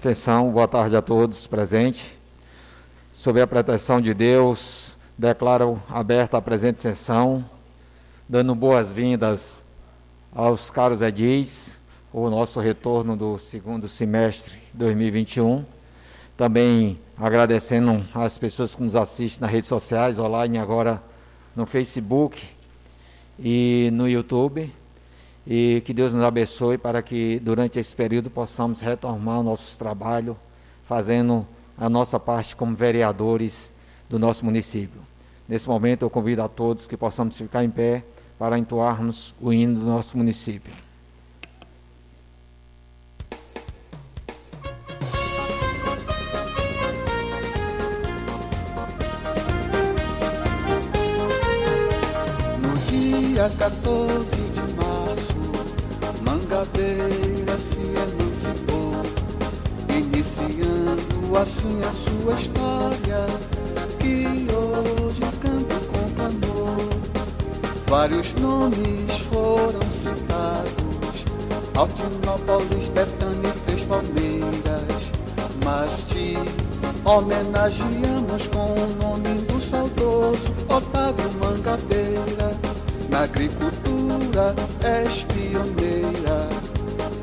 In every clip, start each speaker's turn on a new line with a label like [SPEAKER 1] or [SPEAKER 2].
[SPEAKER 1] atenção, boa tarde a todos presentes. Sob a proteção de Deus, declaro aberta a presente sessão, dando boas-vindas aos caros edis, o nosso retorno do segundo semestre 2021. Também agradecendo as pessoas que nos assistem nas redes sociais, online agora no Facebook e no YouTube. E que Deus nos abençoe para que durante esse período possamos retomar o nosso trabalho, fazendo a nossa parte como vereadores do nosso município. Nesse momento eu convido a todos que possamos ficar em pé para entoarmos o hino do nosso município.
[SPEAKER 2] No dia 14 Mangabeira se emancipou, iniciando assim a sua história, que hoje canto com clamor. Vários nomes foram citados, Altinópolis, Betânia e Três Palmeiras, mas te homenageamos com o nome do saudoso Otávio Mangabeira. Na agricultura és pioneira,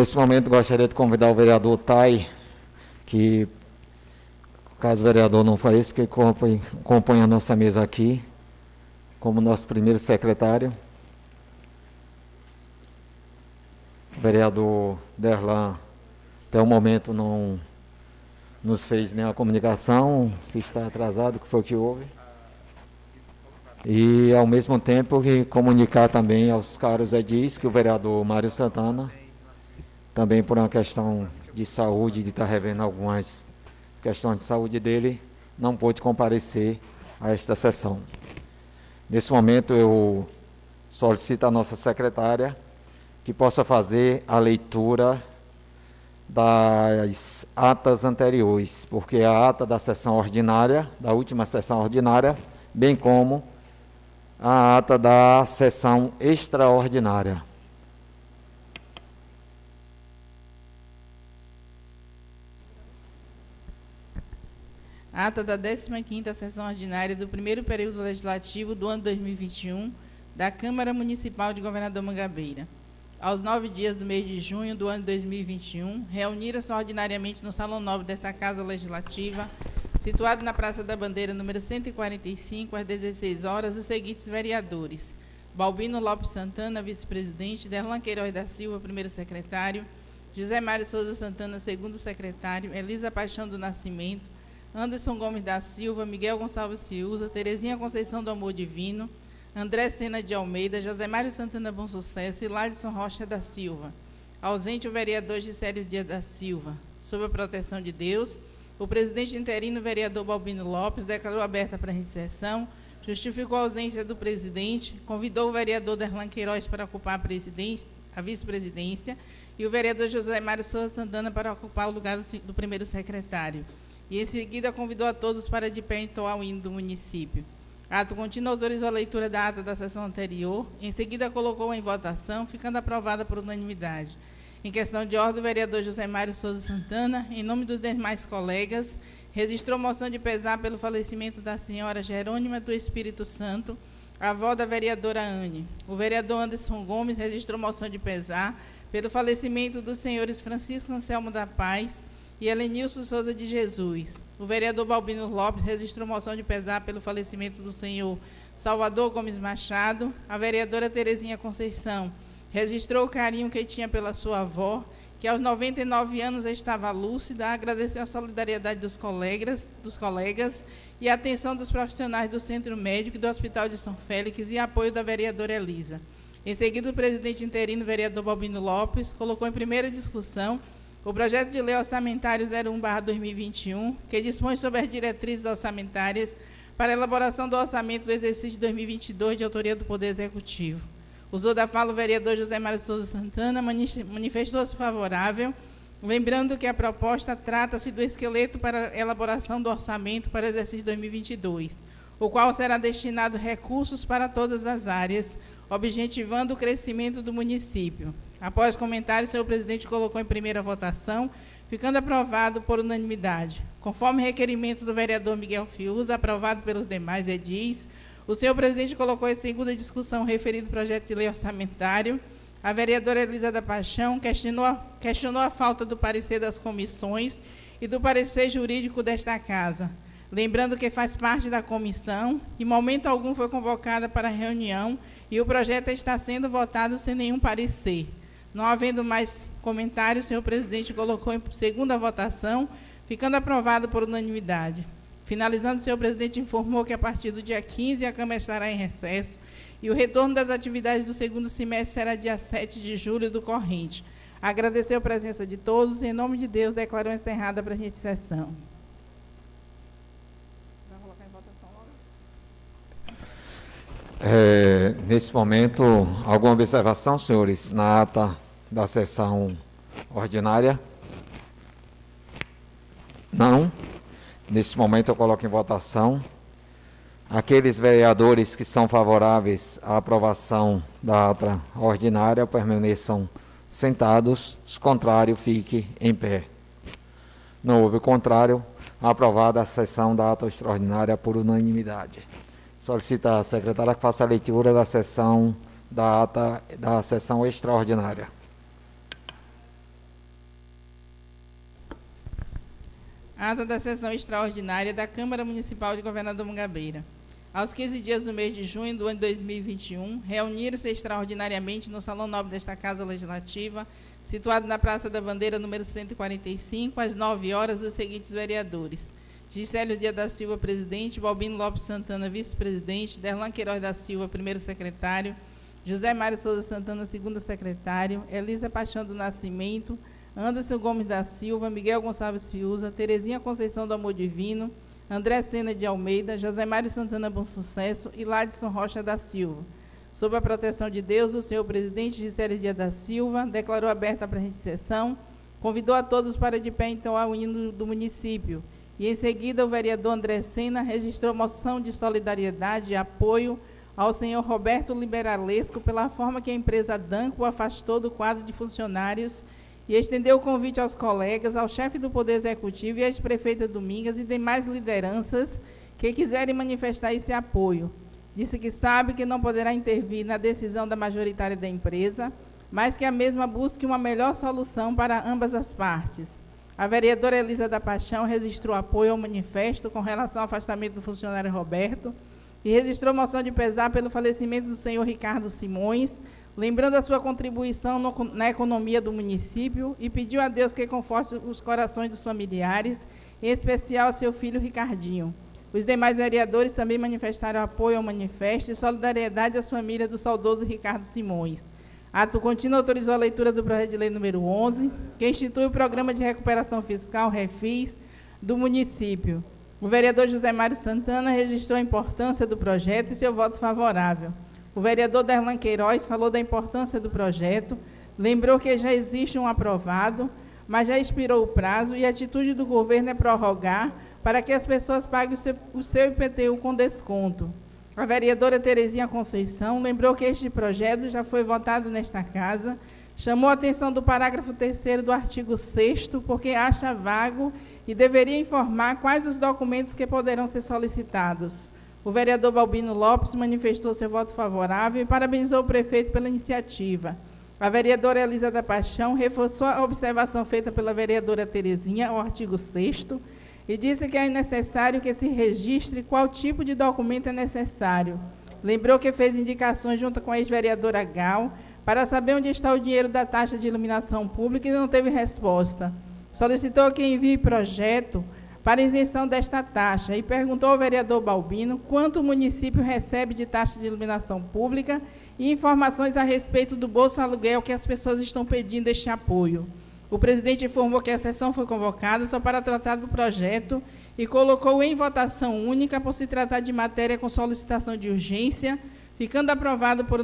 [SPEAKER 1] Nesse momento gostaria de convidar o vereador Tai, que caso o vereador não pareça, que compõe, a nossa mesa aqui, como nosso primeiro secretário. O vereador Derlan, até o momento, não nos fez nenhuma comunicação, se está atrasado, o que foi que houve. E, ao mesmo tempo, comunicar também aos caros edis que o vereador Mário Santana, também por uma questão de saúde, de estar revendo algumas questões de saúde dele, não pôde comparecer a esta sessão. Nesse momento, eu solicito à nossa secretária que possa fazer a leitura das atas anteriores, porque a ata da sessão ordinária, da última sessão ordinária, bem como a ata da sessão extraordinária.
[SPEAKER 3] Ata da 15ª Sessão Ordinária do primeiro período legislativo do ano 2021 da Câmara Municipal de Governador Mangabeira. Aos nove dias do mês de junho do ano 2021, reuniram-se ordinariamente no Salão Nobre desta Casa Legislativa, situado na Praça da Bandeira, número 145, às 16 horas, os seguintes vereadores. Balbino Lopes Santana, vice-presidente, Derlan Queiroz da Silva, primeiro secretário, José Mário Souza Santana, segundo secretário, Elisa Paixão do Nascimento, Anderson Gomes da Silva, Miguel Gonçalves Ciuza, Terezinha Conceição do Amor Divino, André Sena de Almeida, José Mário Santana Bom Sucesso e Ladson Rocha da Silva. Ausente o vereador Gisélio Dias da Silva. Sob a proteção de Deus, o presidente interino, vereador Balbino Lopes, declarou aberta para sessão, justificou a ausência do presidente, convidou o vereador Derlan Queiroz para ocupar a, a vice-presidência e o vereador José Mário Souza Santana para ocupar o lugar do, do primeiro secretário. E em seguida convidou a todos para de pé entoar o hino do município. Ato contínuo autorizou a leitura da ata da sessão anterior, em seguida colocou em votação, ficando aprovada por unanimidade. Em questão de ordem, o vereador José Mário Souza Santana, em nome dos demais colegas, registrou moção de pesar pelo falecimento da senhora Jerônima do Espírito Santo, avó da vereadora Anne. O vereador Anderson Gomes registrou moção de pesar pelo falecimento dos senhores Francisco Anselmo da Paz e Helenilson Souza de Jesus. O vereador Balbino Lopes registrou moção de pesar pelo falecimento do senhor Salvador Gomes Machado. A vereadora Terezinha Conceição registrou o carinho que tinha pela sua avó, que aos 99 anos estava lúcida, agradeceu a solidariedade dos colegas, dos colegas e a atenção dos profissionais do Centro Médico e do Hospital de São Félix e apoio da vereadora Elisa. Em seguida, o presidente interino, vereador Balbino Lopes, colocou em primeira discussão o projeto de lei orçamentário 01/2021, que dispõe sobre as diretrizes orçamentárias para a elaboração do orçamento do exercício de 2022 de autoria do Poder Executivo. Usou da fala o vereador José Mário Souza Santana, manifestou-se favorável, lembrando que a proposta trata-se do esqueleto para a elaboração do orçamento para o exercício 2022, o qual será destinado recursos para todas as áreas, objetivando o crescimento do município. Após comentários, o senhor presidente colocou em primeira votação, ficando aprovado por unanimidade. Conforme requerimento do vereador Miguel Fiuza, aprovado pelos demais edis, o senhor presidente colocou em segunda discussão o referido projeto de lei orçamentário. A vereadora Elisa da Paixão questionou, questionou a falta do parecer das comissões e do parecer jurídico desta casa. Lembrando que faz parte da comissão, em momento algum foi convocada para reunião e o projeto está sendo votado sem nenhum parecer. Não havendo mais comentários, o senhor presidente colocou em segunda votação, ficando aprovado por unanimidade. Finalizando, o senhor presidente informou que a partir do dia 15 a Câmara estará em recesso e o retorno das atividades do segundo semestre será dia 7 de julho do corrente. Agradeceu a presença de todos e, em nome de Deus, declarou encerrada a presente sessão.
[SPEAKER 1] É, nesse momento, alguma observação, senhores, na ata da sessão ordinária? Não. Nesse momento, eu coloco em votação. Aqueles vereadores que são favoráveis à aprovação da ata ordinária permaneçam sentados. Os contrários, fiquem em pé. Não houve contrário. Aprovada a sessão da ata extraordinária por unanimidade. Solicita a secretária que faça a leitura da sessão da ata da sessão extraordinária.
[SPEAKER 3] Ata da sessão extraordinária da Câmara Municipal de Governador Mangabeira. Aos 15 dias do mês de junho do ano de 2021, reuniram-se extraordinariamente no Salão Nobre desta Casa Legislativa, situado na Praça da Bandeira, número 145, às 9 horas, os seguintes vereadores Gisélio Dia da Silva, presidente, Balbino Lopes Santana, vice-presidente, Derlan Queiroz da Silva, primeiro secretário, José Mário Souza Santana, segundo secretário, Elisa Paixão do Nascimento, Anderson Gomes da Silva, Miguel Gonçalves Fiuza, Terezinha Conceição do Amor Divino, André Sena de Almeida, José Mário Santana Bom Sucesso e Ladson Rocha da Silva. Sob a proteção de Deus, o senhor presidente Gisélio Dia da Silva declarou aberta a presente sessão, convidou a todos para de pé então ao hino do município e em seguida, o vereador André Sena registrou moção de solidariedade e apoio ao senhor Roberto Liberalesco pela forma que a empresa Danco afastou do quadro de funcionários e estendeu o convite aos colegas, ao chefe do Poder Executivo e à ex-prefeita Domingas e demais lideranças que quiserem manifestar esse apoio. Disse que sabe que não poderá intervir na decisão da majoritária da empresa, mas que a mesma busque uma melhor solução para ambas as partes. A vereadora Elisa da Paixão registrou apoio ao manifesto com relação ao afastamento do funcionário Roberto e registrou moção de pesar pelo falecimento do senhor Ricardo Simões, lembrando a sua contribuição no, na economia do município e pediu a Deus que conforte os corações dos familiares, em especial a seu filho Ricardinho. Os demais vereadores também manifestaram apoio ao manifesto e solidariedade às famílias do saudoso Ricardo Simões. Ato contínuo autorizou a leitura do projeto de lei número 11, que institui o Programa de Recuperação Fiscal, REFIS, do município. O vereador José Mário Santana registrou a importância do projeto e seu voto favorável. O vereador Derlan Queiroz falou da importância do projeto, lembrou que já existe um aprovado, mas já expirou o prazo e a atitude do governo é prorrogar para que as pessoas paguem o seu, IPTU com desconto. A vereadora Terezinha Conceição lembrou que este projeto já foi votado nesta casa, chamou a atenção do parágrafo 3 do artigo 6 porque acha vago e deveria informar quais os documentos que poderão ser solicitados. O vereador Balbino Lopes manifestou seu voto favorável e parabenizou o prefeito pela iniciativa. A vereadora Elisa da Paixão reforçou a observação feita pela vereadora Terezinha ao artigo 6 e disse que é necessário que se registre qual tipo de documento é necessário. Lembrou que fez indicações junto com a ex-vereadora Gal para saber onde está o dinheiro da taxa de iluminação pública e não teve resposta. Solicitou que envie projeto para isenção desta taxa e perguntou ao vereador Balbino quanto o município recebe de taxa de iluminação pública e informações a respeito do Bolsa Aluguel que as pessoas estão pedindo este apoio. O presidente informou que a sessão foi convocada só para tratar do projeto e colocou em votação única por se tratar de matéria com solicitação de urgência, ficando aprovado por,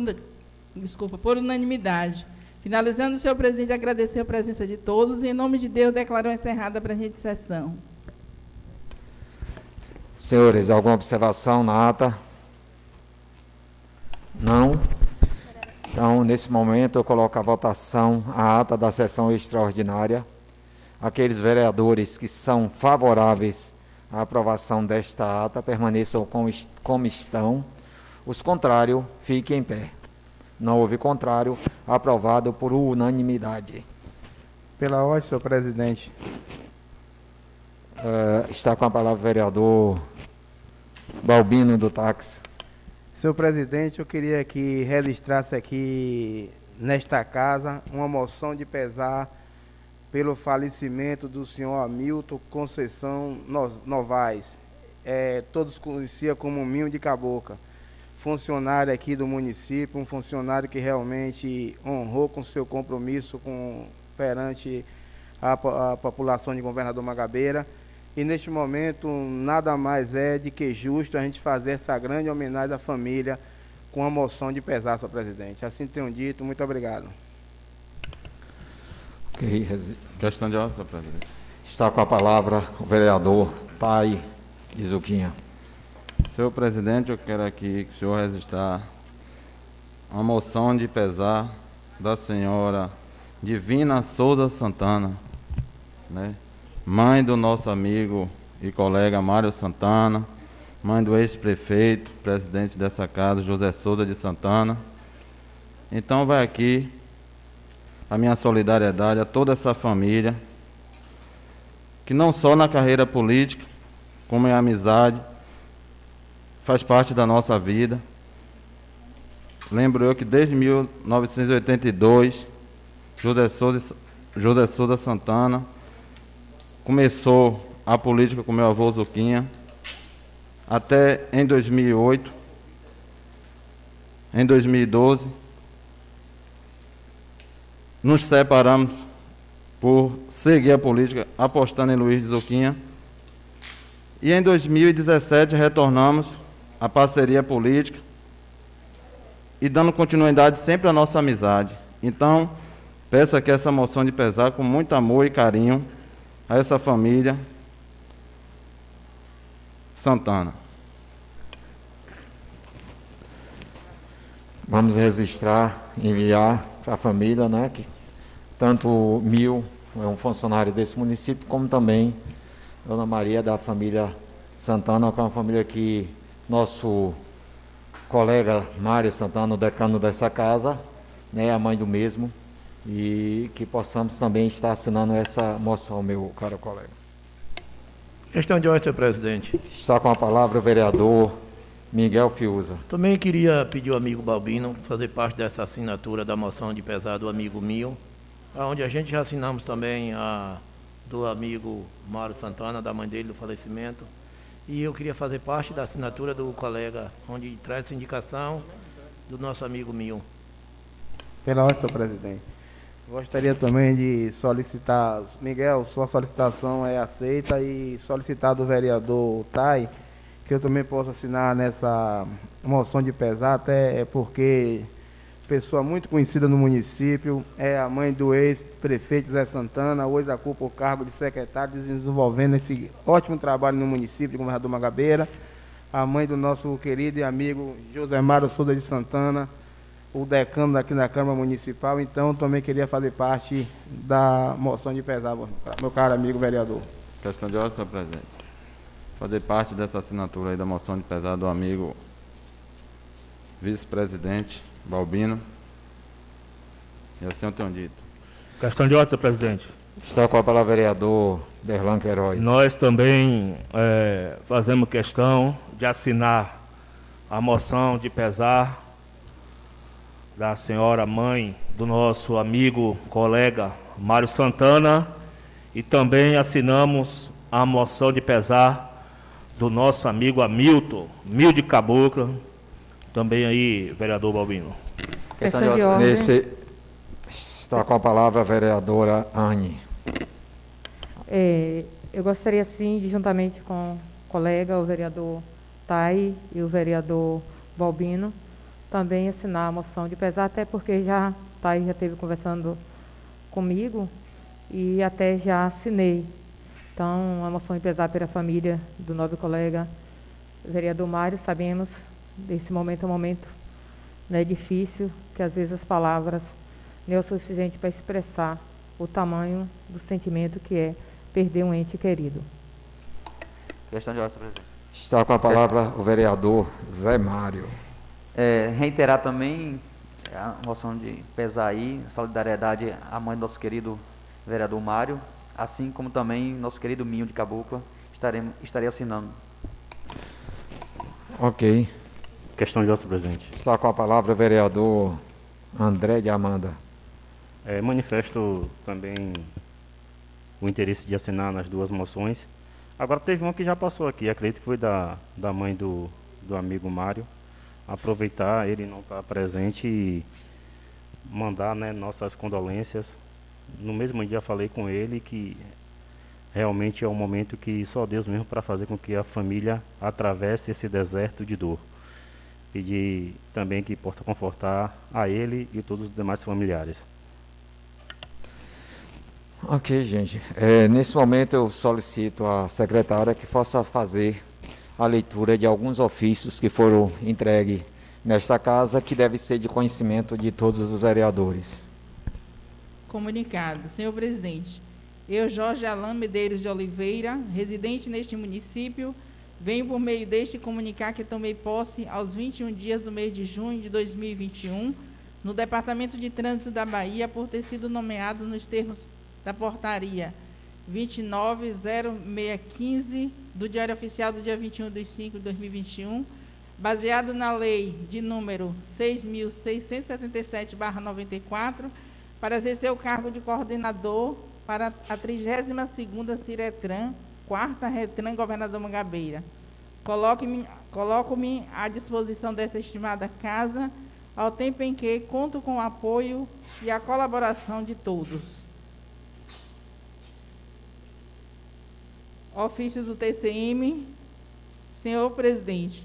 [SPEAKER 3] desculpa, por unanimidade. Finalizando, o senhor presidente agradeceu a presença de todos e, em nome de Deus, declarou encerrada a presente sessão.
[SPEAKER 1] Senhores, alguma observação na ata? Não? Então, nesse momento, eu coloco a votação, a ata da sessão extraordinária. Aqueles vereadores que são favoráveis à aprovação desta ata permaneçam como estão. Os contrários, fiquem em pé. Não houve contrário, aprovado por unanimidade.
[SPEAKER 4] Pela ordem, senhor presidente.
[SPEAKER 1] Uh, está com a palavra o vereador Balbino do táxi.
[SPEAKER 4] Senhor presidente, eu queria que registrasse aqui nesta casa uma moção de pesar pelo falecimento do senhor Hamilton Conceição Novaes. É, todos conheciam como Minho de Caboca. Funcionário aqui do município, um funcionário que realmente honrou com seu compromisso com, perante a, a população de Governador Magabeira e neste momento nada mais é de que justo a gente fazer essa grande homenagem à família com a moção de pesar, senhor presidente. Assim tenho dito, muito obrigado.
[SPEAKER 1] Ok, questão de ordem, senhor presidente. Está com a palavra o vereador Tai Izuquinha.
[SPEAKER 5] Senhor presidente, eu quero aqui que o senhor registrar a moção de pesar da senhora Divina Souza Santana, né? Mãe do nosso amigo e colega Mário Santana, mãe do ex-prefeito, presidente dessa casa, José Souza de Santana. Então vai aqui a minha solidariedade a toda essa família, que não só na carreira política, como em amizade, faz parte da nossa vida. Lembro eu que desde 1982, José Souza, José Souza Santana começou a política com meu avô Zuquinha, até em 2008, em 2012, nos separamos por seguir a política, apostando em Luiz de Zuquinha. E em 2017 retornamos à parceria política e dando continuidade sempre à nossa amizade. Então, peço aqui essa moção de pesar com muito amor e carinho a essa família Santana.
[SPEAKER 1] Vamos registrar, enviar para a família, né? Que tanto o Mil é um funcionário desse município, como também Dona Maria da família Santana, que é uma família que nosso colega Mário Santana, o decano dessa casa, né, a mãe do mesmo, e que possamos também estar assinando essa moção, meu caro colega.
[SPEAKER 6] Questão de ordem, senhor presidente.
[SPEAKER 1] Está com a palavra o vereador Miguel Fiuza.
[SPEAKER 6] Também queria pedir ao amigo Balbino fazer parte dessa assinatura da moção de pesar do amigo Mil, onde a gente já assinamos também a do amigo Mário Santana, da mãe dele, do falecimento. E eu queria fazer parte da assinatura do colega, onde traz essa indicação do nosso amigo Mil.
[SPEAKER 4] Pela ordem, senhor presidente. Gostaria também de solicitar, Miguel, sua solicitação é aceita e solicitar do vereador Tai que eu também possa assinar nessa moção de pesar, até porque pessoa muito conhecida no município, é a mãe do ex-prefeito Zé Santana, hoje ocupa o cargo de secretário, desenvolvendo esse ótimo trabalho no município de Governador Magabeira. A mãe do nosso querido e amigo José Mário Souza de Santana, o decano aqui na Câmara Municipal, então também queria fazer parte da moção de pesar, meu caro amigo vereador.
[SPEAKER 7] Questão de ordem, senhor presidente. Fazer parte dessa assinatura aí da moção de pesar do amigo vice-presidente Balbino. E assim eu tenho dito.
[SPEAKER 8] Questão de ordem, senhor presidente.
[SPEAKER 1] Está com a palavra o vereador Berlan Queiroz.
[SPEAKER 8] Nós também é, fazemos questão de assinar a moção de pesar da senhora mãe do nosso amigo, colega Mário Santana e também assinamos a moção de pesar do nosso amigo Hamilton, Mil de Cabocla, também aí, vereador Balbino.
[SPEAKER 1] Questão de ordem. Nesse, está com a palavra a vereadora Anne.
[SPEAKER 9] É, eu gostaria sim, de, juntamente com o colega, o vereador Tai e o vereador Balbino, também assinar a moção de pesar, até porque já Tai já esteve conversando comigo e até já assinei. Então, a moção de pesar pela família do nobre colega vereador Mário, sabemos desse momento é um momento né, difícil, que às vezes as palavras não é o suficiente para expressar o tamanho do sentimento que é perder um ente querido.
[SPEAKER 10] Questão de ordem, presidente.
[SPEAKER 1] Está com a palavra o vereador Zé Mário.
[SPEAKER 10] É, reiterar também a moção de pesar aí, solidariedade à mãe do nosso querido vereador Mário, assim como também nosso querido Minho de Cabocla, estaremos, estarei assinando.
[SPEAKER 1] Ok.
[SPEAKER 8] Questão de ordem, presidente.
[SPEAKER 1] Está com a palavra o vereador André de Amanda.
[SPEAKER 8] É, manifesto também o interesse de assinar nas duas moções. Agora teve uma que já passou aqui, acredito que foi da, da mãe do, do amigo Mário. Aproveitar, ele não está presente e mandar né, nossas condolências. No mesmo dia falei com ele que realmente é um momento que só Deus mesmo para fazer com que a família atravesse esse deserto de dor. Pedir também que possa confortar a ele e todos os demais familiares.
[SPEAKER 1] Ok, gente. É, nesse momento eu solicito à secretária que possa fazer a leitura de alguns ofícios que foram entregues nesta casa, que deve ser de conhecimento de todos os vereadores.
[SPEAKER 3] Comunicado. Senhor presidente, eu, Jorge Alain Medeiros de Oliveira, residente neste município, venho por meio deste comunicar que tomei posse aos 21 dias do mês de junho de 2021 no Departamento de Trânsito da Bahia por ter sido nomeado nos termos da portaria 290615 do Diário Oficial do dia 21 de 5 de 2021, baseado na lei de número 6.677-94, para exercer o cargo de coordenador para a 32ª Ciretran, quarta Retran Governador Mangabeira. Coloco-me coloco à disposição dessa estimada casa, ao tempo em que conto com o apoio e a colaboração de todos. Ofício do TCM, senhor presidente,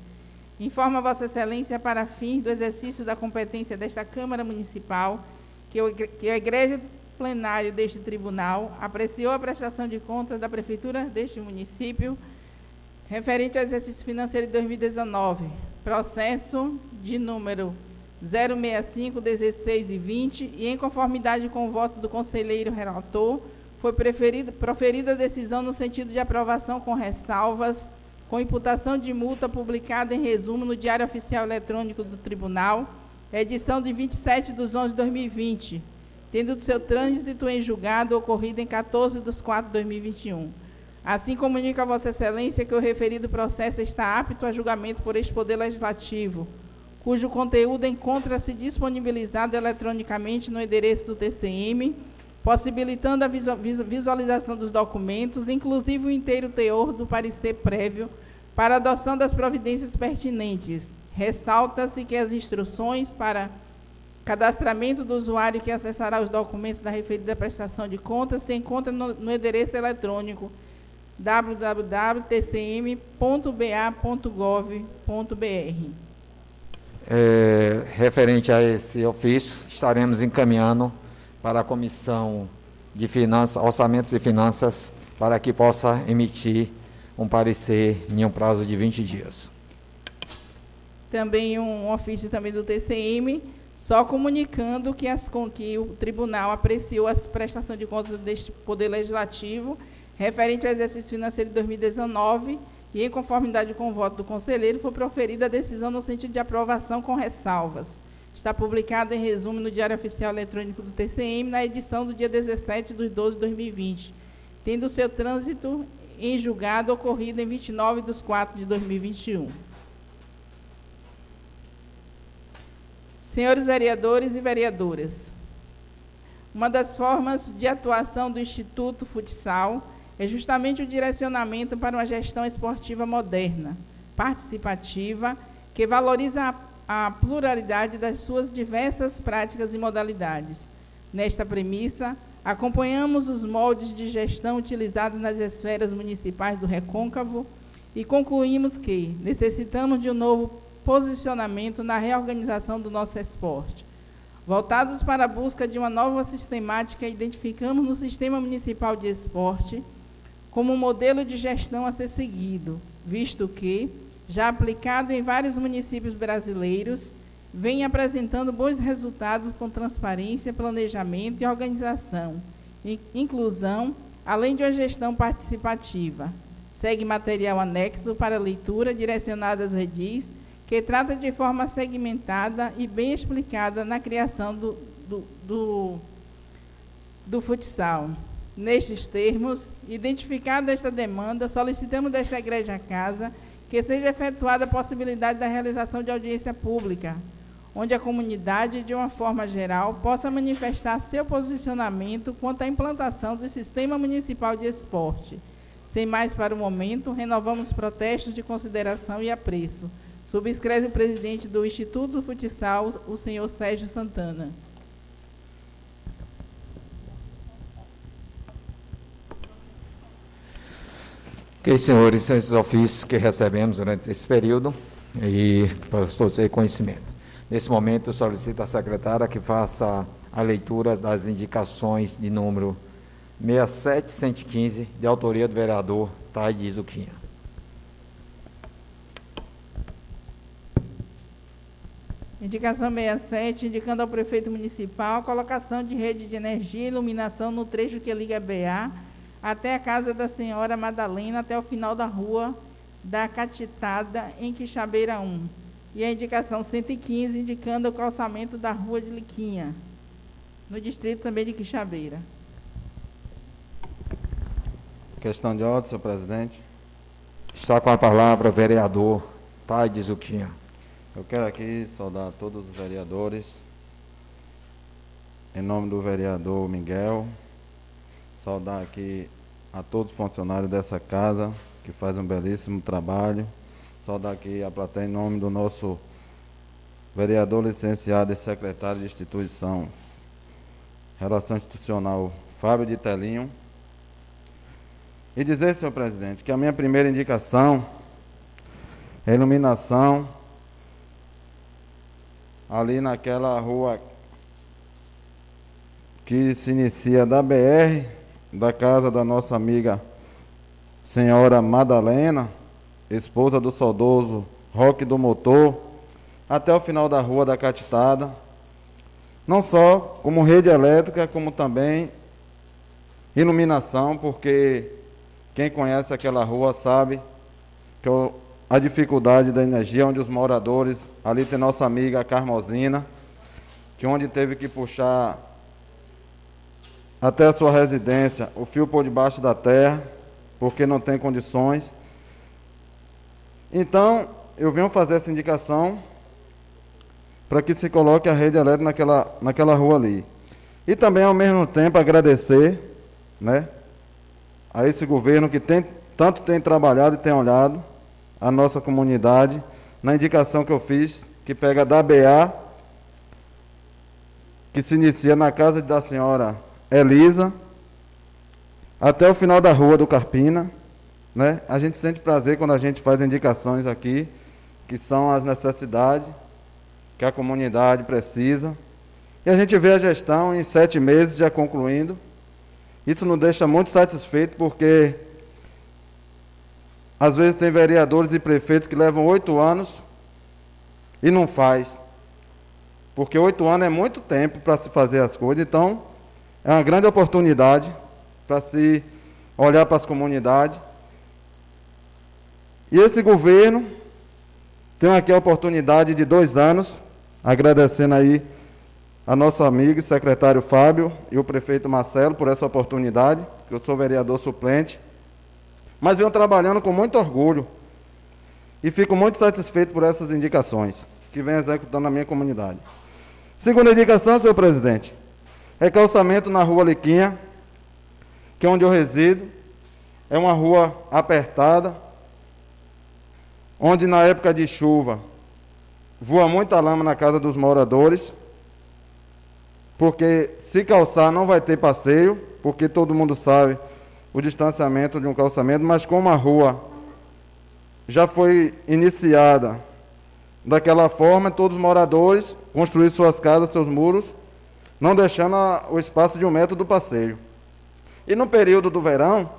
[SPEAKER 3] informa Vossa Excelência para fins do exercício da competência desta Câmara Municipal que o, que o Igreja Plenário deste Tribunal apreciou a prestação de contas da Prefeitura deste município referente ao exercício financeiro de 2019, processo de número 065, 16 e 20, e em conformidade com o voto do conselheiro relator, foi proferida a decisão no sentido de aprovação com ressalvas, com imputação de multa publicada em resumo no Diário Oficial Eletrônico do Tribunal, edição de 27 de 11 de 2020, tendo seu trânsito em julgado ocorrido em 14 de 4 de 2021. Assim comunica a Vossa Excelência que o referido processo está apto a julgamento por este Poder Legislativo, cujo conteúdo encontra-se disponibilizado eletronicamente no endereço do TCM possibilitando a visualização dos documentos, inclusive o inteiro teor do parecer prévio, para adoção das providências pertinentes. Ressalta-se que as instruções para cadastramento do usuário que acessará os documentos da referida prestação de contas se encontram no, no endereço eletrônico www.tcm.ba.gov.br.
[SPEAKER 1] é, referente a esse ofício, estaremos encaminhando para a Comissão de Finanças, Orçamentos e Finanças, para que possa emitir um parecer em um prazo de 20 dias.
[SPEAKER 3] Também um ofício também do TCM, só comunicando que, as, que o tribunal apreciou as prestações de contas deste Poder Legislativo referente ao exercício financeiro de 2019 e, em conformidade com o voto do conselheiro, foi proferida a decisão no sentido de aprovação com ressalvas. Está publicada em resumo no Diário Oficial Eletrônico do TCM, na edição do dia 17 de 12 de 2020, tendo seu trânsito em julgado ocorrido em 29 de 4 de 2021. Senhores vereadores e vereadoras, uma das formas de atuação do Instituto Futsal é justamente o direcionamento para uma gestão esportiva moderna, participativa, que valoriza a, a pluralidade das suas diversas práticas e modalidades. Nesta premissa, acompanhamos os moldes de gestão utilizados nas esferas municipais do Recôncavo e concluímos que necessitamos de um novo posicionamento na reorganização do nosso esporte. Voltados para a busca de uma nova sistemática, identificamos no Sistema Municipal de Esporte como um modelo de gestão a ser seguido, visto que, já aplicado em vários municípios brasileiros, vem apresentando bons resultados com transparência, planejamento e organização, inclusão, além de uma gestão participativa. Segue material anexo para leitura direcionado às redis, que trata de forma segmentada e bem explicada na criação do, do, do, do futsal. Nestes termos, identificada esta demanda, solicitamos desta Igreja Casa que seja efetuada a possibilidade da realização de audiência pública, onde a comunidade, de uma forma geral, possa manifestar seu posicionamento quanto à implantação do Sistema Municipal de Esporte. Sem mais para o momento, renovamos protestos de consideração e apreço. Subscreve o presidente do Instituto Futsal, o senhor Sérgio Santana.
[SPEAKER 1] Ok, senhores, esses ofícios que recebemos durante esse período e para todos ter conhecimento. Nesse momento, solicito à secretária que faça a leitura das indicações de número 67115, de autoria do vereador Taide Zuquinha.
[SPEAKER 3] Indicação 67, indicando ao prefeito municipal a colocação de rede de energia e iluminação no trecho que liga BA até a casa da senhora Madalena, até o final da rua da Catitada, em Quixabeira 1. E a indicação 115, indicando o calçamento da rua de Liquinha, no distrito também de Quixabeira.
[SPEAKER 5] Questão de ordem, senhor presidente.
[SPEAKER 1] Está com a palavra o vereador Pai de Zuquinha.
[SPEAKER 5] Eu quero aqui saudar todos os vereadores, em nome do vereador Miguel, Saudar aqui a todos os funcionários dessa casa, que faz um belíssimo trabalho. Saudar aqui a plateia em nome do nosso vereador licenciado e secretário de instituição, Relação Institucional, Fábio de Telinho. E dizer, senhor presidente, que a minha primeira indicação é iluminação ali naquela rua que se inicia da BR da casa da nossa amiga senhora Madalena, esposa do saudoso Roque do Motor, até o final da rua da Catitada, não só como rede elétrica, como também iluminação, porque quem conhece aquela rua sabe que a dificuldade da energia, onde os moradores, ali tem nossa amiga Carmosina, que onde teve que puxar até a sua residência o fio por debaixo da terra, porque não tem condições. Então, eu venho fazer essa indicação para que se coloque a rede elétrica naquela, naquela rua ali. E também, ao mesmo tempo, agradecer né, a esse governo que tem, tanto tem trabalhado e tem olhado a nossa comunidade na indicação que eu fiz, que pega da BA, que se inicia na casa da senhora Elisa, até o final da rua do Carpina. Né? A gente sente prazer quando a gente faz indicações aqui, que são as necessidades que a comunidade precisa. E a gente vê a gestão em sete meses já concluindo. Isso nos deixa muito satisfeito porque às vezes tem vereadores e prefeitos que levam oito anos e não faz. Porque oito anos é muito tempo para se fazer as coisas. Então, é uma grande oportunidade para se olhar para as comunidades. E esse governo tem aqui a oportunidade de dois anos, agradecendo aí a nosso amigo secretário Fábio e o prefeito Marcelo por essa oportunidade, que eu sou vereador suplente mas venho trabalhando com muito orgulho e fico muito satisfeito por essas indicações que vem executando na minha comunidade. Segunda indicação, senhor presidente, é calçamento na rua Liquinha, que é onde eu resido. É uma rua apertada, onde na época de chuva voa muita lama na casa dos moradores, porque se calçar não vai ter passeio, porque todo mundo sabe o distanciamento de um calçamento, mas como a rua já foi iniciada daquela forma, todos os moradores construíram suas casas, seus muros, não deixando a, o espaço de um metro do passeio. E no período do verão,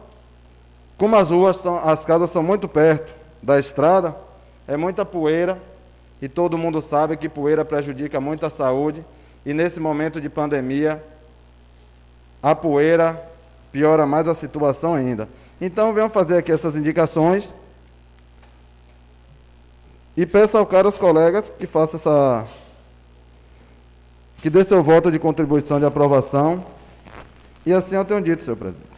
[SPEAKER 5] como as ruas são, as casas são muito perto da estrada, é muita poeira, e todo mundo sabe que poeira prejudica muito a saúde, e nesse momento de pandemia, a poeira piora mais a situação ainda. Então, venham fazer aqui essas indicações e peço ao caro aos colegas que faça essa que dê seu voto de contribuição de aprovação. E assim eu tenho dito, senhor presidente.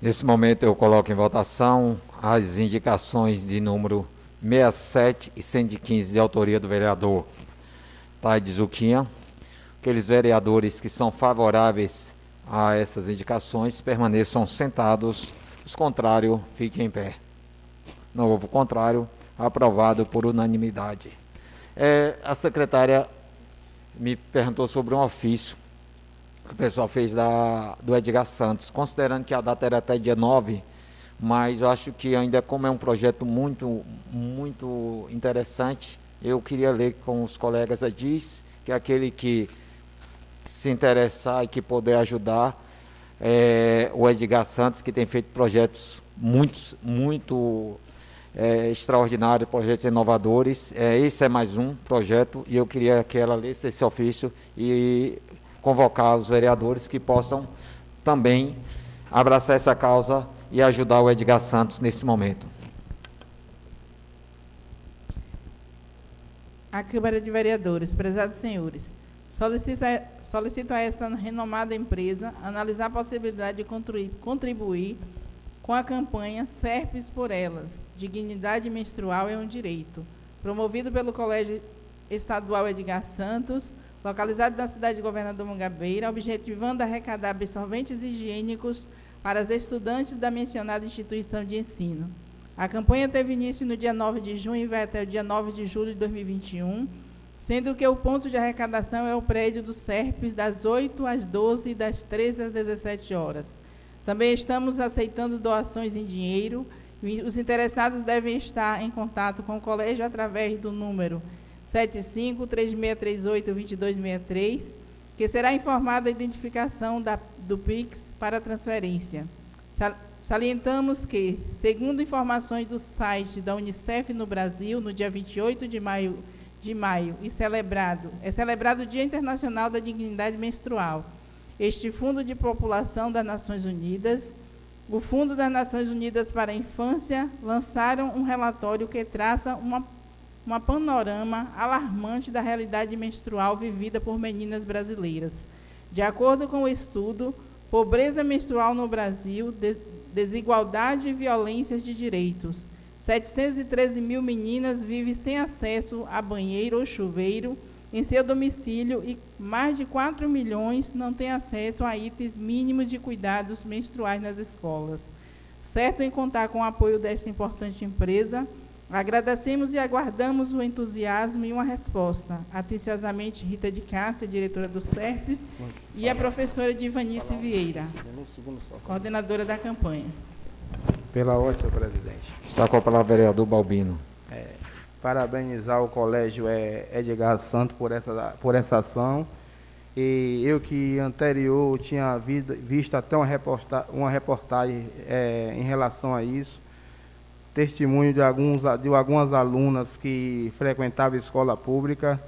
[SPEAKER 1] Nesse momento eu coloco em votação as indicações de número 67 e 115 de autoria do vereador Taide Zuquinha. Aqueles vereadores que são favoráveis a essas indicações permaneçam sentados, os contrários fiquem em pé. Não houve contrário, aprovado por unanimidade. É, a secretária me perguntou sobre um ofício que o pessoal fez da, do Edgar Santos, considerando que a data era até dia 9, mas eu acho que ainda como é um projeto muito, muito interessante, eu queria ler com os colegas. A diz que é aquele que se interessar e que puder ajudar, é, o Edgar Santos, que tem feito projetos muito, muito é, extraordinários, projetos inovadores. É, esse é mais um projeto e eu queria que ela lesse esse ofício e convocar os vereadores que possam também abraçar essa causa e ajudar o Edgar Santos nesse momento.
[SPEAKER 3] A Câmara de Vereadores, prezados senhores, solicita solicito a esta renomada empresa analisar a possibilidade de contribuir com a campanha Serpes por Elas, Dignidade Menstrual é um Direito, promovido pelo Colégio Estadual Edgar Santos, localizado na cidade de Governador Mangabeira, objetivando arrecadar absorventes higiênicos para as estudantes da mencionada instituição de ensino. A campanha teve início no dia 9 de junho e vai até o dia 9 de julho de 2021 sendo que o ponto de arrecadação é o prédio do SERPES, das 8 às 12 e das 13 às 17 horas. Também estamos aceitando doações em dinheiro. Os interessados devem estar em contato com o colégio através do número 75-3638-2263, que será informada a identificação da, do PIX para transferência. Salientamos que, segundo informações do site da Unicef no Brasil, no dia 28 de maio de maio e celebrado, é celebrado o Dia Internacional da Dignidade Menstrual. Este Fundo de População das Nações Unidas, o Fundo das Nações Unidas para a Infância, lançaram um relatório que traça uma, uma panorama alarmante da realidade menstrual vivida por meninas brasileiras. De acordo com o estudo, pobreza menstrual no Brasil, desigualdade e violências de direitos, 713 mil meninas vivem sem acesso a banheiro ou chuveiro em seu domicílio e mais de 4 milhões não têm acesso a itens mínimos de cuidados menstruais nas escolas. Certo em contar com o apoio desta importante empresa, agradecemos e aguardamos o entusiasmo e uma resposta. Atenciosamente, Rita de Cássia, diretora do CERF, e a professora Divanice Vieira, coordenadora da campanha.
[SPEAKER 4] Pela ordem, senhor presidente.
[SPEAKER 1] Está com a palavra o vereador Balbino.
[SPEAKER 4] Parabenizar o colégio Edgar Santos por essa, por essa ação. E eu que anterior tinha visto até uma, uma reportagem é, em relação a isso, testemunho de, alguns, de algumas alunas que frequentavam escola pública,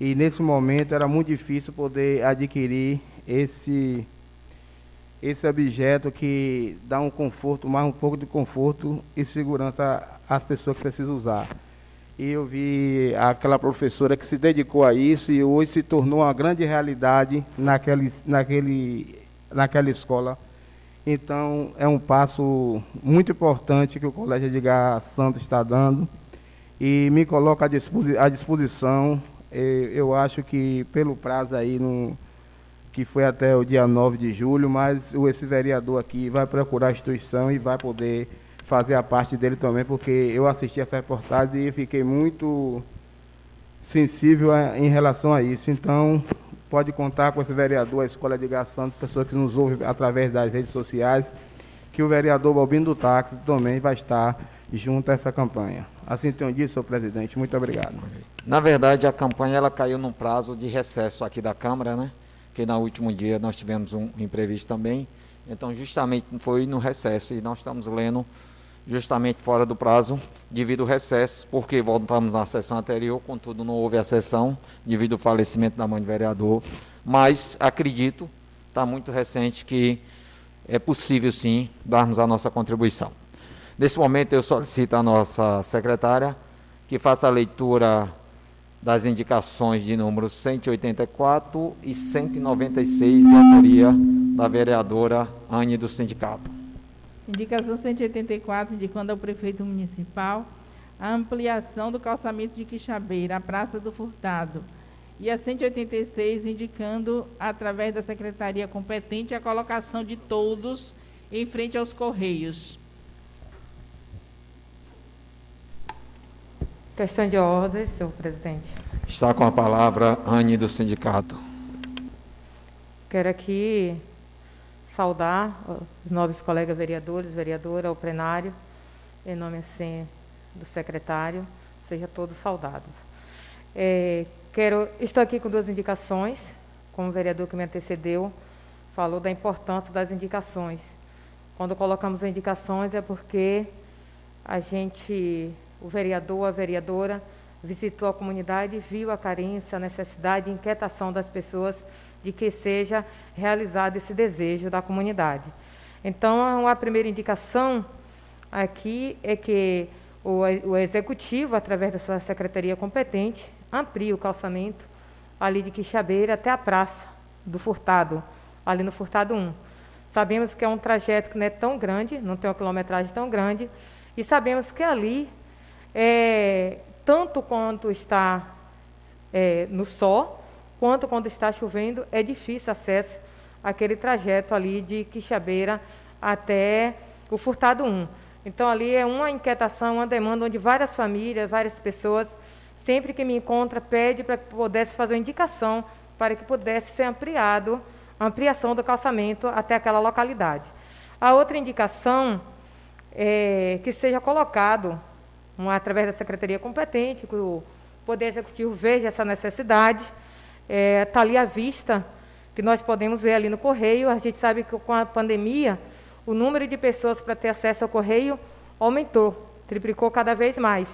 [SPEAKER 4] e nesse momento era muito difícil poder adquirir esse, esse objeto que dá um conforto, mais um pouco de conforto e segurança às pessoas que precisam usar. E eu vi aquela professora que se dedicou a isso e hoje se tornou uma grande realidade naquele, naquele, naquela escola. Então, é um passo muito importante que o Colégio Edgar Santos está dando e me coloca à disposição. Eu acho que pelo prazo aí, no, que foi até o dia 9 de julho, mas esse vereador aqui vai procurar a instituição e vai poder fazer a parte dele também, porque eu assisti essa reportagem e fiquei muito sensível a, em relação a isso. Então, pode contar com esse vereador, a Escola de Santos, pessoa que nos ouve através das redes sociais, que o vereador Balbino do Táxi também vai estar junto a essa campanha. Assim tenho dito, senhor presidente. Muito obrigado.
[SPEAKER 1] Na verdade, a campanha ela caiu num prazo de recesso aqui da Câmara, né? Que no último dia nós tivemos um imprevisto também. Então, justamente foi no recesso e nós estamos lendo justamente fora do prazo, devido ao recesso, porque voltamos na sessão anterior, contudo não houve a sessão, devido ao falecimento da mãe do vereador, mas acredito, está muito recente, que é possível sim darmos a nossa contribuição. Nesse momento eu solicito à nossa secretária que faça a leitura das indicações de número 184 e 196 de autoria da vereadora Anne do sindicato.
[SPEAKER 3] Indicação 184, indicando ao prefeito municipal a ampliação do calçamento de Quixabeira, a Praça do Furtado. E a 186, indicando, através da secretaria competente, a colocação de todos em frente aos Correios.
[SPEAKER 9] Questão de ordem, senhor presidente.
[SPEAKER 1] Está com a palavra Anne do sindicato.
[SPEAKER 9] Quero aqui saudar os nobres colegas vereadores, vereadora, ao plenário, em nome assim do secretário, sejam todos saudados. É, quero, estou aqui com duas indicações, como o vereador que me antecedeu falou da importância das indicações. Quando colocamos indicações é porque a gente, o vereador, a vereadora, visitou a comunidade, viu a carência, a necessidade, a inquietação das pessoas de que seja realizado esse desejo da comunidade. Então, a primeira indicação aqui é que o, o executivo, através da sua secretaria competente, amplie o calçamento ali de Quixabeira até a praça do Furtado, ali no Furtado 1. Sabemos que é um trajeto que não é tão grande, não tem uma quilometragem tão grande, e sabemos que ali, é, tanto quanto está é, no sol, quanto quando está chovendo, é difícil acesso àquele trajeto ali de Quixabeira até o Furtado 1. Então, ali é uma inquietação, uma demanda onde várias famílias, várias pessoas, sempre que me encontra, pede para que pudesse fazer uma indicação para que pudesse ser ampliado, a ampliação do calçamento até aquela localidade. A outra indicação é que seja colocado, através da secretaria competente, que o Poder Executivo veja essa necessidade, está é, tá ali à vista, que nós podemos ver ali no correio. A gente sabe que com a pandemia, o número de pessoas para ter acesso ao correio aumentou, triplicou cada vez mais.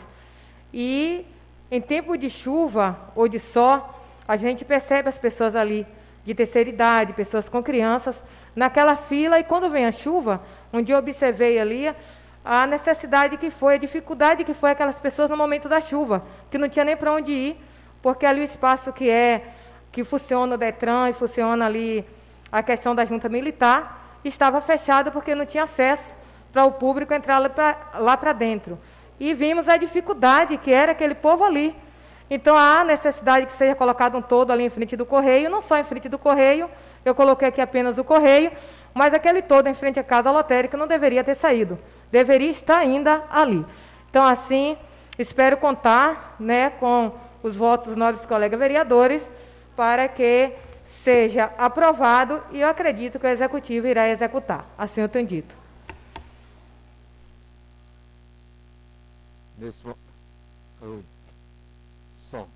[SPEAKER 9] E em tempo de chuva ou de sol, a gente percebe as pessoas ali de terceira idade, pessoas com crianças, naquela fila, e quando vem a chuva, um dia eu observei ali a necessidade que foi, a dificuldade que foi aquelas pessoas no momento da chuva, que não tinha nem para onde ir, porque ali o espaço que é que funciona o Detran e funciona ali a questão da junta militar, estava fechada porque não tinha acesso para o público entrar lá para dentro. E vimos a dificuldade que era aquele povo ali. Então há necessidade que seja colocado um todo ali em frente do correio, não só em frente do correio, eu coloquei aqui apenas o correio, mas aquele todo em frente à casa lotérica não deveria ter saído, deveria estar ainda ali. Então, assim, espero contar né, com os votos dos nobres colegas vereadores para que seja aprovado e eu acredito que o Executivo irá executar. Assim eu tenho dito.
[SPEAKER 1] Nesse, Som.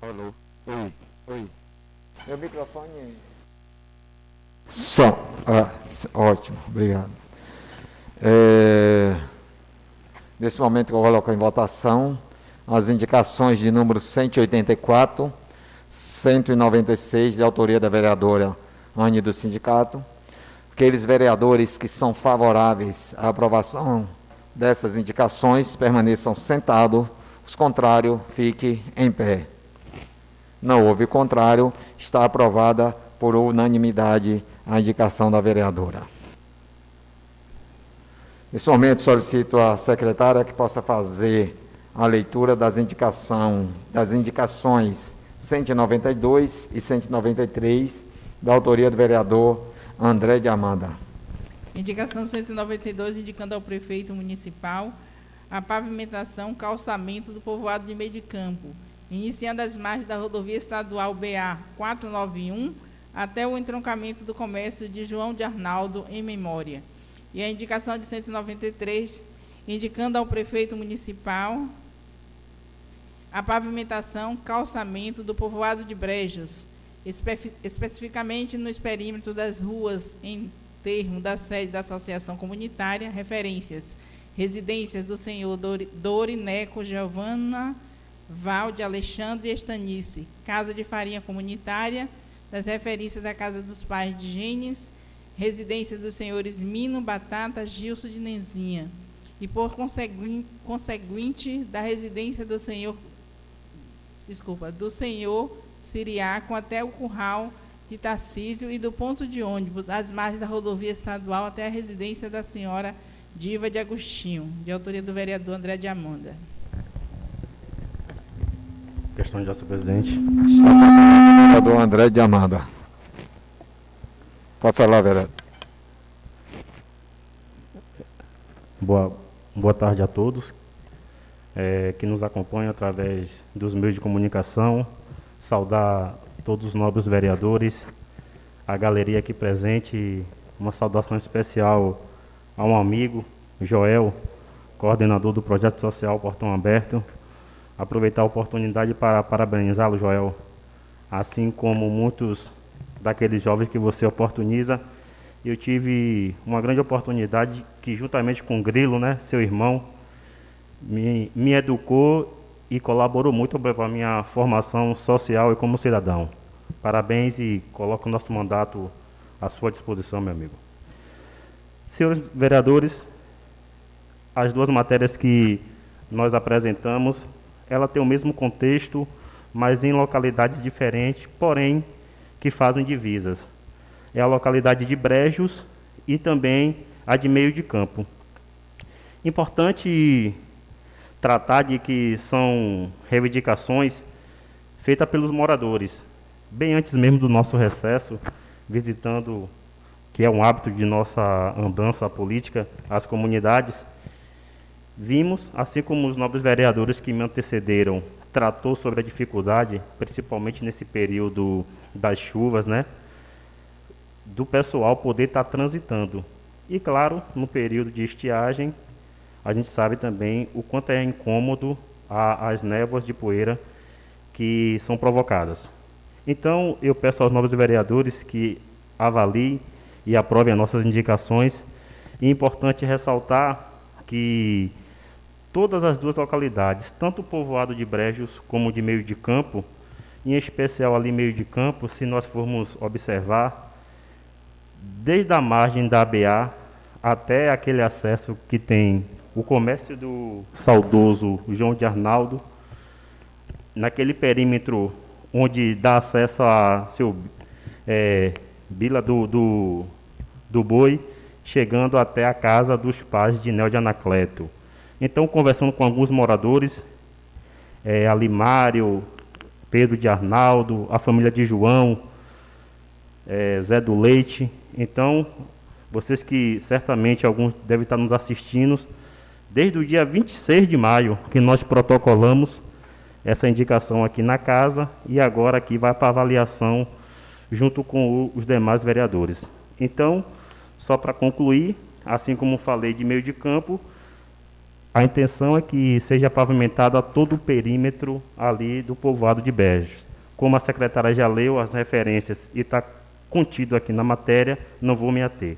[SPEAKER 1] Alô. Oi. Oi. Meu microfone. Som. Ah, ótimo, obrigado. É, nesse momento eu coloco em votação as indicações de número 184, 196, de autoria da vereadora Anne do Sindicato. Aqueles vereadores que são favoráveis à aprovação dessas indicações permaneçam sentados, os contrários fiquem em pé. Não houve contrário, está aprovada por unanimidade a indicação da vereadora. Nesse momento solicito à secretária que possa fazer a leitura das, indicação, das indicações 192 e 193, da autoria do vereador André de Amanda.
[SPEAKER 3] Indicação 192, indicando ao prefeito municipal a pavimentação, calçamento do povoado de meio de campo, iniciando as margens da rodovia estadual BA 491 até o entroncamento do comércio de João de Arnaldo em memória. E a indicação de 193, indicando ao prefeito municipal a pavimentação, calçamento do povoado de Brejos, espe especificamente nos perímetros das ruas em termo da sede da Associação Comunitária, referências, residências do senhor Dorineco Giovana Valde Alexandre Estanice, Casa de Farinha Comunitária, das referências da Casa dos Pais de Gênesis, residência dos senhores Mino Batata Gilson de Nenzinha, e por conseguinte da residência do senhor desculpa, do senhor Siriaco até o curral de Tarcísio e do ponto de ônibus às margens da rodovia estadual até a residência da senhora Diva de Agostinho, de autoria do vereador André de Amanda.
[SPEAKER 8] Questão de senhor presidente.
[SPEAKER 1] Vereador André de Amanda. Pode falar, vereador.
[SPEAKER 8] Boa, boa tarde a todos é, que nos acompanham através dos meios de comunicação. Saudar todos os nobres vereadores, a galeria aqui presente, uma saudação especial a um amigo, Joel, coordenador do projeto social Portão Aberto, aproveitar a oportunidade para parabenizá-lo, Joel, assim como muitos daqueles jovens que você oportuniza. Eu tive uma grande oportunidade que, juntamente com o Grilo, né, seu irmão, me, me educou e colaborou muito para a minha formação social e como cidadão. Parabéns e coloco o nosso mandato à sua disposição, meu amigo. Senhores vereadores, as duas matérias que nós apresentamos ela tem o mesmo contexto, mas em localidades diferentes, porém que fazem divisas. É a localidade de Brejos e também a de Meio de Campo. Importante tratar de que são reivindicações feitas pelos moradores. Bem antes mesmo do nosso recesso, visitando, que é um hábito de nossa andança política, as comunidades, Vimos, assim como os nobres vereadores que me antecederam, tratou sobre a dificuldade, principalmente nesse período das chuvas, né? Do pessoal poder estar transitando. E claro, no período de estiagem, a gente sabe também o quanto é incômodo a, as névoas de poeira que são provocadas. Então, eu peço aos nobres vereadores que avaliem e aprovem as nossas indicações. E é importante ressaltar que todas as duas localidades, tanto o povoado de Brejos como de Meio de Campo, em especial ali Meio de Campo, se nós formos observar, desde a margem da ABA até aquele acesso que tem o comércio do saudoso João de Arnaldo, naquele perímetro onde dá acesso a seu é, Bila do, do, do Boi, chegando até a casa dos pais de Nel de Anacleto. Então, conversando com alguns moradores, é, Alimário, Pedro de Arnaldo, a família de João, é, Zé do Leite. Então, vocês que certamente alguns devem estar nos assistindo, desde o dia 26 de maio que nós protocolamos essa indicação aqui na casa e agora aqui vai para avaliação junto com o, os demais vereadores. Então, só para concluir, assim como falei de meio de campo, A intenção é que seja pavimentado a todo o perímetro ali do povoado de Berges. Como a secretária já leu as referências e está contido aqui na matéria, não vou me ater.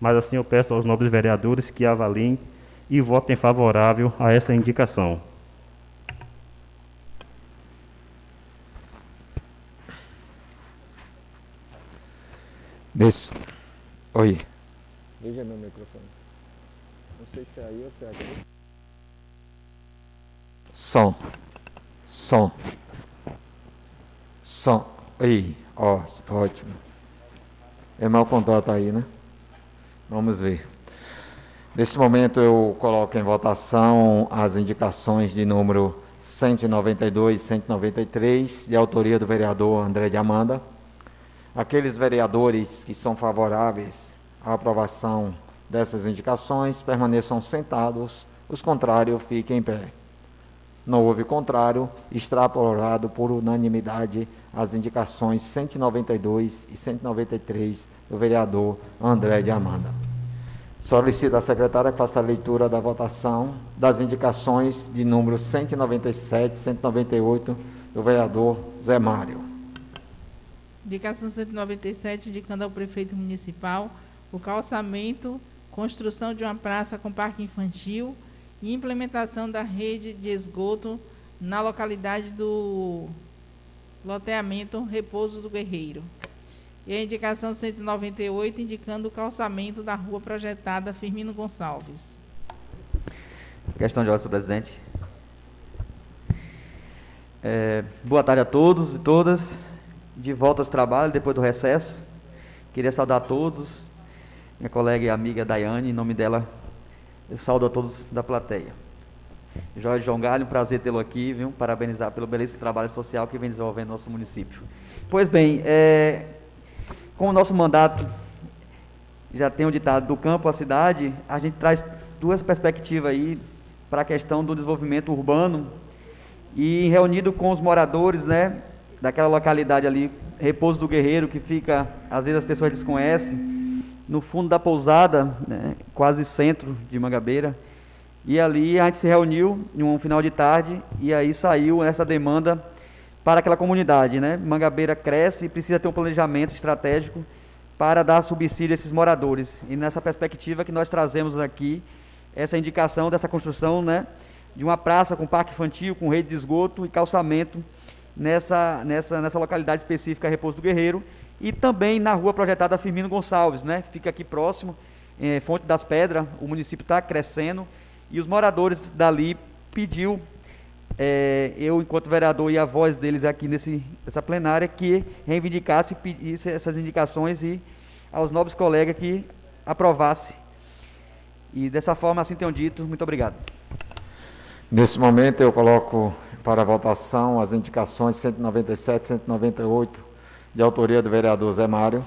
[SPEAKER 8] Mas assim eu peço aos nobres vereadores que avaliem e votem favorável a essa indicação.
[SPEAKER 1] Nesse... Oi. Liga meu microfone. Não sei se é aí ou se é aqui. Som. Som. Som. Aí, ó, ótimo. É mau contato aí, né? Vamos ver. Nesse momento eu coloco em votação as indicações de número 192 e 193, de autoria do vereador André de Amanda. Aqueles vereadores que são favoráveis à aprovação dessas indicações permaneçam sentados, os contrários fiquem em pé. Não houve contrário, extrapolado por unanimidade as indicações 192 e 193 do vereador André de Amanda. Solicito à secretária que faça a leitura da votação das indicações de número 197 e 198 do vereador Zé Mário.
[SPEAKER 3] Indicação 197, indicando ao prefeito municipal o calçamento, construção de uma praça com parque infantil e implementação da rede de esgoto na localidade do loteamento Repouso do Guerreiro. E a indicação 198, indicando o calçamento da rua projetada Firmino Gonçalves.
[SPEAKER 10] Questão de ordem, senhor presidente. É, boa tarde a todos e todas de volta aos trabalhos depois do recesso. Queria saudar a todos, minha colega e amiga Daiane, em nome dela, eu saúdo a todos da plateia. Jorge João Galho, um prazer tê-lo aqui, viu? Parabenizar pelo belíssimo trabalho social que vem desenvolvendo no nosso município. Pois bem, é, com o nosso mandato, já tem o ditado do campo à cidade, a gente traz duas perspectivas aí para a questão do desenvolvimento urbano e reunido com os moradores, né, daquela localidade ali, Repouso do Guerreiro, que fica, às vezes as pessoas desconhecem, no fundo da pousada, né, quase centro de Mangabeira. E ali a gente se reuniu em um final de tarde e aí saiu essa demanda para aquela comunidade, né? Mangabeira cresce e precisa ter um planejamento estratégico para dar subsídio a esses moradores. E nessa perspectiva que nós trazemos aqui essa indicação dessa construção, né, de uma praça com parque infantil, com rede de esgoto e calçamento nessa, nessa, nessa localidade específica, Repouso do Guerreiro, e também na rua projetada Firmino Gonçalves, né? Fica aqui próximo, é, Fonte das Pedras, o município está crescendo, e os moradores dali pediu, é, eu enquanto vereador e a voz deles aqui nesse, nessa plenária, que reivindicasse pedisse essas indicações e aos nobres colegas que aprovasse. E dessa forma, assim tenham dito, muito obrigado.
[SPEAKER 1] Nesse momento eu coloco para votação as indicações 197 e 198, de autoria do vereador Zé Mário.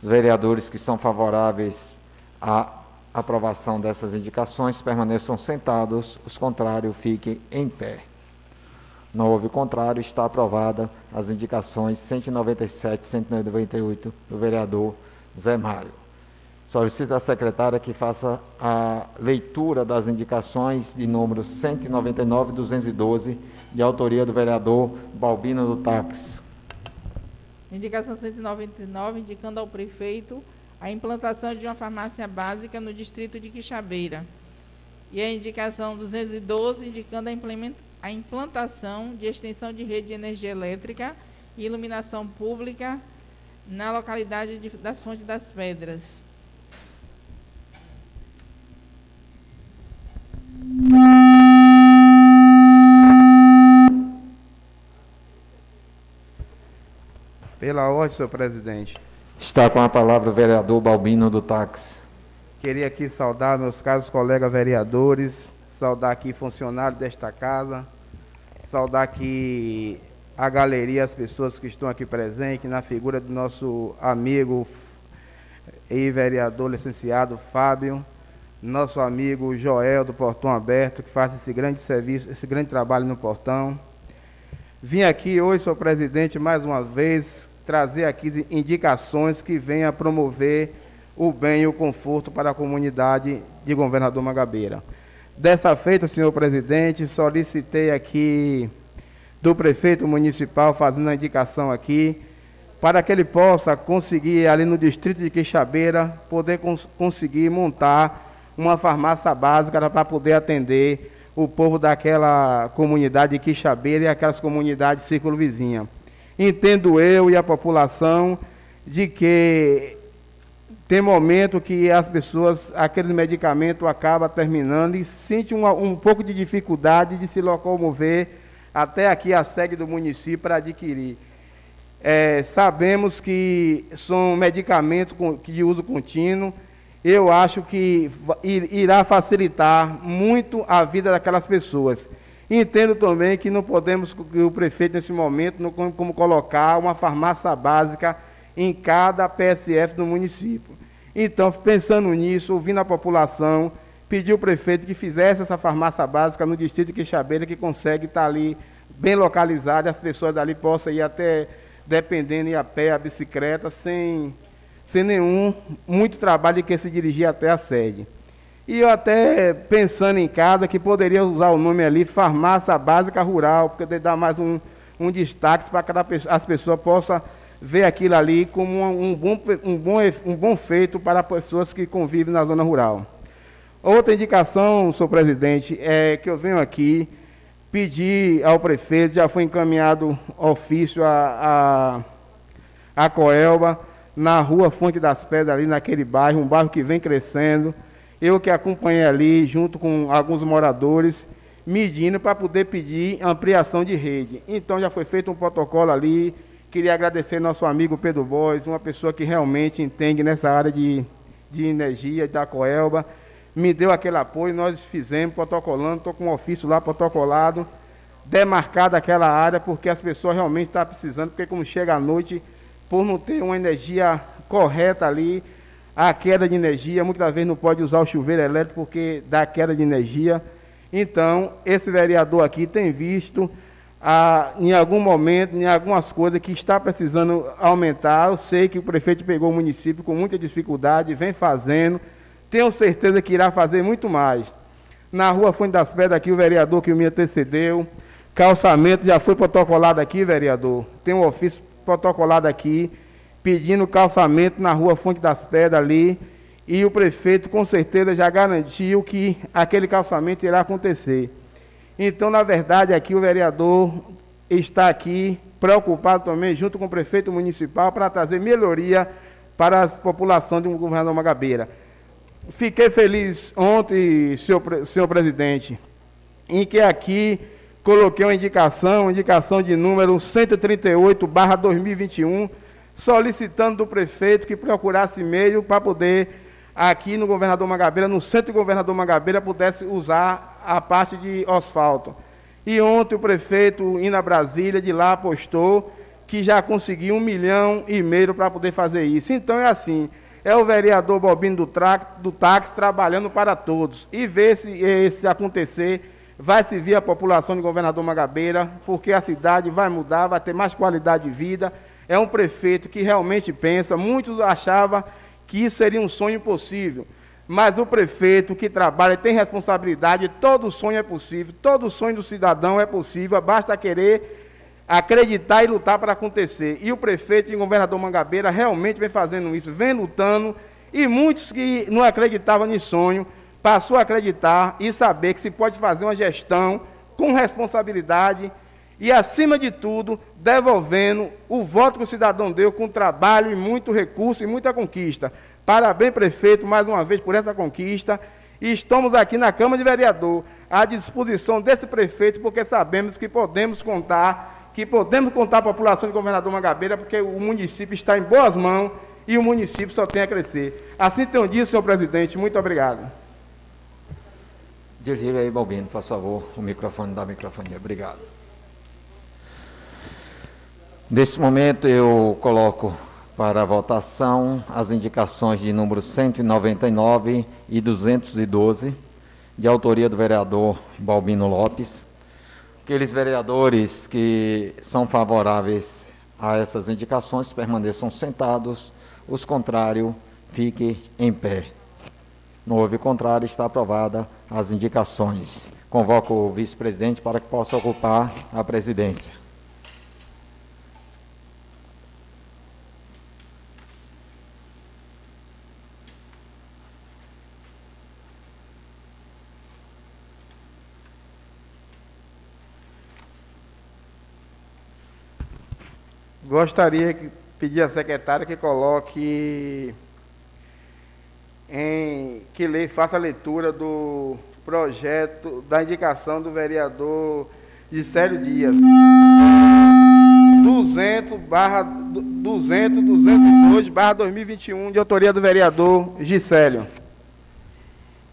[SPEAKER 1] Os vereadores que são favoráveis à aprovação dessas indicações permaneçam sentados, os contrários fiquem em pé. Não houve contrário, está aprovada as indicações 197 e 198 do vereador Zé Mário. Solicito à secretária que faça a leitura das indicações de números 199 e 212 de autoria do vereador Balbino do Táxi.
[SPEAKER 3] Indicação 199, indicando ao prefeito a implantação de uma farmácia básica no distrito de Quixabeira. E a indicação 212, indicando a implantação de extensão de rede de energia elétrica e iluminação pública na localidade de, das Fontes das Pedras.
[SPEAKER 4] Pela ordem, senhor presidente.
[SPEAKER 1] Está com a palavra o vereador Balbino do Táxi.
[SPEAKER 4] Queria aqui saudar meus caros colegas vereadores, saudar aqui funcionários desta casa, saudar aqui a galeria, as pessoas que estão aqui presentes, na figura do nosso amigo e vereador licenciado Fábio, nosso amigo Joel do Portão Aberto, que faz esse grande serviço, esse grande trabalho no portão. Vim aqui hoje, senhor presidente, mais uma vez, trazer aqui indicações que venham promover o bem e o conforto para a comunidade de Governador Magabeira. Dessa feita, senhor presidente, solicitei aqui do prefeito municipal, fazendo a indicação aqui, para que ele possa conseguir, ali no distrito de Quixabeira, poder cons conseguir montar uma farmácia básica para poder atender o povo daquela comunidade de Quixabeira e aquelas comunidades círculo vizinha. Entendo eu e a população de que tem momento que as pessoas, aquele medicamento acaba terminando e sente um, pouco de dificuldade de se locomover até aqui a sede do município para adquirir. É, sabemos que são medicamentos de uso contínuo. Eu acho que irá facilitar muito a vida daquelas pessoas. Entendo também que não podemos, que o prefeito, nesse momento, não como colocar uma farmácia básica em cada PSF do município. Então, pensando nisso, ouvindo a população, pedi ao prefeito que fizesse essa farmácia básica no distrito de Quixabeira, que consegue estar ali bem localizada, as pessoas dali possam ir até, dependendo, ir a pé, a bicicleta, sem, sem nenhum, muito trabalho que se dirigir até a sede. E eu até pensando em casa que poderia usar o nome ali, farmácia básica rural, porque dá mais um, um destaque para que as pessoas possam ver aquilo ali como um bom, um, bom, um bom feito para pessoas que convivem na zona rural. Outra indicação, senhor presidente, é que eu venho aqui pedir ao prefeito, já foi encaminhado ofício a, a, a Coelba, na rua Fonte das Pedras, ali naquele bairro, um bairro que vem crescendo. Eu que acompanhei ali, junto com alguns moradores, medindo para poder pedir ampliação de rede. Então já foi feito um protocolo ali, Queria agradecer nosso amigo Pedro Bois, uma pessoa que realmente entende nessa área de, de energia da Coelba. Me deu aquele apoio, nós fizemos, protocolando, estou com um ofício lá protocolado, demarcado aquela área, porque as pessoas realmente estão precisando, porque como chega à noite, por não ter uma energia correta ali, a queda de energia, muitas vezes não pode usar o chuveiro elétrico porque dá queda de energia. Então, esse vereador aqui tem visto ah, em algum momento, em algumas coisas que está precisando aumentar. Eu sei que o prefeito pegou o município com muita dificuldade, vem fazendo. Tenho certeza que irá fazer muito mais. Na rua Fonte das Pedras, aqui, o vereador que me antecedeu. Calçamento já foi protocolado aqui, vereador. Tem um ofício protocolado aqui, pedindo calçamento na rua Fonte das Pedras ali. E o prefeito, com certeza, já garantiu que aquele calçamento irá acontecer. Então, na verdade, aqui o vereador está aqui preocupado também, junto com o prefeito municipal, para trazer melhoria para a população de um governador Magabeira. Fiquei feliz ontem, senhor, senhor presidente, em que aqui coloquei uma indicação, indicação de número 138, barra 2021, solicitando do prefeito que procurasse meio para poder, aqui no governador Magabeira, no centro do governador Magabeira, pudesse usar a parte de asfalto. E ontem o prefeito, indo a Brasília, de lá apostou que já conseguiu um milhão e meio para poder fazer isso. Então é assim, é o vereador Bobino do, do táxi trabalhando para todos. E ver se esse acontecer, vai servir a população de governador Magabeira, porque a cidade vai mudar, vai ter mais qualidade de vida. É um prefeito que realmente pensa, muitos achavam que isso seria um sonho impossível. Mas o prefeito que trabalha tem responsabilidade, todo sonho é possível, todo sonho do cidadão é possível, basta querer acreditar e lutar para acontecer. E o prefeito e o governador Mangabeira realmente vem fazendo isso, vem lutando, e muitos que não acreditavam em sonho, passou a acreditar e saber que se pode fazer uma gestão com responsabilidade e, acima de tudo, devolvendo o voto que o cidadão deu com trabalho e muito recurso e muita conquista. Parabéns, prefeito, mais uma vez por essa conquista. E estamos aqui na Câmara de Vereador à disposição desse prefeito, porque sabemos que podemos contar, que podemos contar a população de Governador Mangabeira, porque o município está em boas mãos e o município só tem a crescer. Assim tenho dito, senhor presidente. Muito obrigado.
[SPEAKER 1] Desliga aí, Balbino, por favor, o microfone da microfonia. Obrigado. Nesse momento eu coloco para votação as indicações de número 199 e 212, de autoria do vereador Balbino Lopes. Aqueles vereadores que são favoráveis a essas indicações permaneçam sentados, os contrários fiquem em pé. Não houve contrário, está aprovada as indicações. Convoco o vice-presidente para que possa ocupar a presidência.
[SPEAKER 4] Gostaria de pedir à secretária que coloque em que lê, faça a leitura do projeto da indicação do vereador Gisélio Dias. 200 barra 200 202 barra 2021 de autoria do vereador Gisélio.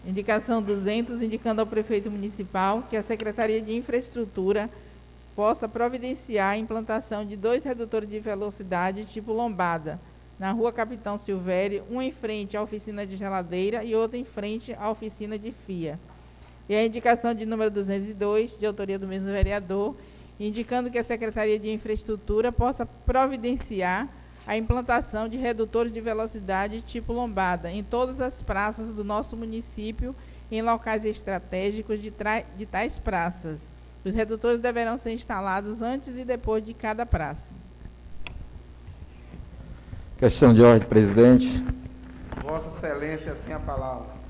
[SPEAKER 3] Indicação 200, indicando ao prefeito municipal que a Secretaria de Infraestrutura possa providenciar a implantação de dois redutores de velocidade tipo lombada, na rua Capitão Silvério, um em frente à oficina de geladeira e outro em frente à oficina de FIA. E a indicação de número 202, de autoria do mesmo vereador, indicando que a Secretaria de Infraestrutura possa providenciar a implantação de redutores de velocidade tipo lombada em todas as praças do nosso município, em locais estratégicos de, de tais praças. Os redutores deverão ser instalados antes e depois de cada praça.
[SPEAKER 1] Questão de ordem, presidente.
[SPEAKER 4] Vossa Excelência tem a palavra.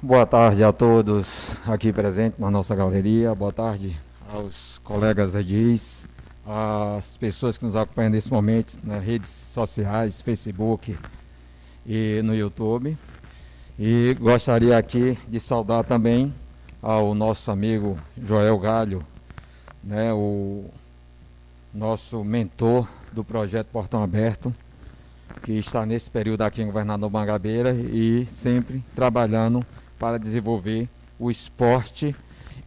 [SPEAKER 1] Boa tarde a todos aqui presentes na nossa galeria. Boa tarde aos colegas edis, às pessoas que nos acompanham nesse momento nas redes sociais, Facebook e no YouTube. E gostaria aqui de saudar também ao nosso amigo Joel Galho, né, o nosso mentor do projeto Portão Aberto, que está nesse período aqui em Governador Mangabeira e sempre trabalhando para desenvolver o esporte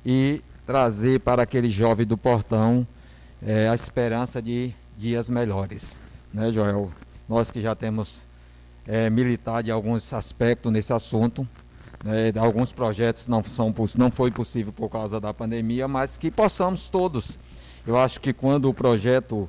[SPEAKER 1] e trazer para aquele jovem do portão é, a esperança de dias melhores. Né, Joel? Nós que já temos é, militado em alguns aspectos nesse assunto, né, alguns projetos não, são, não foi possível por causa da pandemia, mas que possamos todos. Eu acho que quando o projeto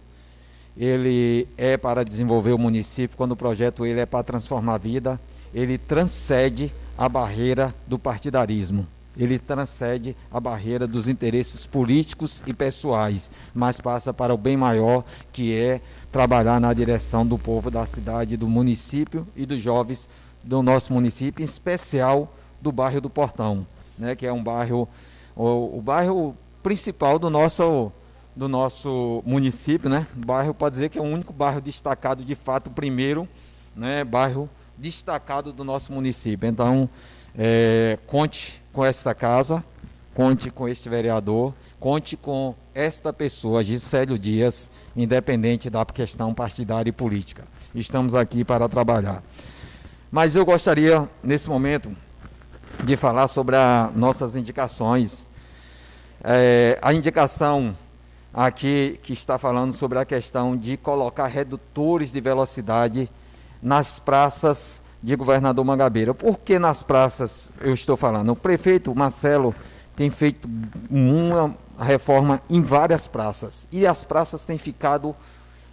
[SPEAKER 1] ele é para desenvolver o município, quando o projeto ele é para transformar a vida, ele transcende a barreira do partidarismo. Ele transcende a barreira dos interesses políticos e pessoais, mas passa para o bem maior, que é trabalhar na direção do povo da cidade, do município e dos jovens do nosso município, em especial do bairro do Portão, né, que é um bairro, o, o bairro principal do nosso do nosso município, né? O bairro pode dizer que é o único bairro destacado, de fato, o primeiro, né? Bairro destacado do nosso município. Então, é, conte com esta casa, conte com este vereador, conte com esta pessoa, Gisélio Dias, independente da questão partidária e política. Estamos aqui para trabalhar. Mas eu gostaria, nesse momento, de falar sobre as nossas indicações. É, a indicação aqui que está falando sobre a questão de colocar redutores de velocidade nas praças de governador Mangabeira. Por que nas praças eu estou falando? O prefeito Marcelo tem feito uma reforma em várias praças e as praças têm ficado,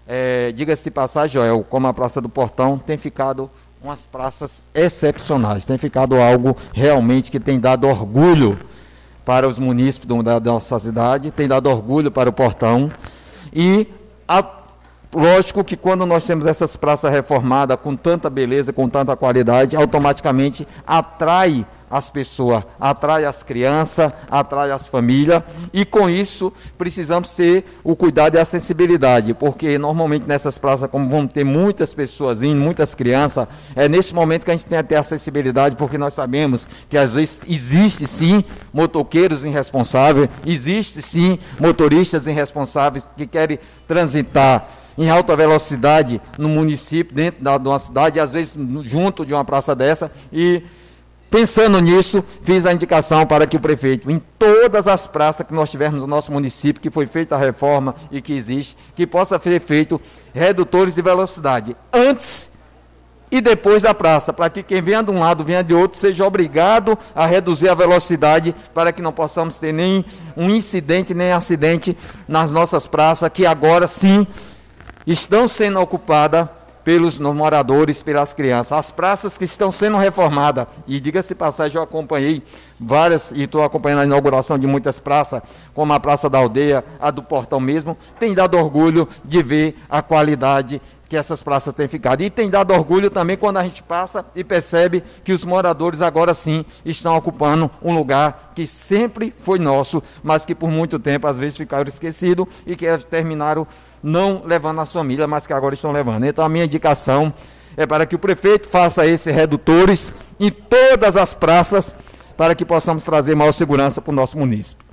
[SPEAKER 1] é, diga-se de passagem, Joel, como a Praça do Portão, tem ficado umas praças excepcionais, tem ficado algo realmente que tem dado orgulho para os munícipes da, nossa cidade, tem dado orgulho para o portão. E a, lógico que quando nós temos essas praças reformadas com tanta beleza, com tanta qualidade, automaticamente atrai as pessoas, atrai as crianças, atrai as famílias, e com isso precisamos ter o cuidado e a sensibilidade, porque normalmente nessas praças, como vão ter muitas pessoas indo, muitas crianças, é nesse momento que a gente tem ter a sensibilidade, porque nós sabemos que às vezes existe sim motoqueiros irresponsáveis, existe sim motoristas irresponsáveis que querem transitar em alta velocidade no município, dentro da, de uma cidade, às vezes junto de uma praça dessa, e Pensando nisso, fiz a indicação para que o prefeito, em todas as praças que nós tivermos no nosso município, que foi feita a reforma e que existe, que possa ser feito redutores de velocidade antes e depois da praça, para que quem venha de um lado, venha de outro, seja obrigado a reduzir a velocidade, para que não possamos ter nem um incidente, nem acidente nas nossas praças, que agora sim estão sendo ocupadas pelos moradores, pelas crianças. As praças que estão sendo reformadas, e diga-se passagem, eu acompanhei várias, e estou acompanhando a inauguração de muitas praças, como a Praça da Aldeia, a do Portão mesmo, tem dado orgulho de ver a qualidade que essas praças têm ficado. E tem dado orgulho também quando a gente passa e percebe que os moradores agora sim estão ocupando um lugar que sempre foi nosso, mas que por muito tempo às vezes ficaram esquecidos e que terminaram não levando as famílias, mas que agora estão levando. Então a minha indicação é para que o prefeito faça esses redutores em todas as praças para que possamos trazer maior segurança para o nosso município.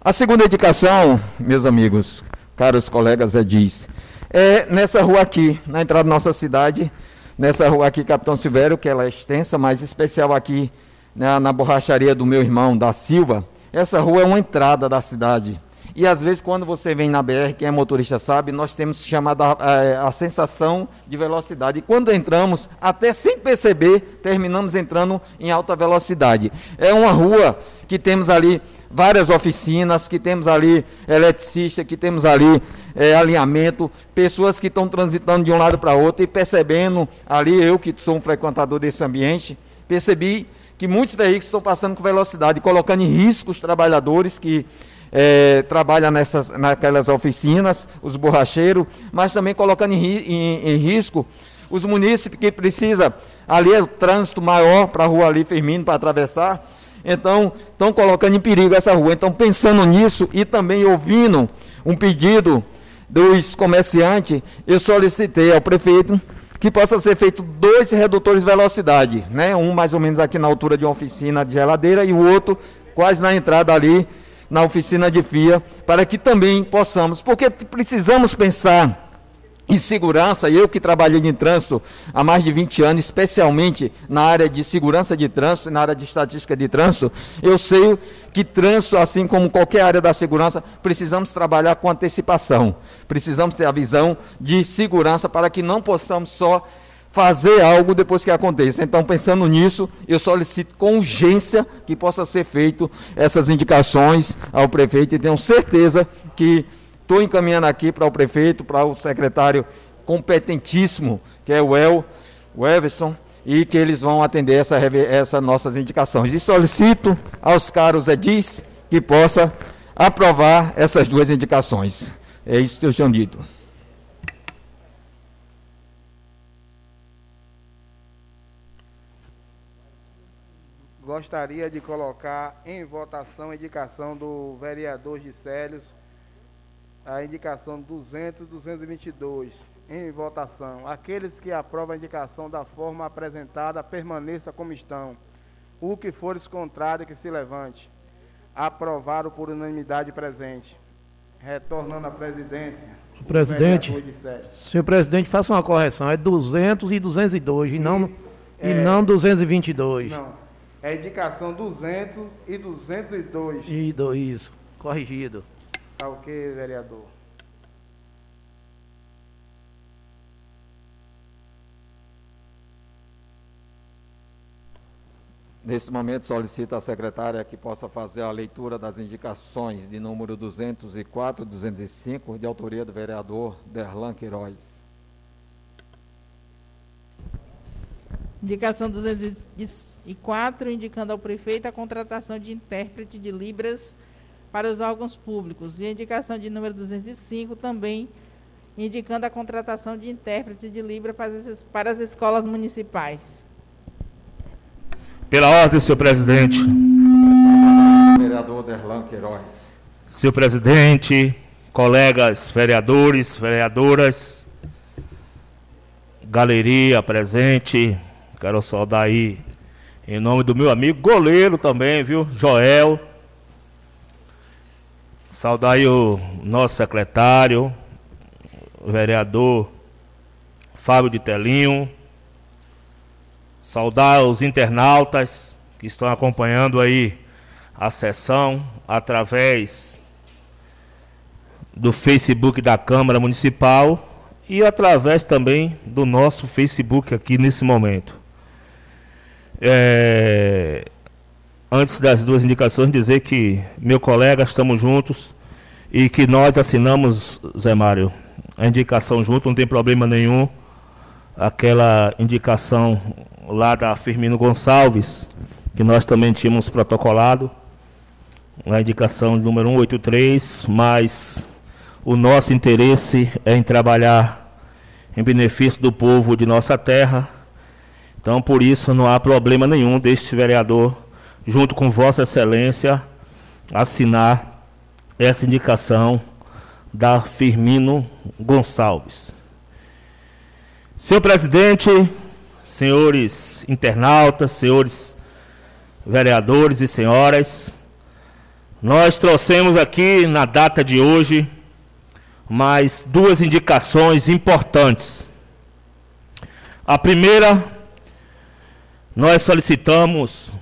[SPEAKER 1] A segunda indicação, meus amigos, caros colegas, é diz, é nessa rua aqui, na entrada da nossa cidade, nessa rua aqui, Capitão Silvério, que ela é extensa, mas especial aqui né, na borracharia do meu irmão, da Silva. Essa rua é uma entrada da cidade. E às vezes, quando você vem na BR, quem é motorista sabe, nós temos chamada a, é, a, sensação de velocidade. E quando entramos, até sem perceber, terminamos entrando em alta velocidade. É uma rua que temos ali várias oficinas, que temos ali eletricista, que temos ali é, alinhamento, pessoas que estão transitando de um lado para outro e percebendo ali, eu que sou um frequentador desse ambiente, percebi que muitos veículos estão passando com velocidade, colocando em risco os trabalhadores que é, trabalha nessas, naquelas oficinas, os borracheiros, mas também colocando em, em, em risco os munícipes que precisa ali é o trânsito maior para a rua ali Firmino para atravessar. Então, estão colocando em perigo essa rua. Então, pensando nisso e também ouvindo um pedido dos comerciantes, eu solicitei ao prefeito que possa ser feito dois redutores de velocidade, né? Um mais ou menos aqui na altura de uma oficina de geladeira e o outro quase na entrada ali na oficina de FIA, para que também possamos, porque precisamos pensar em segurança, eu que trabalhei em trânsito há mais de 20 anos, especialmente na área de segurança de trânsito, na área de estatística de trânsito, eu sei que trânsito, assim como qualquer área da segurança, precisamos trabalhar com antecipação. Precisamos ter a visão de segurança para que não possamos só fazer algo depois que aconteça. Então, pensando nisso, eu solicito com urgência que possa ser feito essas indicações ao prefeito e tenho certeza que estou encaminhando aqui para o prefeito, para o secretário competentíssimo, que é o El, o Everson, e que eles vão atender essa, essas nossas indicações. E solicito aos caros edis que possa aprovar essas duas indicações. É isso que eu tinha dito.
[SPEAKER 4] Gostaria de colocar em votação a indicação do vereador Gisélio, a indicação 200 222 em votação. Aqueles que aprovam a indicação da forma apresentada permaneça como estão. O que for contrário que se levante. Aprovado por unanimidade presente. Retornando à presidência.
[SPEAKER 6] Presidente, senhor presidente, faça uma correção. É 200 e 202 e, e não, é, e não 222. Não.
[SPEAKER 4] É indicação 200 e 202.
[SPEAKER 6] E do, isso, corrigido.
[SPEAKER 4] Tá ok, vereador.
[SPEAKER 1] Nesse momento, solicito à secretária que possa fazer a leitura das indicações de número 204 e 205, de autoria do vereador Derlan Queiroz.
[SPEAKER 3] Indicação 204, indicando ao prefeito a contratação de intérprete de Libras para os órgãos públicos. E a indicação de número 205 também indicando a contratação de intérprete de Libras para as, para as escolas municipais.
[SPEAKER 11] Pela ordem, senhor presidente.
[SPEAKER 1] Vereador Derlan Queiroz.
[SPEAKER 11] Senhor presidente, colegas vereadores, vereadoras, galeria presente, Quero saudar aí, em nome do meu amigo goleiro também, viu? Joel. Saudar aí o nosso secretário, o vereador Fábio de Telinho. Saudar os internautas que estão acompanhando aí a sessão através do Facebook da Câmara Municipal e através também do nosso Facebook aqui nesse momento. É, antes das duas indicações, dizer que meu colega estamos juntos e que nós assinamos, Zé Mário, a indicação junto, não tem problema nenhum. Aquela indicação lá da Firmino Gonçalves, que nós também tínhamos protocolado, a indicação número 183, mas o nosso interesse é em trabalhar em benefício do povo de nossa terra. Então, por isso, não há problema nenhum deste vereador, junto com Vossa Excelência, assinar essa indicação da Firmino Gonçalves. Senhor presidente, senhores internautas, senhores vereadores e senhoras, nós trouxemos aqui na data de hoje mais duas indicações importantes. A primeira, nós solicitamos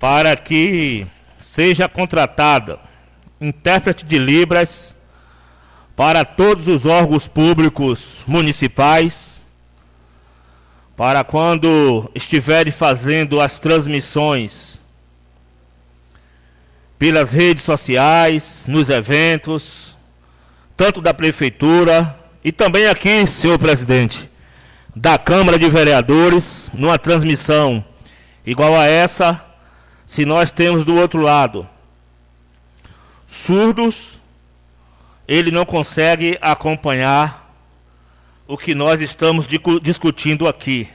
[SPEAKER 11] para que seja contratada intérprete de Libras para todos os órgãos públicos municipais, para quando estiverem fazendo as transmissões pelas redes sociais, nos eventos, tanto da prefeitura e também aqui, senhor presidente, da Câmara de Vereadores, numa transmissão igual a essa, se nós temos do outro lado surdos, ele não consegue acompanhar o que nós estamos discutindo aqui.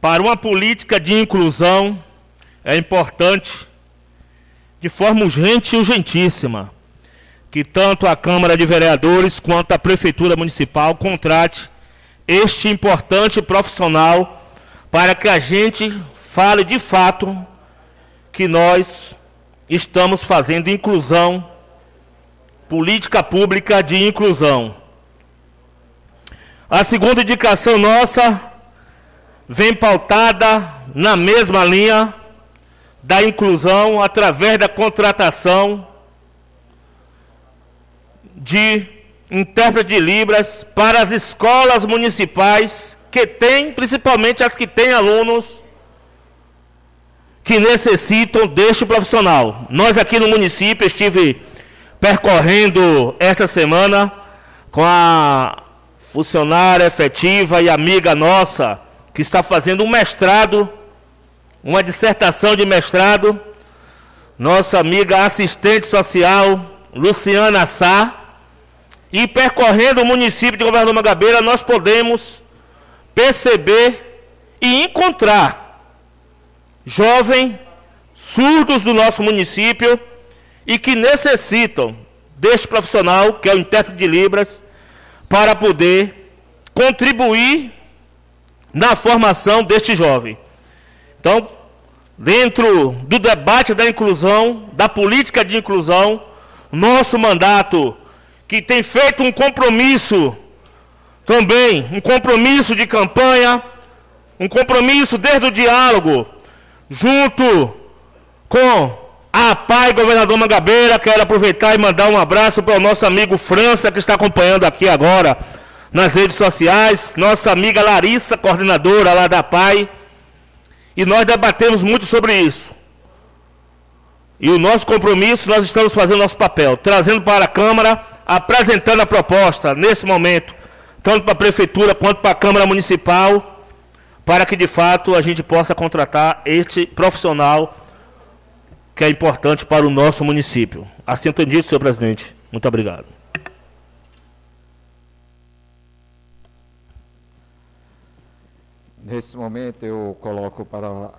[SPEAKER 11] Para uma política de inclusão, é importante, de forma urgente e urgentíssima, que tanto a Câmara de Vereadores quanto a Prefeitura Municipal contrate este importante profissional para que a gente fale de fato que nós estamos fazendo inclusão, política pública de inclusão. A segunda indicação nossa vem pautada na mesma linha da inclusão através da contratação de intérprete de Libras para as escolas municipais que têm, principalmente as que têm alunos que necessitam deste profissional. Nós aqui no município estive percorrendo esta semana com a funcionária efetiva e amiga nossa que está fazendo um mestrado, uma dissertação de mestrado, nossa amiga assistente social Luciana Sá, e percorrendo o município de Governador Magabeira, nós podemos perceber e encontrar jovem, surdos do nosso município e que necessitam deste profissional, que é o intérprete de Libras, para poder contribuir na formação deste jovem. Então, dentro do debate da inclusão, da política de inclusão, nosso mandato, que tem feito um compromisso também, um compromisso de campanha, um compromisso desde o diálogo, junto com a pai governador Mangabeira, quero aproveitar e mandar um abraço para o nosso amigo França, que está acompanhando aqui agora nas redes sociais, nossa amiga Larissa, coordenadora lá da PAI, e nós debatemos muito sobre isso. E o nosso compromisso, nós estamos fazendo nosso papel, trazendo para a Câmara, apresentando a proposta nesse momento, tanto para a Prefeitura quanto para a Câmara Municipal, para que de fato a gente possa contratar este profissional que é importante para o nosso município. Assim entendido, senhor presidente. Muito obrigado.
[SPEAKER 1] Nesse momento eu coloco para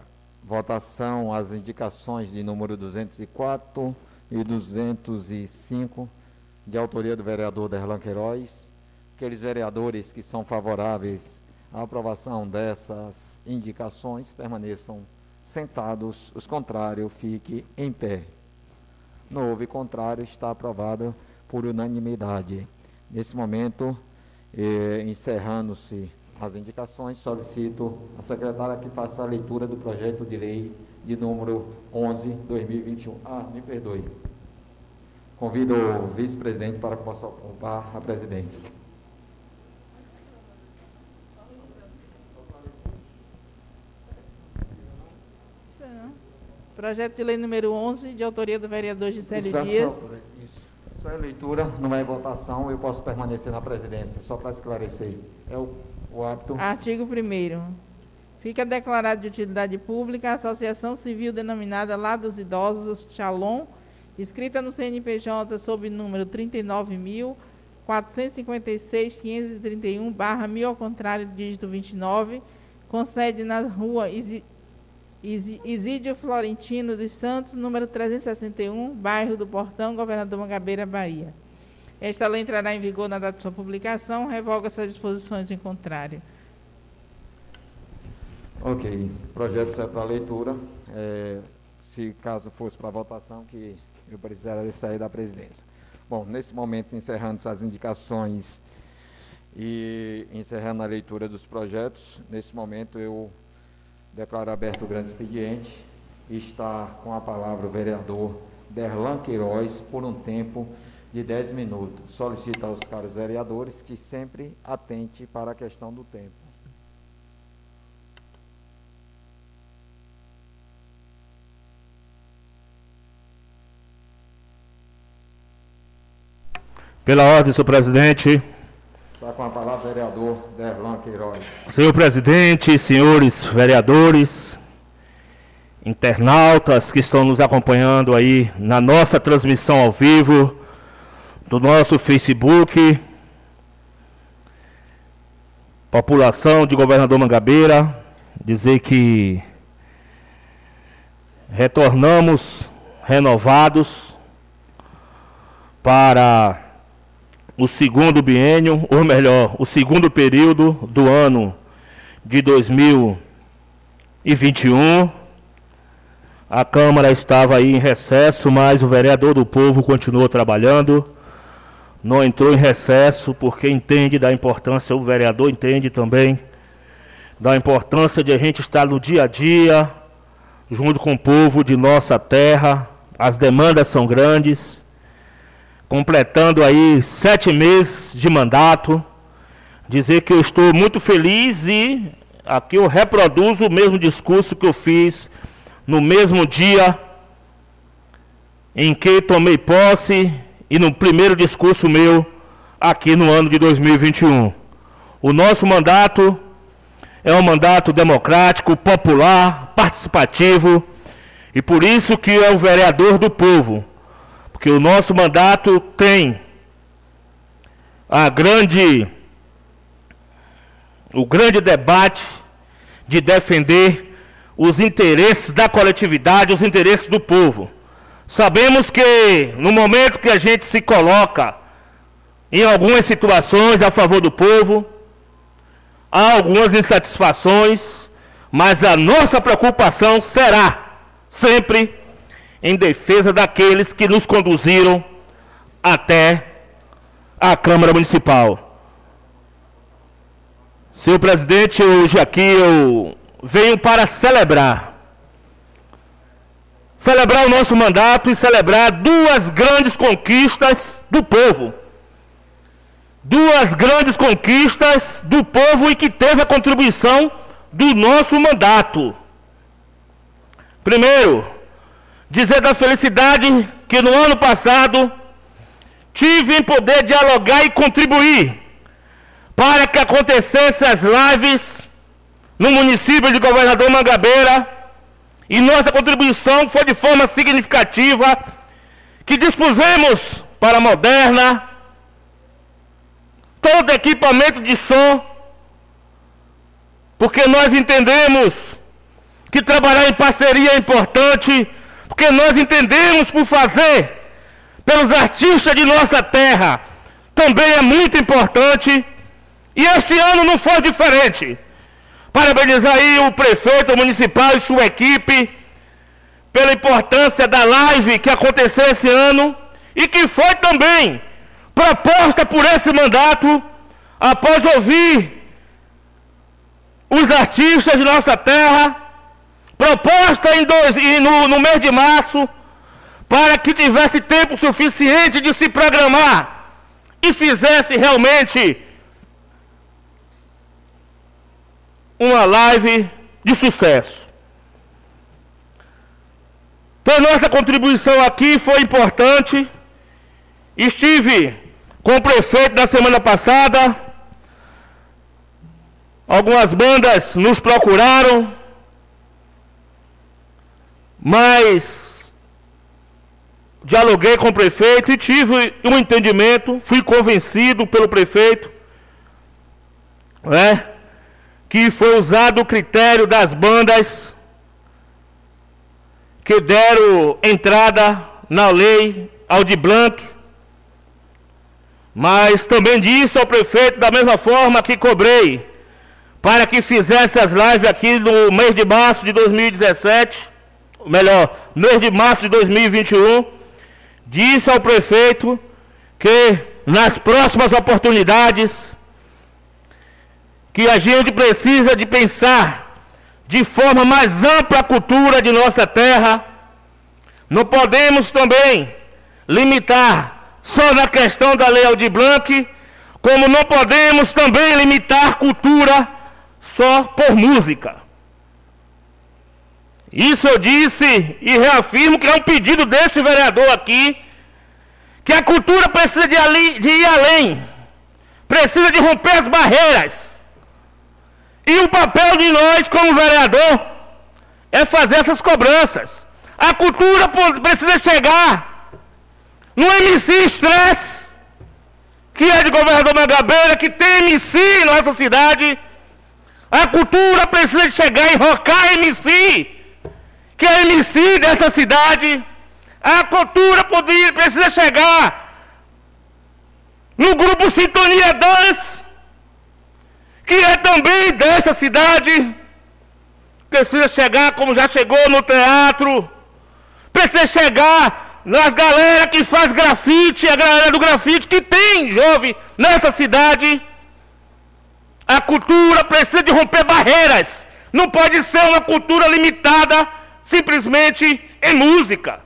[SPEAKER 1] votação as indicações de número 204 e 205 de autoria do vereador Derlan Queiroz. Aqueles vereadores que são favoráveis a aprovação dessas indicações permaneçam sentados, os contrários fiquem em pé. Não houve contrário, está aprovado por unanimidade. Nesse momento, eh, encerrando-se as indicações, solicito a secretária que faça a leitura do projeto de lei de número 11, 2021. Ah, me perdoe. Convido o vice-presidente para que possa ocupar a presidência.
[SPEAKER 3] Projeto de lei número 11, de autoria do vereador Gisele Dias.
[SPEAKER 1] Isso. Só é leitura, não é votação, eu posso permanecer na presidência, só para esclarecer. É o, o hábito.
[SPEAKER 3] Artigo 1 Fica declarado de utilidade pública a Associação Civil denominada Lá dos Idosos, Shalom, inscrita no CNPJ sob número 39.456.531, barra 1000 ao contrário, dígito 29, com sede na rua Isídio Florentino dos Santos, número 361, bairro do Portão, Governador Mangabeira, Bahia. Esta lei entrará em vigor na data de sua publicação, revoga essas disposições em contrário.
[SPEAKER 1] Ok, o projeto sai para leitura. É, se caso fosse para votação, que eu precisaria sair da presidência. Bom, nesse momento, encerrando as indicações e encerrando a leitura dos projetos, nesse momento eu declaro aberto o grande expediente e está com a palavra o vereador Derlan Queiroz por um tempo de 10 minutos. Solicito aos caros vereadores que sempre atente para a questão do tempo.
[SPEAKER 11] Pela ordem, senhor presidente.
[SPEAKER 1] Está com a palavra vereador Derlan Queiroz.
[SPEAKER 11] Senhor presidente, senhores vereadores, internautas que estão nos acompanhando aí na nossa transmissão ao vivo do nosso Facebook, população de Governador Mangabeira, dizer que retornamos renovados para o segundo biênio, ou melhor, o segundo período do ano de 2021. A Câmara estava aí em recesso, mas o vereador do povo continuou trabalhando. Não entrou em recesso porque entende da importância, o vereador entende também da importância de a gente estar no dia a dia, junto com o povo de nossa terra. As demandas são grandes completando aí sete meses de mandato, dizer que eu estou muito feliz e aqui eu reproduzo o mesmo discurso que eu fiz no mesmo dia em que tomei posse e no primeiro discurso meu aqui no ano de 2021. O nosso mandato é um mandato democrático, popular, participativo e por isso que é o vereador do povo porque o nosso mandato tem a grande o grande debate de defender os interesses da coletividade, os interesses do povo. Sabemos que no momento que a gente se coloca em algumas situações a favor do povo, há algumas insatisfações, mas a nossa preocupação será sempre em defesa daqueles que nos conduziram até a Câmara Municipal. Senhor presidente, hoje aqui eu venho para celebrar. Celebrar o nosso mandato e celebrar duas grandes conquistas do povo. Duas grandes conquistas do povo e que teve a contribuição do nosso mandato. Primeiro, dizer da felicidade que no ano passado tive em poder dialogar e contribuir para que acontecessem as lives no município de Governador Mangabeira. E nossa contribuição foi de forma significativa que dispusemos para a moderna todo equipamento de som porque nós entendemos que trabalhar em parceria é importante porque nós entendemos por fazer pelos artistas de nossa terra também é muito importante. E este ano não foi diferente. Parabenizar aí o prefeito municipal e sua equipe pela importância da live que aconteceu esse ano e que foi também proposta por esse mandato após ouvir os artistas de nossa terra proposta em dois, no, no mês de março, para que tivesse tempo suficiente de se programar e fizesse realmente uma live de sucesso. Então, nossa contribuição aqui foi importante Estive com o prefeito da semana passada. Algumas bandas nos procuraram, mas dialoguei com o prefeito e tive um entendimento, fui convencido pelo prefeito, né, que foi usado o critério das bandas que deram entrada na lei Aldi Blanc, mas também disse ao prefeito, da mesma forma que cobrei, para que fizesse as lives aqui no mês de março de 2017, melhor, mês de março de 2021, disse ao prefeito que nas próximas oportunidades que a gente precisa de pensar de forma mais ampla a cultura de nossa terra. Não podemos também limitar só na questão da Lei Aldir Blanc, como não podemos também limitar cultura só por música. Isso eu disse e reafirmo que é um pedido deste vereador aqui, que a cultura precisa de, ali, de ir além, precisa de romper as barreiras. E o papel de nós, como vereador, é fazer essas cobranças. A cultura precisa chegar no MC Stress, que é de governador Mangabeira, que tem MC na nossa cidade. A cultura precisa chegar em Rocar MC, que é MC dessa cidade. A cultura precisa chegar no grupo Sintonia Dance, que é também dessa cidade. Precisa chegar como já chegou no teatro. Precisa chegar nas galera que faz grafite, a galera do grafite que tem jovem nessa cidade. A cultura precisa de romper barreiras. Não pode ser uma cultura limitada simplesmente em música.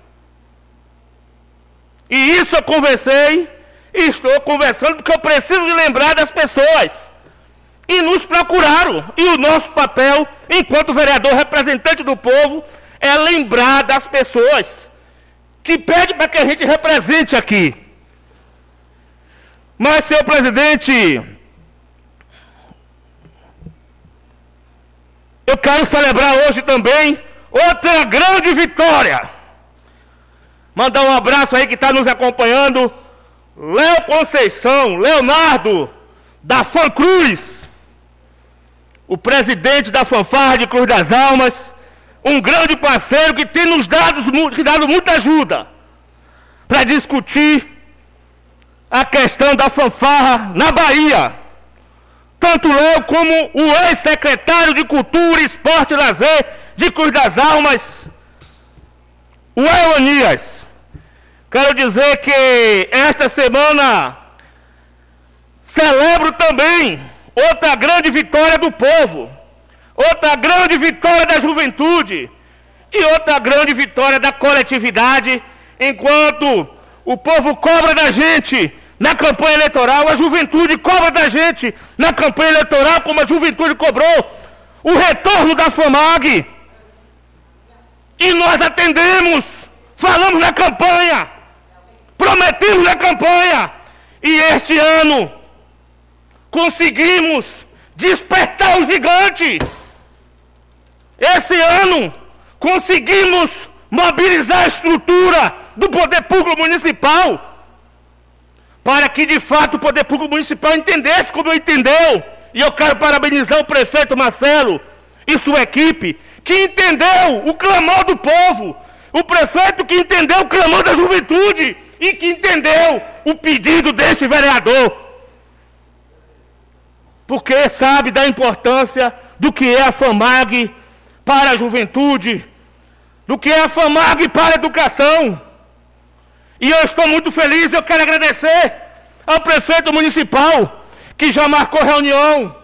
[SPEAKER 11] E isso eu conversei e estou conversando porque eu preciso lembrar das pessoas. E nos procuraram. E o nosso papel, enquanto vereador representante do povo, é lembrar das pessoas que pede para que a gente represente aqui. Mas, senhor presidente, eu quero celebrar hoje também outra grande vitória. Mandar um abraço aí que está nos acompanhando. Léo Conceição, Leonardo, da Fan Cruz, o presidente da fanfarra de Cruz das Almas, um grande parceiro que tem nos dado, dado muita ajuda para discutir a questão da fanfarra na Bahia. Tanto Léo como o ex-secretário de Cultura, Esporte e Lazer de Cruz das Almas, o Eonias. Quero dizer que esta semana celebro também outra grande vitória do povo, outra grande vitória da juventude e outra grande vitória da coletividade, enquanto o povo cobra da gente na campanha eleitoral, a juventude cobra da gente na campanha eleitoral, como a juventude cobrou o retorno da FAMAG. E nós atendemos, falamos na campanha, prometemos na campanha, e este ano conseguimos despertar o gigante. Esse ano conseguimos mobilizar a estrutura do poder público municipal para que de fato o poder público municipal entendesse como entendeu. E eu quero parabenizar o prefeito Marcelo e sua equipe que entendeu o clamor do povo, o prefeito que entendeu o clamor da juventude e que entendeu o pedido deste vereador. Porque sabe da importância do que é a FAMAG para a juventude, do que é a FAMAG para a educação. E eu estou muito feliz, eu quero agradecer ao prefeito municipal, que já marcou reunião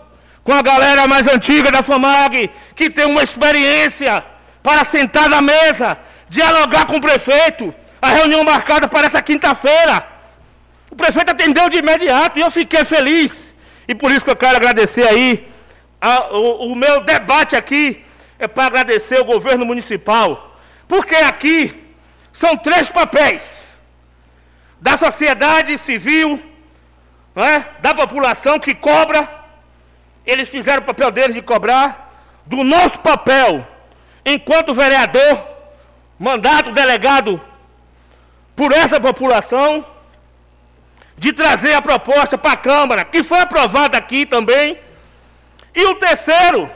[SPEAKER 11] com a galera mais antiga da FAMAG, que tem uma experiência para sentar na mesa, dialogar com o prefeito. A reunião marcada para essa quinta-feira. O prefeito atendeu de imediato e eu fiquei feliz. E por isso que eu quero agradecer aí. A, o, o meu debate aqui é para agradecer o governo municipal. Porque aqui são três papéis. da sociedade civil, é? da população que cobra, eles fizeram o papel deles de cobrar, do nosso papel, enquanto vereador, mandato delegado por essa população, de trazer a proposta para a Câmara, que foi aprovada aqui também. E o terceiro,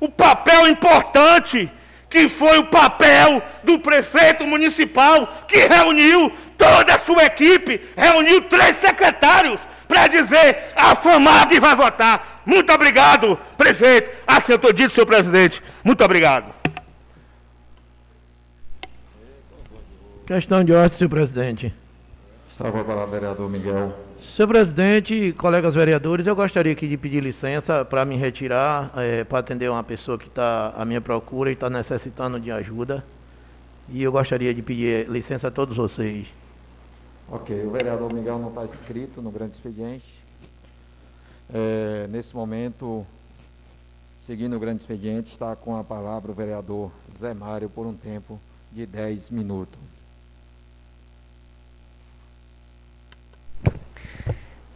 [SPEAKER 11] o papel importante, que foi o papel do prefeito municipal, que reuniu toda a sua equipe, reuniu três secretários para dizer a FAMAD vai votar. Muito obrigado, prefeito. Assim eu estou dito, senhor presidente. Muito obrigado.
[SPEAKER 6] Questão de ordem, senhor presidente.
[SPEAKER 1] Está com a palavra, vereador Miguel.
[SPEAKER 6] Senhor presidente, colegas vereadores, eu gostaria aqui de pedir licença para me retirar, é, para atender uma pessoa que está à minha procura e está necessitando de ajuda. E eu gostaria de pedir licença a todos vocês.
[SPEAKER 1] Ok, o vereador Miguel não está inscrito no grande expediente. É, nesse momento, seguindo o grande expediente, está com a palavra o vereador Zé Mário por um tempo de 10 minutos.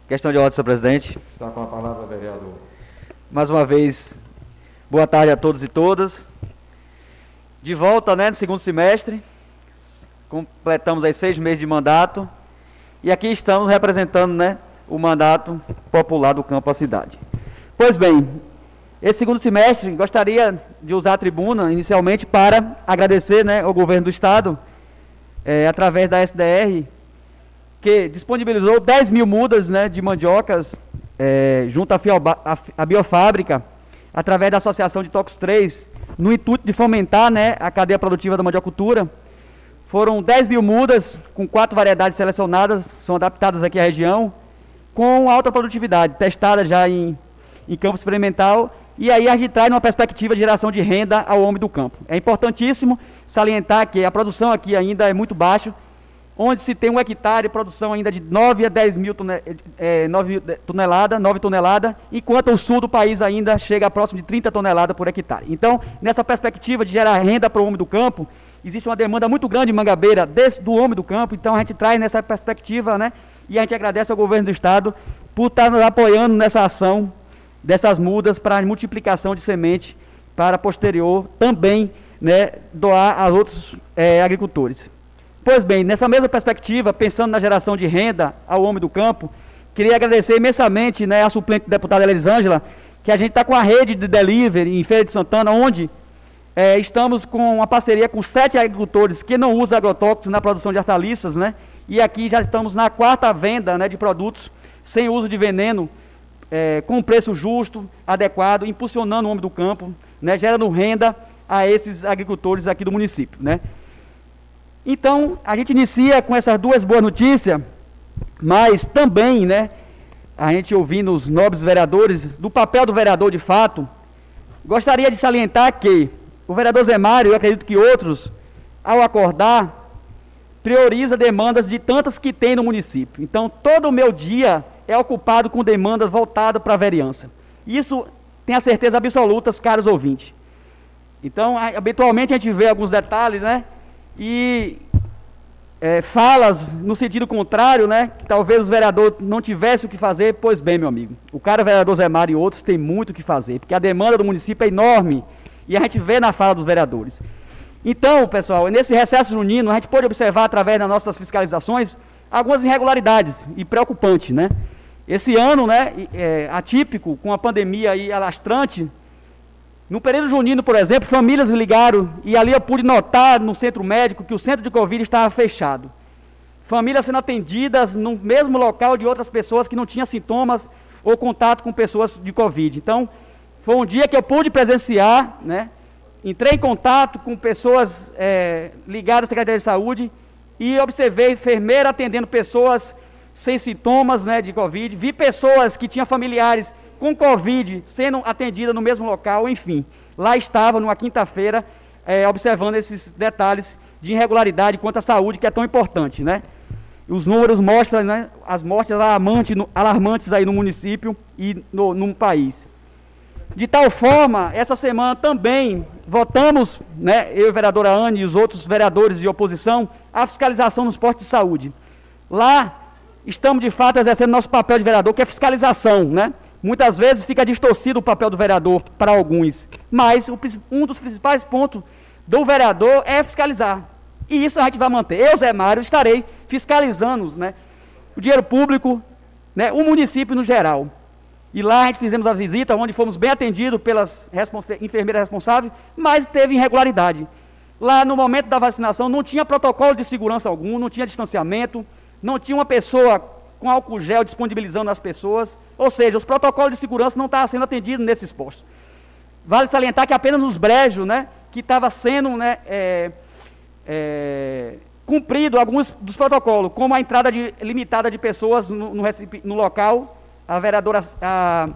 [SPEAKER 10] Questão de ordem, senhor presidente.
[SPEAKER 1] Está com a palavra, vereador.
[SPEAKER 10] Mais uma vez, boa tarde a todos e todas. De volta, né, no segundo semestre. Completamos aí seis meses de mandato. E aqui estamos representando, né, o mandato popular do campo à cidade. Pois bem, esse segundo semestre, gostaria de usar a tribuna inicialmente para agradecer né, ao governo do Estado, é, através da SDR, que disponibilizou 10 mil mudas né, de mandiocas é, junto à, biofábrica, através da Associação de Tocos 3, no intuito de fomentar né, a cadeia produtiva da mandiocultura. Foram 10 mil mudas, com quatro variedades selecionadas, são adaptadas aqui à região, com alta produtividade, testadas já em, em campo experimental, e aí a gente traz uma perspectiva de geração de renda ao homem do campo. É importantíssimo salientar que a produção aqui ainda é muito baixa, onde se tem um hectare de produção ainda de 9 a 10 mil, é, 9 toneladas, 9 toneladas, enquanto o sul do país ainda chega a próximo de 30 toneladas por hectare. Então, nessa perspectiva de gerar renda para o homem do campo, existe uma demanda muito grande em Mangabeira desse, do homem do campo, então a gente traz nessa perspectiva, né? E a gente agradece ao governo do estado por estar nos apoiando nessa ação dessas mudas para a multiplicação de semente para posterior também né, doar a outros é, agricultores. Pois bem, nessa mesma perspectiva, pensando na geração de renda ao homem do campo, queria agradecer imensamente né, a suplente deputada Elisângela, que a gente está com a rede de delivery em Feira de Santana, onde é, estamos com uma parceria com sete agricultores que não usam agrotóxicos na produção de hortaliças, né? E aqui já estamos na quarta venda né, de produtos sem uso de veneno, é, com preço justo, adequado, impulsionando o homem do campo, né, gerando renda a esses agricultores aqui do município. Né? Então, a gente inicia com essas duas boas notícias, mas também, né, a gente ouvindo os nobres vereadores, do papel do vereador de fato, gostaria de salientar que o vereador Zé Mário, eu acredito que outros, ao acordar, prioriza demandas de tantas que tem no município. Então, todo o meu dia é ocupado com demandas voltadas para a vereança. Isso tem a certeza absoluta, caros ouvintes. Então, habitualmente a gente vê alguns detalhes, né? e é, falas no sentido contrário, né? Que talvez os vereadores não tivessem o que fazer, pois bem, meu amigo. O cara, o vereador Zé Mário e outros, tem muito o que fazer, porque a demanda do município é enorme e a gente vê na fala dos vereadores. Então, pessoal, nesse recesso junino, a gente pode observar através das nossas fiscalizações algumas irregularidades e preocupantes, né? Esse ano, né, é, atípico, com a pandemia aí alastrante, no período junino, por exemplo, famílias me ligaram e ali eu pude notar no centro médico que o centro de Covid estava fechado. Famílias sendo atendidas no mesmo local de outras pessoas que não tinham sintomas ou contato com pessoas de Covid. Então, foi um dia que eu pude presenciar, né? Entrei em contato com pessoas é, ligadas à Secretaria de Saúde e observei enfermeira atendendo pessoas sem sintomas né, de Covid. Vi pessoas que tinham familiares com Covid, sendo atendida no mesmo local, enfim. Lá estava, numa quinta-feira, é, observando esses detalhes de irregularidade quanto à saúde, que é tão importante, né? Os números mostram né, as mortes alarmantes, alarmantes aí no município e no, no país. De tal forma, essa semana também votamos, né, eu, vereadora Anne e os outros vereadores de oposição, a fiscalização nos postos de saúde. Lá estamos de fato exercendo nosso papel de vereador, que é fiscalização, né? Muitas vezes fica distorcido o papel do vereador para alguns, mas um dos principais pontos do vereador é fiscalizar. E isso a gente vai manter. Eu, Zé Mário, estarei fiscalizando né, o dinheiro público, né, o município no geral. E lá a gente fizemos a visita, onde fomos bem atendidos pelas respons enfermeiras responsáveis, mas teve irregularidade. Lá no momento da vacinação não tinha protocolo de segurança algum, não tinha distanciamento, não tinha uma pessoa com álcool gel disponibilizando as pessoas. Ou seja, os protocolos de segurança não estavam sendo atendidos nesses postos. Vale salientar que apenas nos brejos, né, que estava sendo né, é, é, cumprido alguns dos protocolos, como a entrada de, limitada de pessoas no, no, no local, a vereadora, a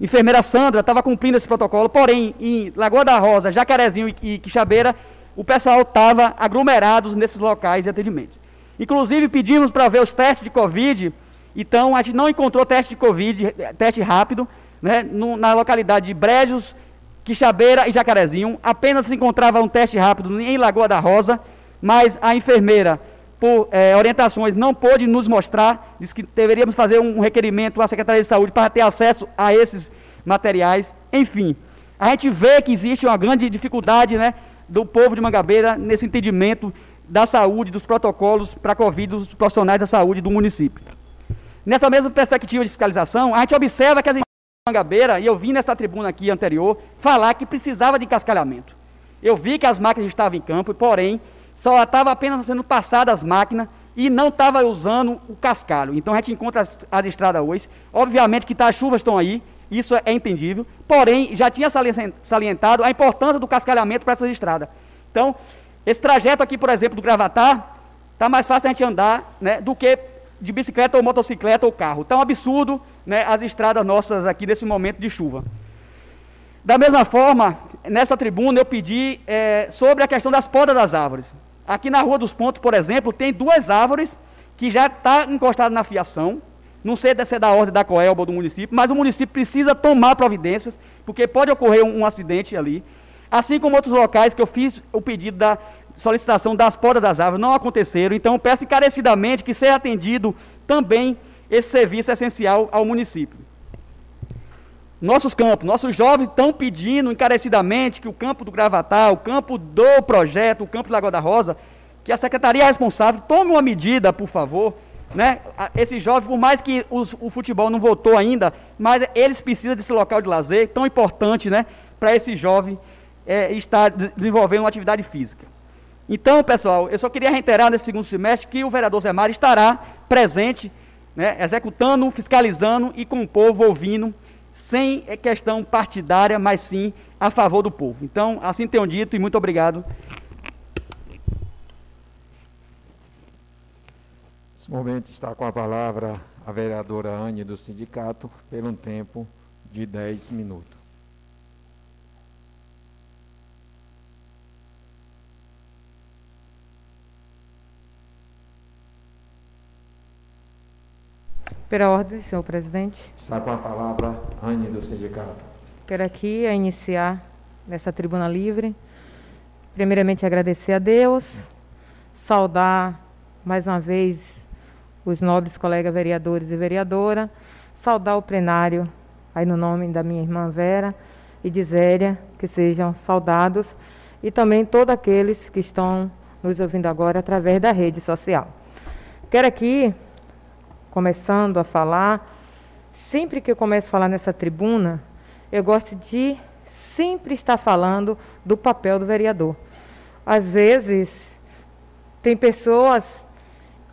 [SPEAKER 10] enfermeira Sandra estava cumprindo esse protocolo, porém, em Lagoa da Rosa, Jacarezinho e, Quixabeira, o pessoal estava aglomerados nesses locais de atendimento. Inclusive, pedimos para ver os testes de Covid, então a gente não encontrou teste de Covid, teste rápido, né, no, na localidade de Brejos, Quixabeira e Jacarezinho. Apenas se encontrava um teste rápido em Lagoa da Rosa, mas a enfermeira, por é, orientações, não pôde nos mostrar, disse que deveríamos fazer um requerimento à Secretaria de Saúde para ter acesso a esses materiais. Enfim, a gente vê que existe uma grande dificuldade né, do povo de Mangabeira nesse entendimento da saúde, dos protocolos para a Covid dos profissionais da saúde do município. Nessa mesma perspectiva de fiscalização, a gente observa que as empresas de Mangabeira, e eu vi nessa tribuna aqui anterior, falar que precisava de cascalhamento. Eu vi que as máquinas estavam em campo, porém, só estava apenas sendo passadas as máquinas e não estava usando o cascalho. Então a gente encontra as, as estradas hoje. Obviamente que tá, as chuvas estão aí, isso é entendível, porém já tinha salientado a importância do cascalhamento para essas estradas. Então, esse trajeto aqui, por exemplo, do Gravatar, está mais fácil a gente andar né, do que de bicicleta ou motocicleta ou carro. Está um absurdo né, as estradas nossas aqui nesse momento de chuva. Da mesma forma, nessa tribuna eu pedi é, sobre a questão das podas das árvores. Aqui na Rua dos Pontos, por exemplo, tem duas árvores que já estão tá encostadas na fiação. Não sei se é da ordem da Coelba ou do município, mas o município precisa tomar providências, porque pode ocorrer um, um acidente ali. Assim como outros locais que eu fiz o pedido da solicitação das podas das árvores, não aconteceram. Então, peço encarecidamente que seja atendido também esse serviço essencial ao município. Nossos campos, nossos jovens estão pedindo encarecidamente que o campo do Gravatar, o campo do projeto, o campo do Lagoa da Rosa, que a secretaria responsável tome uma medida, por favor. Né? Esses jovens, por mais que os, o futebol não voltou ainda, mas eles precisam desse local de lazer tão importante né, para esse jovem é, estar desenvolvendo uma atividade física. Então, pessoal, eu só queria reiterar nesse segundo semestre que o vereador Zé Mário estará presente, né, executando, fiscalizando e com o povo ouvindo sem questão partidária, mas sim a favor do povo. Então, assim tenho dito e muito obrigado.
[SPEAKER 1] Nesse momento está com a palavra a vereadora Anne do sindicato, pelo um tempo de 10 minutos.
[SPEAKER 9] Pela ordem, senhor presidente.
[SPEAKER 1] Está com a palavra Anne do sindicato.
[SPEAKER 9] Quero aqui iniciar nessa tribuna livre. Primeiramente agradecer a Deus, saudar mais uma vez os nobres colegas vereadores e vereadora, saudar o plenário aí no nome da minha irmã Vera e de Zélia, que sejam saudados, e também todos aqueles que estão nos ouvindo agora através da rede social. Quero aqui começando a falar, sempre que eu começo a falar nessa tribuna, eu gosto de sempre estar falando do papel do vereador. Às vezes, tem pessoas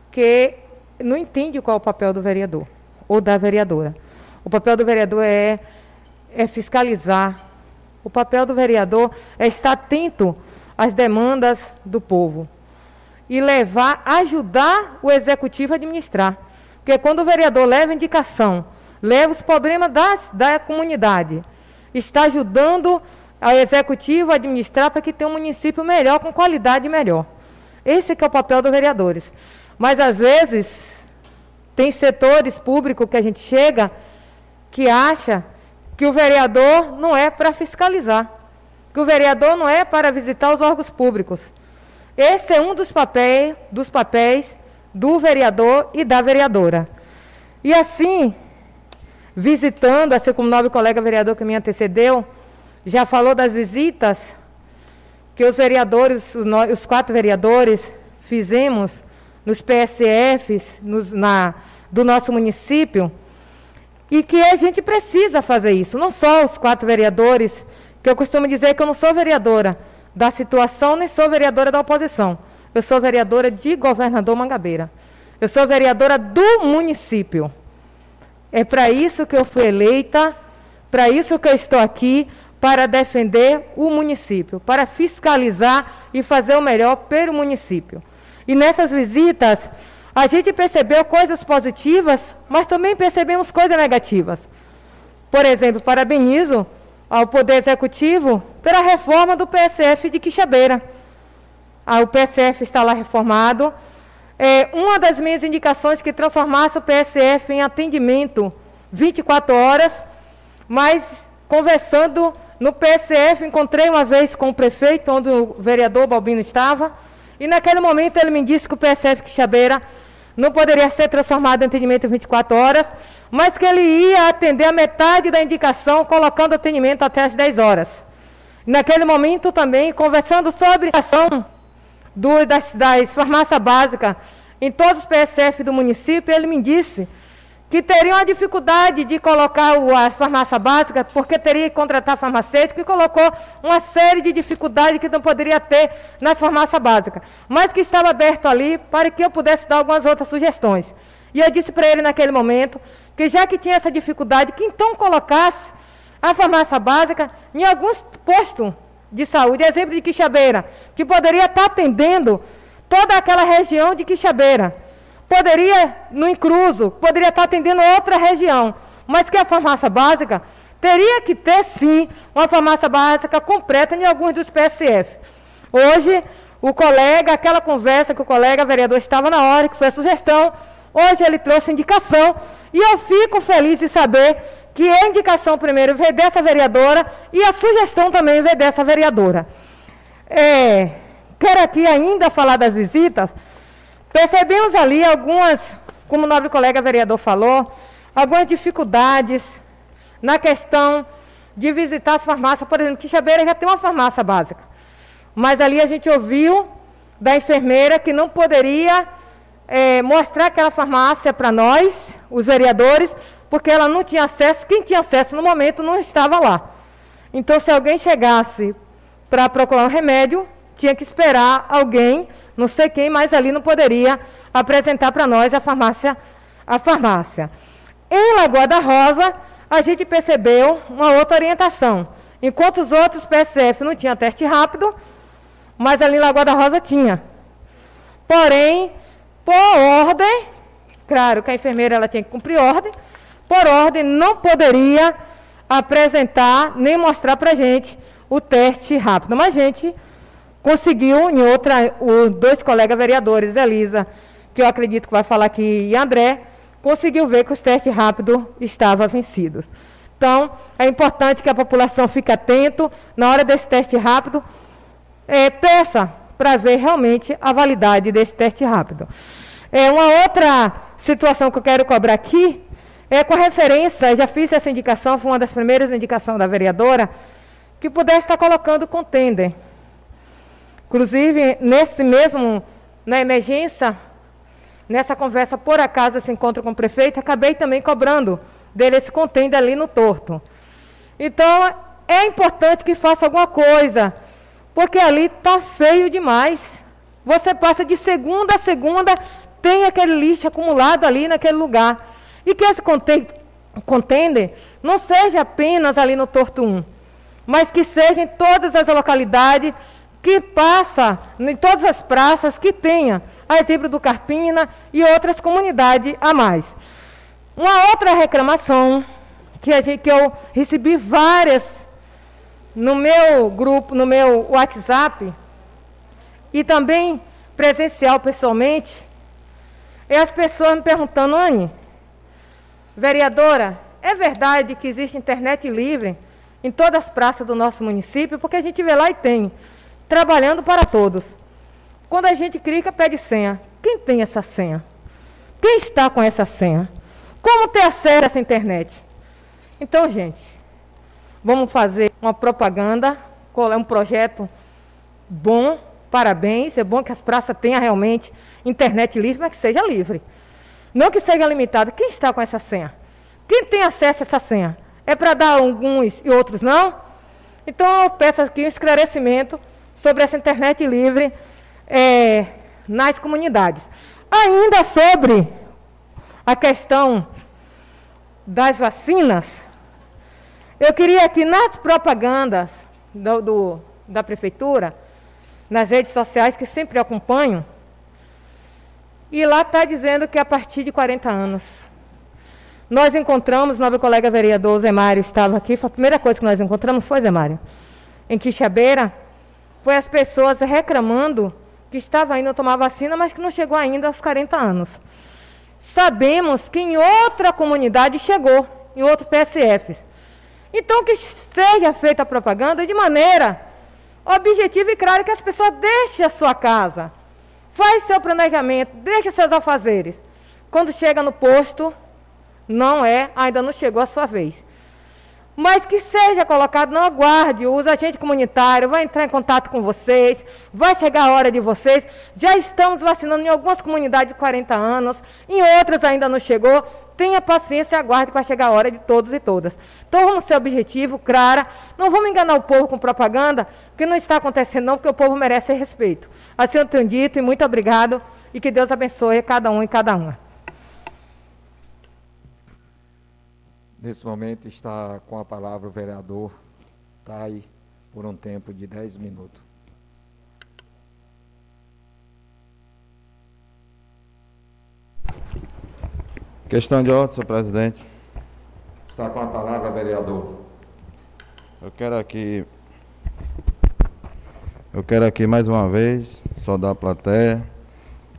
[SPEAKER 9] que não entendem qual é o papel do vereador ou da vereadora. O papel do vereador é, é fiscalizar. O papel do vereador é estar atento às demandas do povo e levar, ajudar o executivo a administrar. Porque quando o vereador leva indicação, leva os problemas das, da comunidade, está ajudando a executivo a administrar para que tenha um município melhor, com qualidade melhor. Esse é o papel dos vereadores. Mas às vezes tem setores públicos que a gente chega que acha que o vereador não é para fiscalizar, que o vereador não é para visitar os órgãos públicos. Esse é um dos papéis, dos papéis do vereador e da vereadora. E assim, visitando, assim como o nobre colega vereador que me antecedeu, já falou das visitas que os vereadores, os quatro vereadores, fizemos nos PSFs nos, na, do nosso município, e que a gente precisa fazer isso, não só os quatro vereadores, que eu costumo dizer que eu não sou vereadora da situação, nem sou vereadora da oposição. Eu sou vereadora de governador Mangabeira. Eu sou vereadora do município. É para isso que eu fui eleita, para isso que eu estou aqui, para defender o município, para fiscalizar e fazer o melhor pelo município. E nessas visitas, a gente percebeu coisas positivas, mas também percebemos coisas negativas. Por exemplo, parabenizo ao Poder Executivo pela reforma do PSF de Quixabeira. Ah, o PSF está lá reformado. É, uma das minhas indicações que transformasse o PSF em atendimento 24 horas, mas conversando no PSF, encontrei uma vez com o prefeito, onde o vereador Balbino estava, e naquele momento ele me disse que o PSF Quixabeira não poderia ser transformado em atendimento 24 horas, mas que ele ia atender a metade da indicação, colocando atendimento até as 10 horas. Naquele momento também, conversando sobre a ação do, das, das farmácias básicas em todos os PSF do município, ele me disse que teriam a dificuldade de colocar o, a farmácia básica, porque teria que contratar farmacêutico, e colocou uma série de dificuldades que não poderia ter nas farmácias básicas, mas que estava aberto ali para que eu pudesse dar algumas outras sugestões. E eu disse para ele naquele momento que já que tinha essa dificuldade, que então colocasse a farmácia básica em alguns postos de saúde, exemplo de Quixabeira, que poderia estar atendendo toda aquela região de Quixabeira. Poderia, no incluso, poderia estar atendendo outra região, mas que a farmácia básica teria que ter, sim, uma farmácia básica completa em alguns dos PSF. Hoje, o colega, aquela conversa que o colega vereador estava na hora, que foi a sugestão, hoje ele trouxe indicação, e eu fico feliz de saber que a indicação primeiro veio dessa vereadora e a sugestão também veio dessa vereadora. É, quero aqui ainda falar das visitas, Percebemos ali algumas, como o nobre colega vereador falou, algumas dificuldades na questão de visitar as farmácias. Por exemplo, Quixabeira já tem uma farmácia básica. Mas ali a gente ouviu da enfermeira que não poderia é, mostrar aquela farmácia para nós, os vereadores, porque ela não tinha acesso, quem tinha acesso no momento não estava lá. Então, se alguém chegasse para procurar um remédio, tinha que esperar alguém não sei quem, mas ali não poderia apresentar para nós a farmácia, a farmácia. Em Lagoa da Rosa, a gente percebeu uma outra orientação. Enquanto os outros PSF não tinham teste rápido, mas ali em Lagoa da Rosa tinha. Porém, por ordem, claro que a enfermeira ela tinha que cumprir ordem, por ordem não poderia apresentar nem mostrar para a gente o teste rápido. Mas a gente conseguiu, em outra, os dois colegas vereadores, Elisa, que eu acredito que vai falar aqui, e André, conseguiu ver que os testes rápidos estavam vencidos. Então, é importante que a população fique atento na hora desse teste rápido, é, peça para ver realmente a validade desse teste rápido. É, uma outra situação que eu quero cobrar aqui é com referência, já fiz essa indicação, foi uma das primeiras indicações da vereadora, que pudesse estar colocando contender Inclusive, nesse mesmo, na emergência, nessa conversa, por acaso, esse encontro com o prefeito, acabei também cobrando dele esse contenda ali no torto. Então, é importante que faça alguma coisa, porque ali está feio demais. Você passa de segunda a segunda, tem aquele lixo acumulado ali naquele lugar. E que esse contender não seja apenas ali no Torto 1, mas que seja em todas as localidades que passa em todas as praças que tenha, a exemplo do Carpina e outras comunidades a mais. Uma outra reclamação que, a gente, que eu recebi várias no meu grupo, no meu WhatsApp, e também presencial pessoalmente, é as pessoas me perguntando, Anne, vereadora, é verdade que existe internet livre em todas as praças do nosso município? Porque a gente vê lá e tem trabalhando para todos. Quando a gente clica, pede senha. Quem tem essa senha? Quem está com essa senha? Como ter acesso a essa internet? Então, gente, vamos fazer uma propaganda, é um projeto bom, parabéns, é bom que as praças tenham realmente internet livre, mas que seja livre. Não que seja limitado. Quem está com essa senha? Quem tem acesso a essa senha? É para dar alguns e outros não? Então eu peço aqui um esclarecimento sobre essa internet livre é, nas comunidades. Ainda sobre a questão das vacinas, eu queria que nas propagandas do, do, da prefeitura, nas redes sociais que sempre acompanho, e lá está dizendo que a partir de 40 anos. Nós encontramos, nosso colega vereador Zé Mário estava aqui, a primeira coisa que nós encontramos foi, Zé Mário, em Quixabeira, foi as pessoas reclamando que estava indo tomar vacina, mas que não chegou ainda aos 40 anos. Sabemos que em outra comunidade chegou, em outros PSFs. Então, que seja feita a propaganda de maneira objetiva e clara, que as pessoas deixem a sua casa, faz seu planejamento, deixe seus afazeres. Quando chega no posto, não é, ainda não chegou a sua vez. Mas que seja colocado, não aguarde, o agente comunitário vai entrar em contato com vocês, vai chegar a hora de vocês. Já estamos vacinando em algumas comunidades de 40 anos, em outras ainda não chegou. Tenha paciência e aguarde para chegar a hora de todos e todas. Então vamos ser objetivo, clara. Não vamos enganar o povo com propaganda, que não está acontecendo não, porque o povo merece respeito. Assim eu tenho dito e muito obrigado e que Deus abençoe cada um e cada uma.
[SPEAKER 1] Nesse momento está com a palavra o vereador Tai por um tempo de 10 minutos.
[SPEAKER 5] Questão de ordem, senhor presidente.
[SPEAKER 1] Está com a palavra, vereador.
[SPEAKER 5] Eu quero aqui. Eu quero aqui mais uma vez saudar a plateia,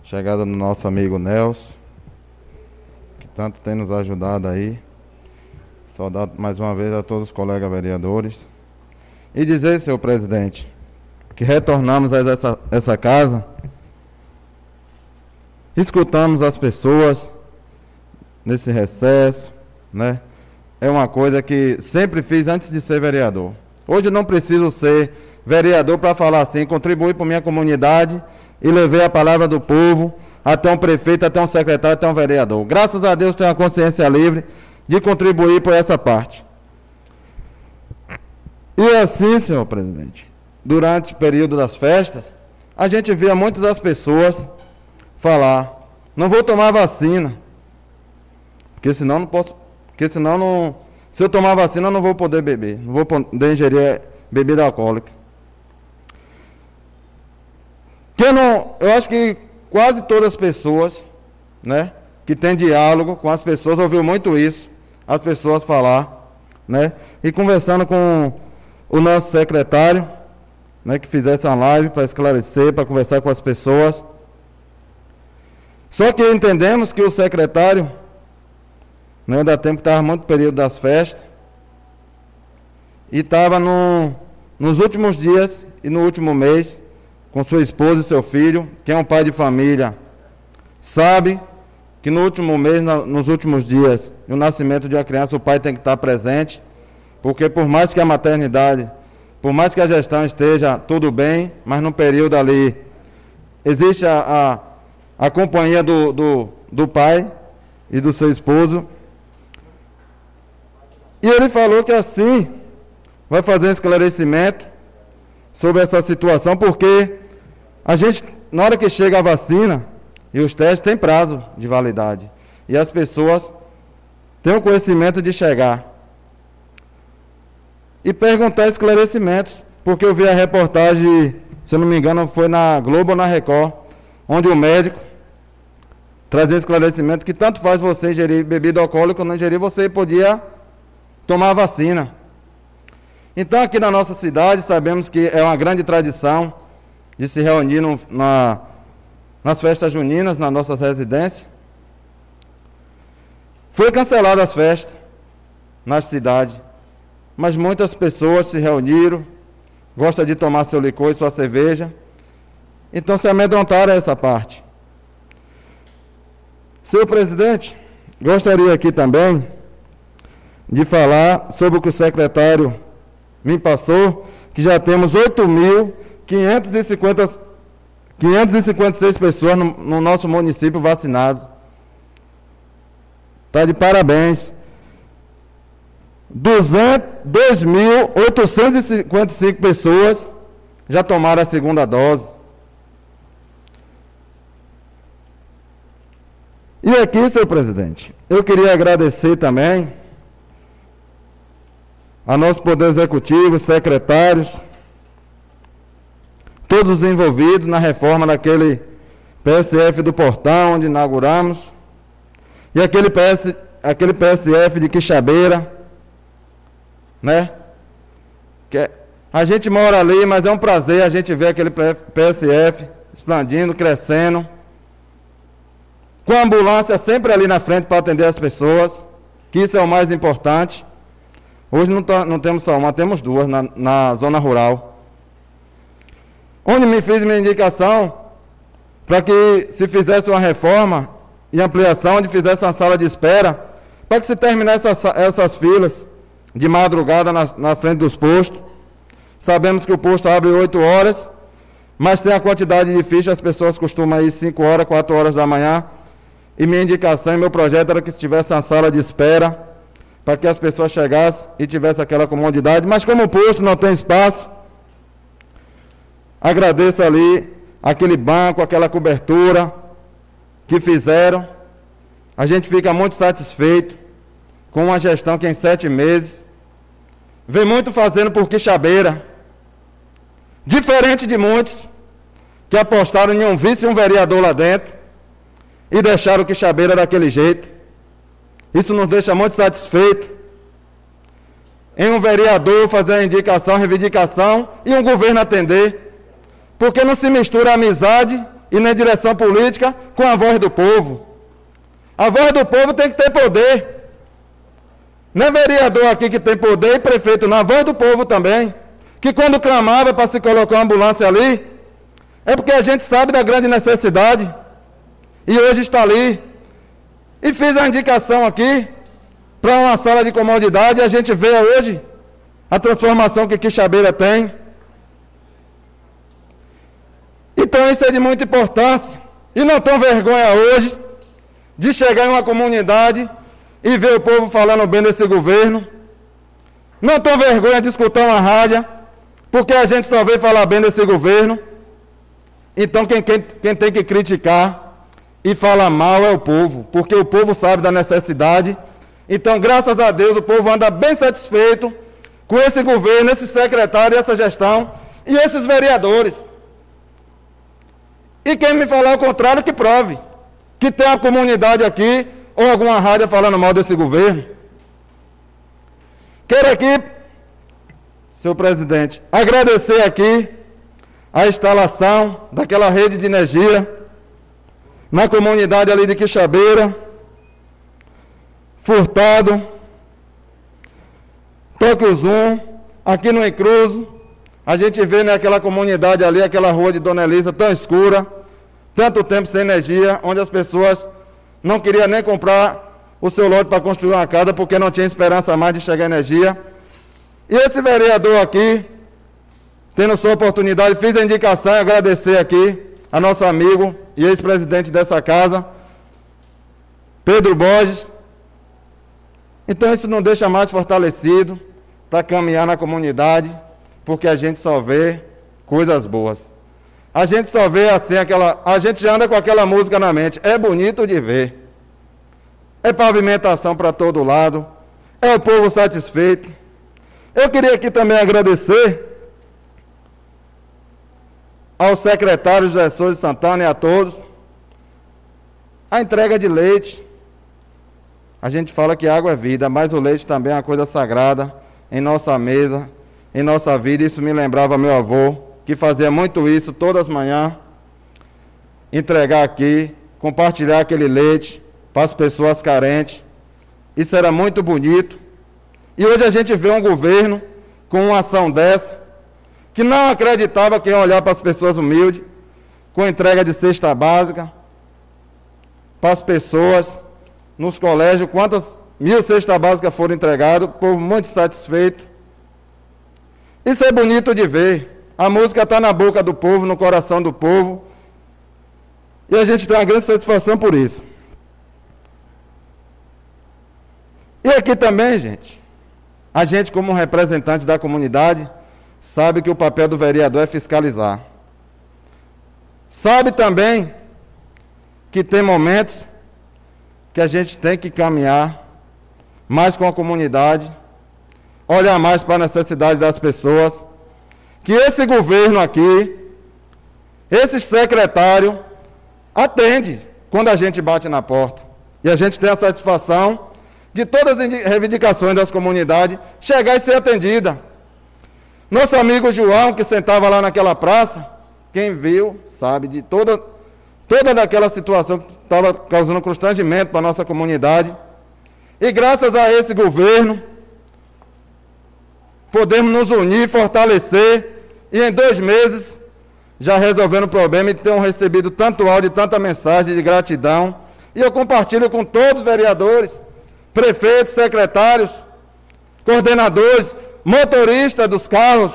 [SPEAKER 5] chegada do nosso amigo Nelson, que tanto tem nos ajudado aí. Saudar mais uma vez a todos os colegas vereadores. E dizer, senhor presidente, que retornamos a essa, essa casa, escutamos as pessoas nesse recesso, né? É uma coisa que sempre fiz antes de ser vereador. Hoje não preciso ser vereador para falar assim, contribuir para minha comunidade e levei a palavra do povo até um prefeito, até um secretário, até um vereador. Graças a Deus tenho a consciência livre de contribuir por essa parte. E assim, senhor presidente, durante o período das festas, a gente via muitas das pessoas falar: não vou tomar vacina, porque senão não posso, porque senão não, se eu tomar vacina eu não vou poder beber, não vou poder ingerir bebida alcoólica. Que não, eu acho que quase todas as pessoas, né, que têm diálogo com as pessoas ouviu muito isso as pessoas falar, né? E conversando com o nosso secretário, né, que fizesse uma live para esclarecer, para conversar com as pessoas. Só que entendemos que o secretário, né, da tempo que estava muito período das festas, e estava no, nos últimos dias e no último mês, com sua esposa e seu filho, que é um pai de família, sabe que no último mês, nos últimos dias, no nascimento de uma criança, o pai tem que estar presente, porque por mais que a maternidade, por mais que a gestão esteja tudo bem, mas no período ali existe a, a, a companhia do, do, do pai e do seu esposo. E ele falou que assim vai fazer um esclarecimento sobre essa situação, porque a gente, na hora que chega a vacina, e os testes têm prazo de validade. E as pessoas têm o conhecimento de chegar. E perguntar esclarecimentos, porque eu vi a reportagem, se eu não me engano, foi na Globo ou na Record, onde o médico trazia esclarecimento que tanto faz você ingerir bebida alcoólica ou não ingerir, você podia tomar vacina. Então, aqui na nossa cidade, sabemos que é uma grande tradição de se reunir no, na, nas festas juninas, nas nossas residências. Foi cancelada as festas na cidade, mas muitas pessoas se reuniram, gostam de tomar seu licor e sua cerveja, Então se amedrontaram essa parte. Senhor presidente, gostaria aqui também de falar sobre o que o secretário me passou, que já temos 8.556 pessoas no, no nosso município vacinadas. Está de parabéns. 2.855 pessoas já tomaram a segunda dose. E aqui, senhor presidente, eu queria agradecer também a nosso Poder Executivo, secretários, todos os envolvidos na reforma daquele PSF do Portão, onde inauguramos, e aquele, PS, aquele PSF de Quixabeira, né? Que é, a gente mora ali, mas é um prazer a gente ver aquele PSF expandindo, crescendo, com a ambulância sempre ali na frente para atender as pessoas, que isso é o mais importante. Hoje não, tá, não temos só uma, temos duas na, na zona rural. Onde me fiz minha indicação para que se fizesse uma reforma e ampliação, onde fizesse uma sala de espera, para que se terminasse essas, essas filas de madrugada na, na frente dos postos. Sabemos que o posto abre 8 horas, mas tem a quantidade de fichas, as pessoas costumam ir 5 horas, 4 horas da manhã. E minha indicação e meu projeto era que se tivesse uma sala de espera para que as pessoas chegassem e tivessem aquela comodidade. Mas como o posto não tem espaço, agradeço ali aquele banco, aquela cobertura que fizeram. A gente fica muito satisfeito com uma gestão que em sete meses vem muito fazendo por quixabeira. Diferente de muitos que apostaram em um vice e um vereador lá dentro e deixaram o quixabeira daquele jeito. Isso nos deixa muito satisfeito. Em um vereador fazer a indicação, reivindicação e um governo atender. Porque não se mistura amizade e nem direção política com a voz do povo. A voz do povo tem que ter poder. Não é vereador aqui que tem poder e prefeito, na voz do povo também. Que quando clamava para se colocar uma ambulância ali, é porque a gente sabe da grande necessidade. E hoje está ali e fiz a indicação aqui para uma sala de comodidade a gente vê hoje a transformação que Quixabeira tem. Então isso é de muita importância. E não tenho vergonha hoje de chegar em uma comunidade e ver o povo falando bem desse governo. Não tenho vergonha de escutar uma rádio, porque a gente só vê falar bem desse governo. Então quem, quem, quem tem que criticar e fala mal é o povo, porque o povo sabe da necessidade. Então, graças a Deus, o povo anda bem satisfeito com esse governo, esse secretário, essa gestão e esses vereadores. E quem me falar o contrário, que prove que tem uma comunidade aqui ou alguma rádio falando mal desse governo. Quero aqui, senhor presidente, agradecer aqui a instalação daquela rede de energia na comunidade ali de Quixabeira, Furtado, Toque o Zoom, aqui no Encruzo, a gente vê naquela né, comunidade ali, aquela rua de Dona Elisa tão escura, tanto tempo sem energia, onde as pessoas não queriam nem comprar o seu lote para construir uma casa, porque não tinha esperança mais de chegar energia. E esse vereador aqui, tendo sua oportunidade, fiz a indicação e agradecer aqui a nosso amigo e ex-presidente dessa casa, Pedro Borges. Então isso não deixa mais fortalecido para caminhar na comunidade, porque a gente só vê coisas boas. A gente só vê assim aquela, a gente já anda com aquela música na mente. É bonito de ver. É pavimentação para todo lado. É o povo satisfeito. Eu queria aqui também agradecer ao secretário José Souza Santana e a todos. A entrega de leite. A gente fala que água é vida, mas o leite também é uma coisa sagrada em nossa mesa, em nossa vida. Isso me lembrava meu avô, que fazia muito isso todas as manhãs. Entregar aqui, compartilhar aquele leite para as pessoas carentes. Isso era muito bonito. E hoje a gente vê um governo com uma ação dessa, que não acreditava que ia olhar para as pessoas humildes, com entrega de cesta básica para as pessoas nos colégios. Quantas mil cestas básicas foram entregadas, o povo muito satisfeito. Isso é bonito de ver. A música está na boca do povo, no coração do povo. E a gente tem uma grande satisfação por isso. E aqui também, gente, a gente, como representante da comunidade, sabe que o papel do vereador é fiscalizar. Sabe também que tem momentos que a gente tem que caminhar mais com a comunidade, olhar mais para a necessidade das pessoas, que esse governo aqui, esse secretário, atende quando a gente bate na porta. E a gente tem a satisfação de todas as reivindicações das comunidades chegar e ser atendida. Nosso amigo João, que sentava lá naquela praça, quem viu sabe de toda, toda daquela situação que estava causando constrangimento para a nossa comunidade. E graças a esse governo, podemos nos unir, fortalecer, e em dois meses, já resolvendo o problema e tenham recebido tanto áudio tanta mensagem de gratidão. E eu compartilho com todos os vereadores, prefeitos, secretários, coordenadores, motoristas dos carros,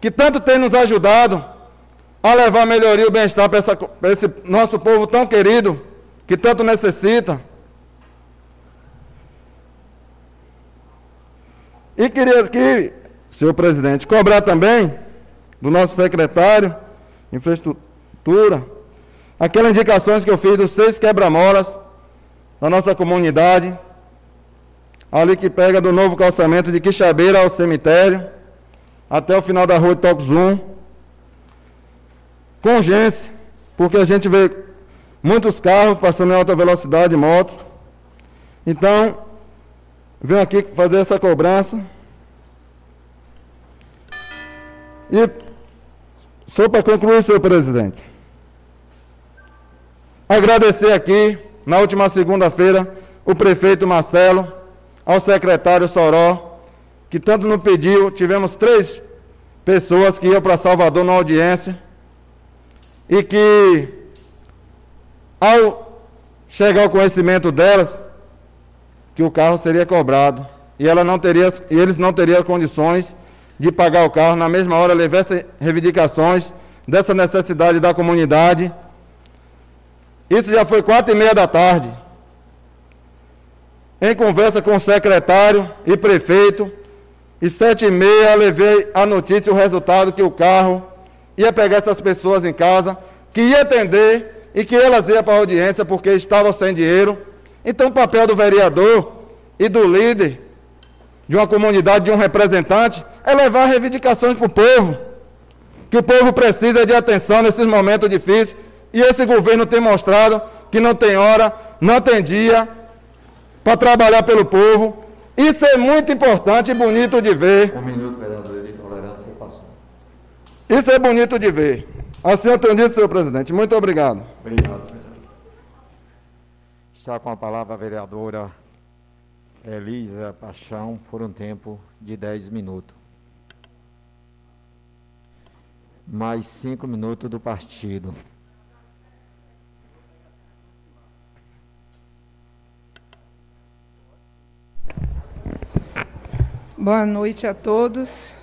[SPEAKER 5] que tanto têm nos ajudado a levar melhoria e bem-estar para, esse nosso povo tão querido, que tanto necessita. E queria aqui, senhor presidente, cobrar também do nosso secretário infraestrutura aquelas indicações que eu fiz dos seis quebra-molas da nossa comunidade, ali que pega do novo calçamento de Quixabeira ao cemitério, até o final da rua Tocuzum, com urgência, porque a gente vê muitos carros passando em alta velocidade, motos. Então, venho aqui fazer essa cobrança. E só para concluir, senhor presidente, agradecer aqui, na última segunda-feira, o prefeito Marcelo, ao secretário Soró, que tanto nos pediu, tivemos três pessoas que iam para Salvador na audiência, e que, ao chegar ao conhecimento delas, que o carro seria cobrado e, ela não teria, e eles não teriam condições de pagar o carro. Na mesma hora, levei reivindicações dessa necessidade da comunidade. Isso já foi quatro e meia da tarde. Em conversa com o secretário e prefeito, e sete e meia levei a notícia, o resultado que o carro ia pegar essas pessoas em casa, que ia atender e que elas iam para a audiência porque estavam sem dinheiro. Então, o papel do vereador e do líder de uma comunidade, de um representante, é levar reivindicações para o povo. Que o povo precisa de atenção nesses momentos difíceis. E esse governo tem mostrado que não tem hora, não tem dia para trabalhar pelo povo. Isso é muito importante e bonito de ver.
[SPEAKER 1] Um minuto, vereador, de tolerância passou.
[SPEAKER 5] Isso é bonito de ver. Assim eu tenho dito, senhor presidente. Muito obrigado.
[SPEAKER 1] Obrigado, vereador. Está com a palavra a vereadora Elisa Paixão por um tempo de 10 minutos. Mais cinco minutos do partido.
[SPEAKER 12] Boa noite a todos.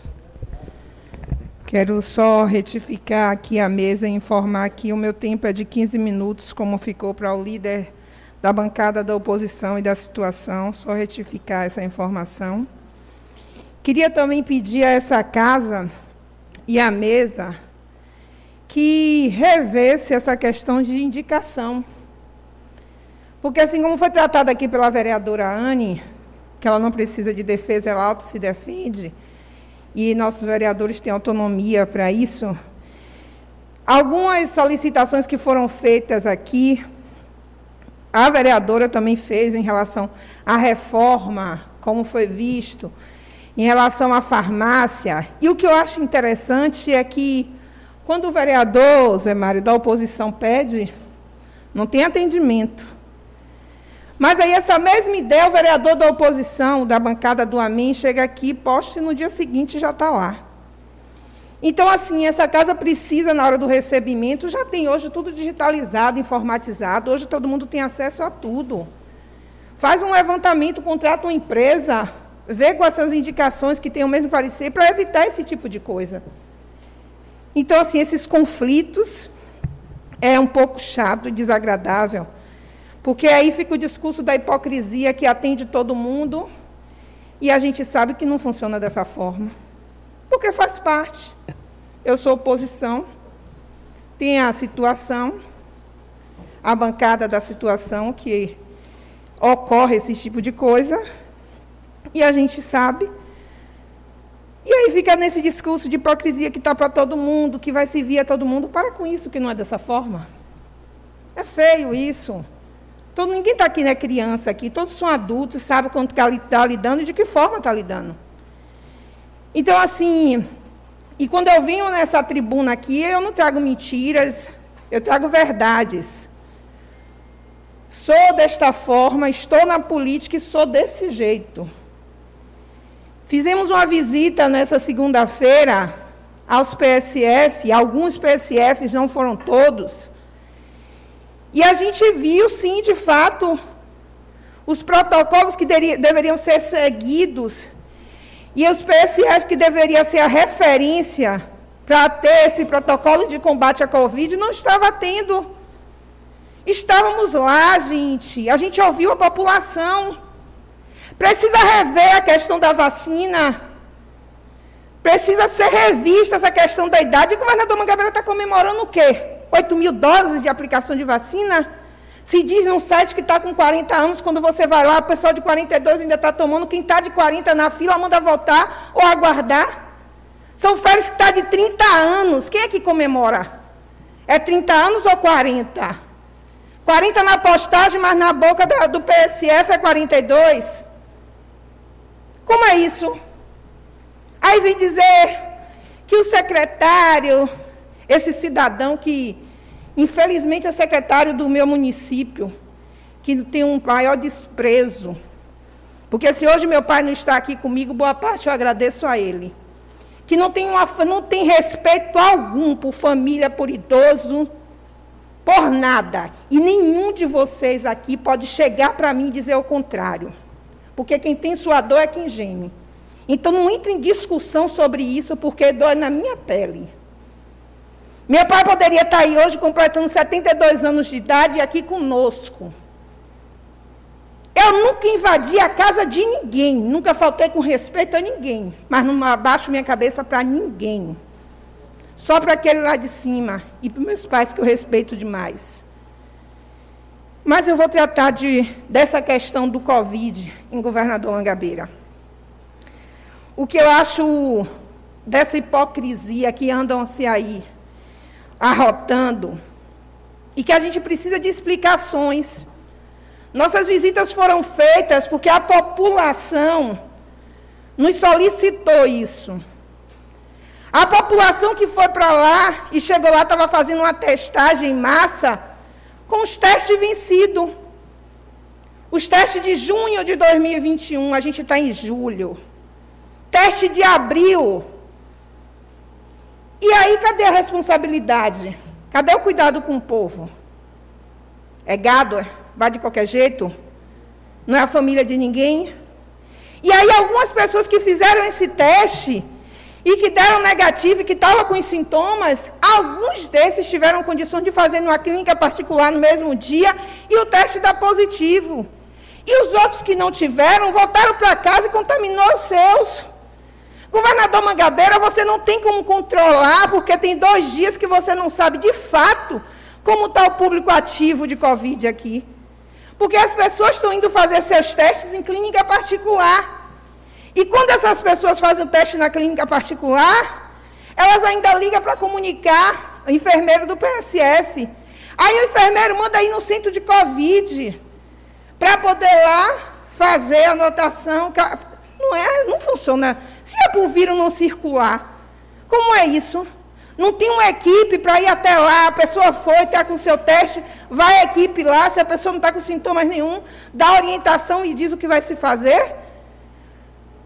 [SPEAKER 12] Quero só retificar aqui a mesa e informar que o meu tempo é de 15 minutos, como ficou para o líder da bancada da oposição e da situação, só retificar essa informação. Queria também pedir a essa casa e à mesa que revesse essa questão de indicação. Porque, assim como foi tratado aqui pela vereadora Anne, que ela não precisa de defesa, ela auto se defende, e nossos vereadores têm autonomia para isso. Algumas solicitações que foram feitas aqui, a vereadora também fez em relação à reforma, como foi visto, em relação à farmácia. E o que eu acho interessante é que, quando o vereador, Zé Mário, da oposição pede, não tem atendimento. Mas aí essa mesma ideia, o vereador da oposição, da bancada do AMIN, chega aqui, poste no dia seguinte já está lá. Então, assim, essa casa precisa, na hora do recebimento, já tem hoje tudo digitalizado, informatizado, hoje todo mundo tem acesso a tudo. Faz um levantamento, contrata uma empresa, vê com essas indicações que tem o mesmo parecer, para evitar esse tipo de coisa. Então, assim, esses conflitos é um pouco chato e desagradável, porque aí fica o discurso da hipocrisia que atende todo mundo, e a gente sabe que não funciona dessa forma porque faz parte. Eu sou oposição, tem a situação, a bancada da situação que ocorre esse tipo de coisa, e a gente sabe. E aí fica nesse discurso de hipocrisia que está para todo mundo, que vai servir a todo mundo. Para com isso, que não é dessa forma. É feio isso. Todo, ninguém está aqui, né, criança aqui, todos são adultos, sabem quanto está lidando e de que forma está lidando. Então, assim, e quando eu venho nessa tribuna aqui, eu não trago mentiras, eu trago verdades. Sou desta forma, estou na política e sou desse jeito. Fizemos uma visita nessa segunda-feira aos PSF, alguns PSFs, não foram todos. E a gente viu, sim, de fato, os protocolos que deveriam ser seguidos e os PSF, que deveria ser a referência para ter esse protocolo de combate à Covid, não estava tendo. Estávamos lá, gente. A gente ouviu a população. Precisa rever a questão da vacina. Precisa ser revista essa questão da idade. O governador Mangabeira está comemorando o quê? 8 mil doses de aplicação de vacina? Se diz num site que está com 40 anos, quando você vai lá, o pessoal de 42 ainda está tomando, quem está de 40 na fila manda voltar ou aguardar. São férias que está de 30 anos. Quem é que comemora? É 30 anos ou 40? 40 na postagem, mas na boca do PSF é 42. Como é isso? Aí vem dizer que o secretário, esse cidadão que Infelizmente, é secretário do meu município, que tem um maior desprezo. Porque se hoje meu pai não está aqui comigo, boa parte eu agradeço a ele. Que não tem, uma, não tem respeito algum por família, por idoso, por nada. E nenhum de vocês aqui pode chegar para mim e dizer o contrário. Porque quem tem sua dor é quem geme. Então não entre em discussão sobre isso, porque dói na minha pele. Meu pai poderia estar aí hoje completando 72 anos de idade aqui conosco. Eu nunca invadi a casa de ninguém, nunca faltei com respeito a ninguém, mas não abaixo minha cabeça para ninguém. Só para aquele lá de cima e para meus pais que eu respeito demais. Mas eu vou tratar de, dessa questão do Covid em Governador Mangabeira. O que eu acho dessa hipocrisia que andam-se aí arrotando e que a gente precisa de explicações. Nossas visitas foram feitas porque a população nos solicitou isso. A população que foi para lá e chegou lá estava fazendo uma testagem em massa com os testes vencidos. Os testes de junho de 2021, a gente está em julho. Teste de abril, e aí, cadê a responsabilidade? Cadê o cuidado com o povo? É gado? É? Vai de qualquer jeito? Não é a família de ninguém? E aí, algumas pessoas que fizeram esse teste e que deram negativo e que estavam com os sintomas, alguns desses tiveram condições de fazer numa clínica particular no mesmo dia e o teste dá positivo. E os outros que não tiveram voltaram para casa e contaminou os seus. Governador Mangabeira, você não tem como controlar, porque tem dois dias que você não sabe de fato como está o público ativo de Covid aqui. Porque as pessoas estão indo fazer seus testes em clínica particular. E quando essas pessoas fazem o teste na clínica particular, elas ainda ligam para comunicar o enfermeiro do PSF. Aí o enfermeiro manda ir no centro de Covid para poder lá fazer a anotação. Não é, não funciona se é para o vírus não circular, como é isso? Não tem uma equipe para ir até lá, a pessoa foi, está com seu teste, vai a equipe lá, se a pessoa não está com sintomas nenhum, dá orientação e diz o que vai se fazer?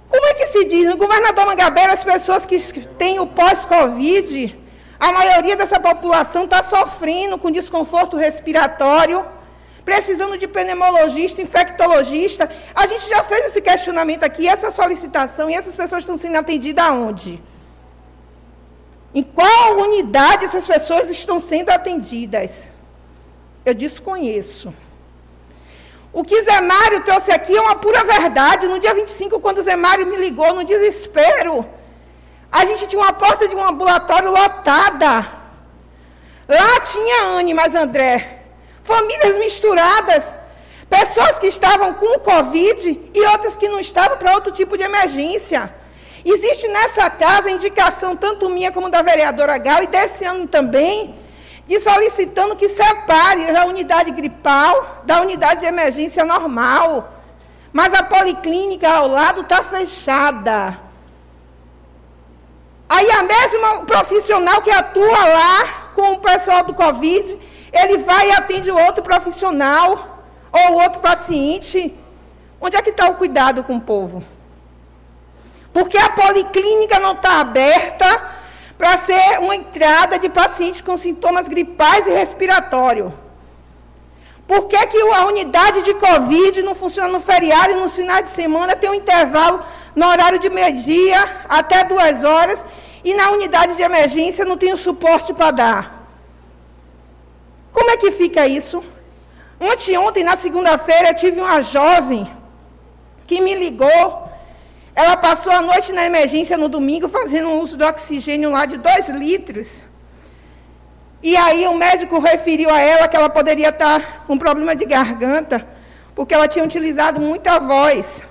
[SPEAKER 12] Como é que se diz? No governador Mangabeira, as pessoas que têm o pós-Covid, a maioria dessa população está sofrendo com desconforto respiratório, precisando de pneumologista, infectologista. A gente já fez esse questionamento aqui, essa solicitação, e essas pessoas estão sendo atendidas aonde? Em qual unidade essas pessoas estão sendo atendidas? Eu desconheço. O que Zé Mário trouxe aqui é uma pura verdade. No dia 25, quando Zé Mário me ligou no desespero, a gente tinha uma porta de um ambulatório lotada. Lá tinha Anne, mas André. Famílias misturadas. Pessoas que estavam com Covid e outras que não estavam para outro tipo de emergência. Existe nessa casa indicação, tanto minha como da vereadora Gal, e desse ano também, de solicitando que separe a unidade gripal da unidade de emergência normal. Mas a policlínica ao lado está fechada. Aí a mesma profissional que atua lá com o pessoal do Covid, ele vai e atende outro profissional ou outro paciente. Onde é que está o cuidado com o povo? Porque a policlínica não está aberta para ser uma entrada de pacientes com sintomas gripais e respiratórios. Por que, que a unidade de Covid não funciona no feriado e nos finais de semana tem um intervalo no horário de meio-dia até duas horas e na unidade de emergência não tem o suporte para dar? Como é que fica isso? Ontem, na segunda-feira, tive uma jovem que me ligou ela passou a noite na emergência no domingo, fazendo um uso do oxigênio lá de 2 litros. E aí o médico referiu a ela que ela poderia estar com problema de garganta, porque ela tinha utilizado muita voz.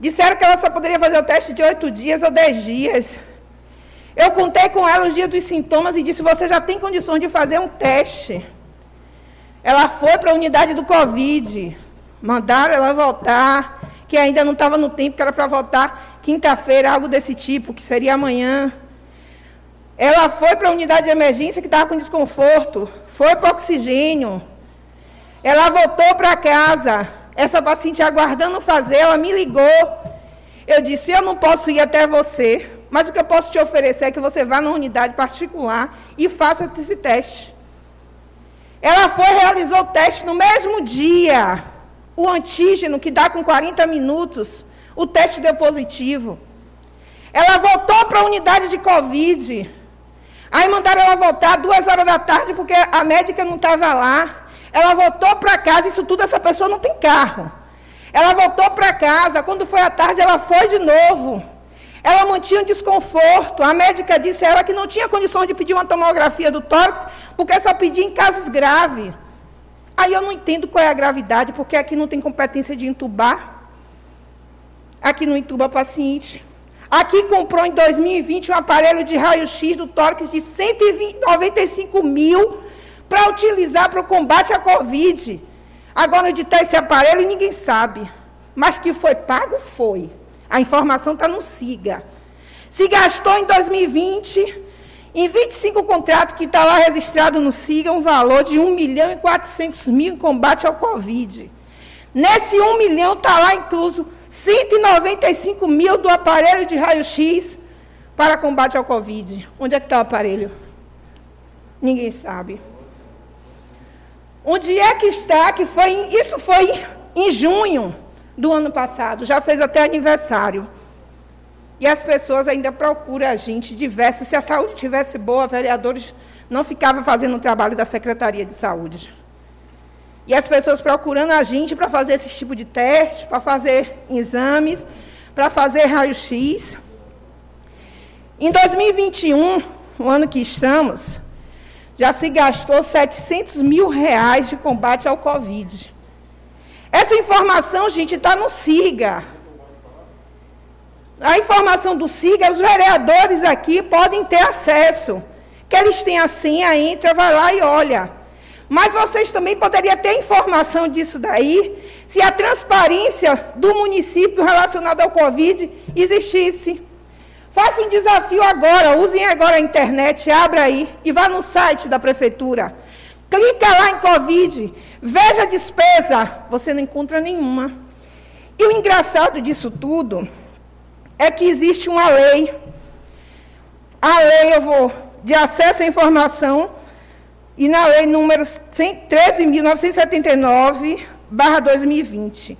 [SPEAKER 12] Disseram que ela só poderia fazer o teste de oito dias ou dez dias. Eu contei com ela os dias dos sintomas e disse: Você já tem condições de fazer um teste. Ela foi para a unidade do Covid. Mandaram ela voltar que ainda não estava no tempo, que era para votar quinta-feira, algo desse tipo, que seria amanhã. Ela foi para a unidade de emergência que estava com desconforto, foi para oxigênio. Ela voltou para casa, essa paciente aguardando fazer, ela me ligou. Eu disse: Eu não posso ir até você, mas o que eu posso te oferecer é que você vá na unidade particular e faça esse teste. Ela foi realizou o teste no mesmo dia o antígeno, que dá com 40 minutos, o teste deu positivo. Ela voltou para a unidade de Covid. Aí mandaram ela voltar duas horas da tarde, porque a médica não estava lá. Ela voltou para casa, isso tudo, essa pessoa não tem carro. Ela voltou para casa, quando foi à tarde, ela foi de novo. Ela mantinha desconforto. A médica disse a ela que não tinha condições de pedir uma tomografia do tórax, porque só pedia em casos graves. Aí eu não entendo qual é a gravidade, porque aqui não tem competência de entubar. Aqui não entuba paciente. Aqui comprou em 2020 um aparelho de raio-x do tórax de 195 mil para utilizar para o combate à Covid. Agora, onde está esse aparelho, ninguém sabe. Mas que foi pago, foi. A informação está no SIGA. Se gastou em 2020 em 25 contratos que está lá registrado no SIGA, um valor de 1 milhão e 400 mil em combate ao Covid. Nesse 1 milhão está lá incluso 195 mil do aparelho de raio-x para combate ao Covid. Onde é que está o aparelho? Ninguém sabe. Onde é que está? Que foi, isso foi em junho do ano passado, já fez até aniversário. E as pessoas ainda procuram a gente diversas. Se a saúde tivesse boa, vereadores não ficavam fazendo o trabalho da Secretaria de Saúde. E as pessoas procurando a gente para fazer esse tipo de teste, para fazer exames, para fazer raio-x. Em 2021, o ano que estamos, já se gastou 700 mil reais de combate ao Covid. Essa informação, gente, está no SIGA. A informação do SIGA, os vereadores aqui podem ter acesso. Que eles têm a senha, entra, vai lá e olha. Mas vocês também poderiam ter informação disso daí, se a transparência do município relacionada ao Covid existisse. Faça um desafio agora, usem agora a internet, abra aí e vá no site da prefeitura. Clica lá em Covid, veja a despesa, você não encontra nenhuma. E o engraçado disso tudo é que existe uma lei, a lei eu vou de acesso à informação, e na lei número 13.979/2020,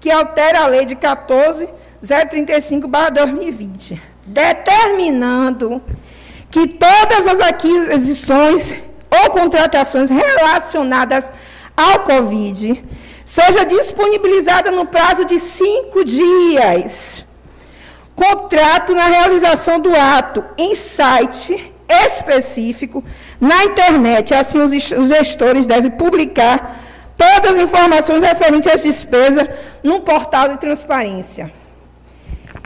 [SPEAKER 12] que altera a lei de 14.035/2020, determinando que todas as aquisições ou contratações relacionadas ao Covid seja disponibilizada no prazo de cinco dias. Contrato na realização do ato em site específico na internet. Assim, os gestores devem publicar todas as informações referentes às despesas num portal de transparência.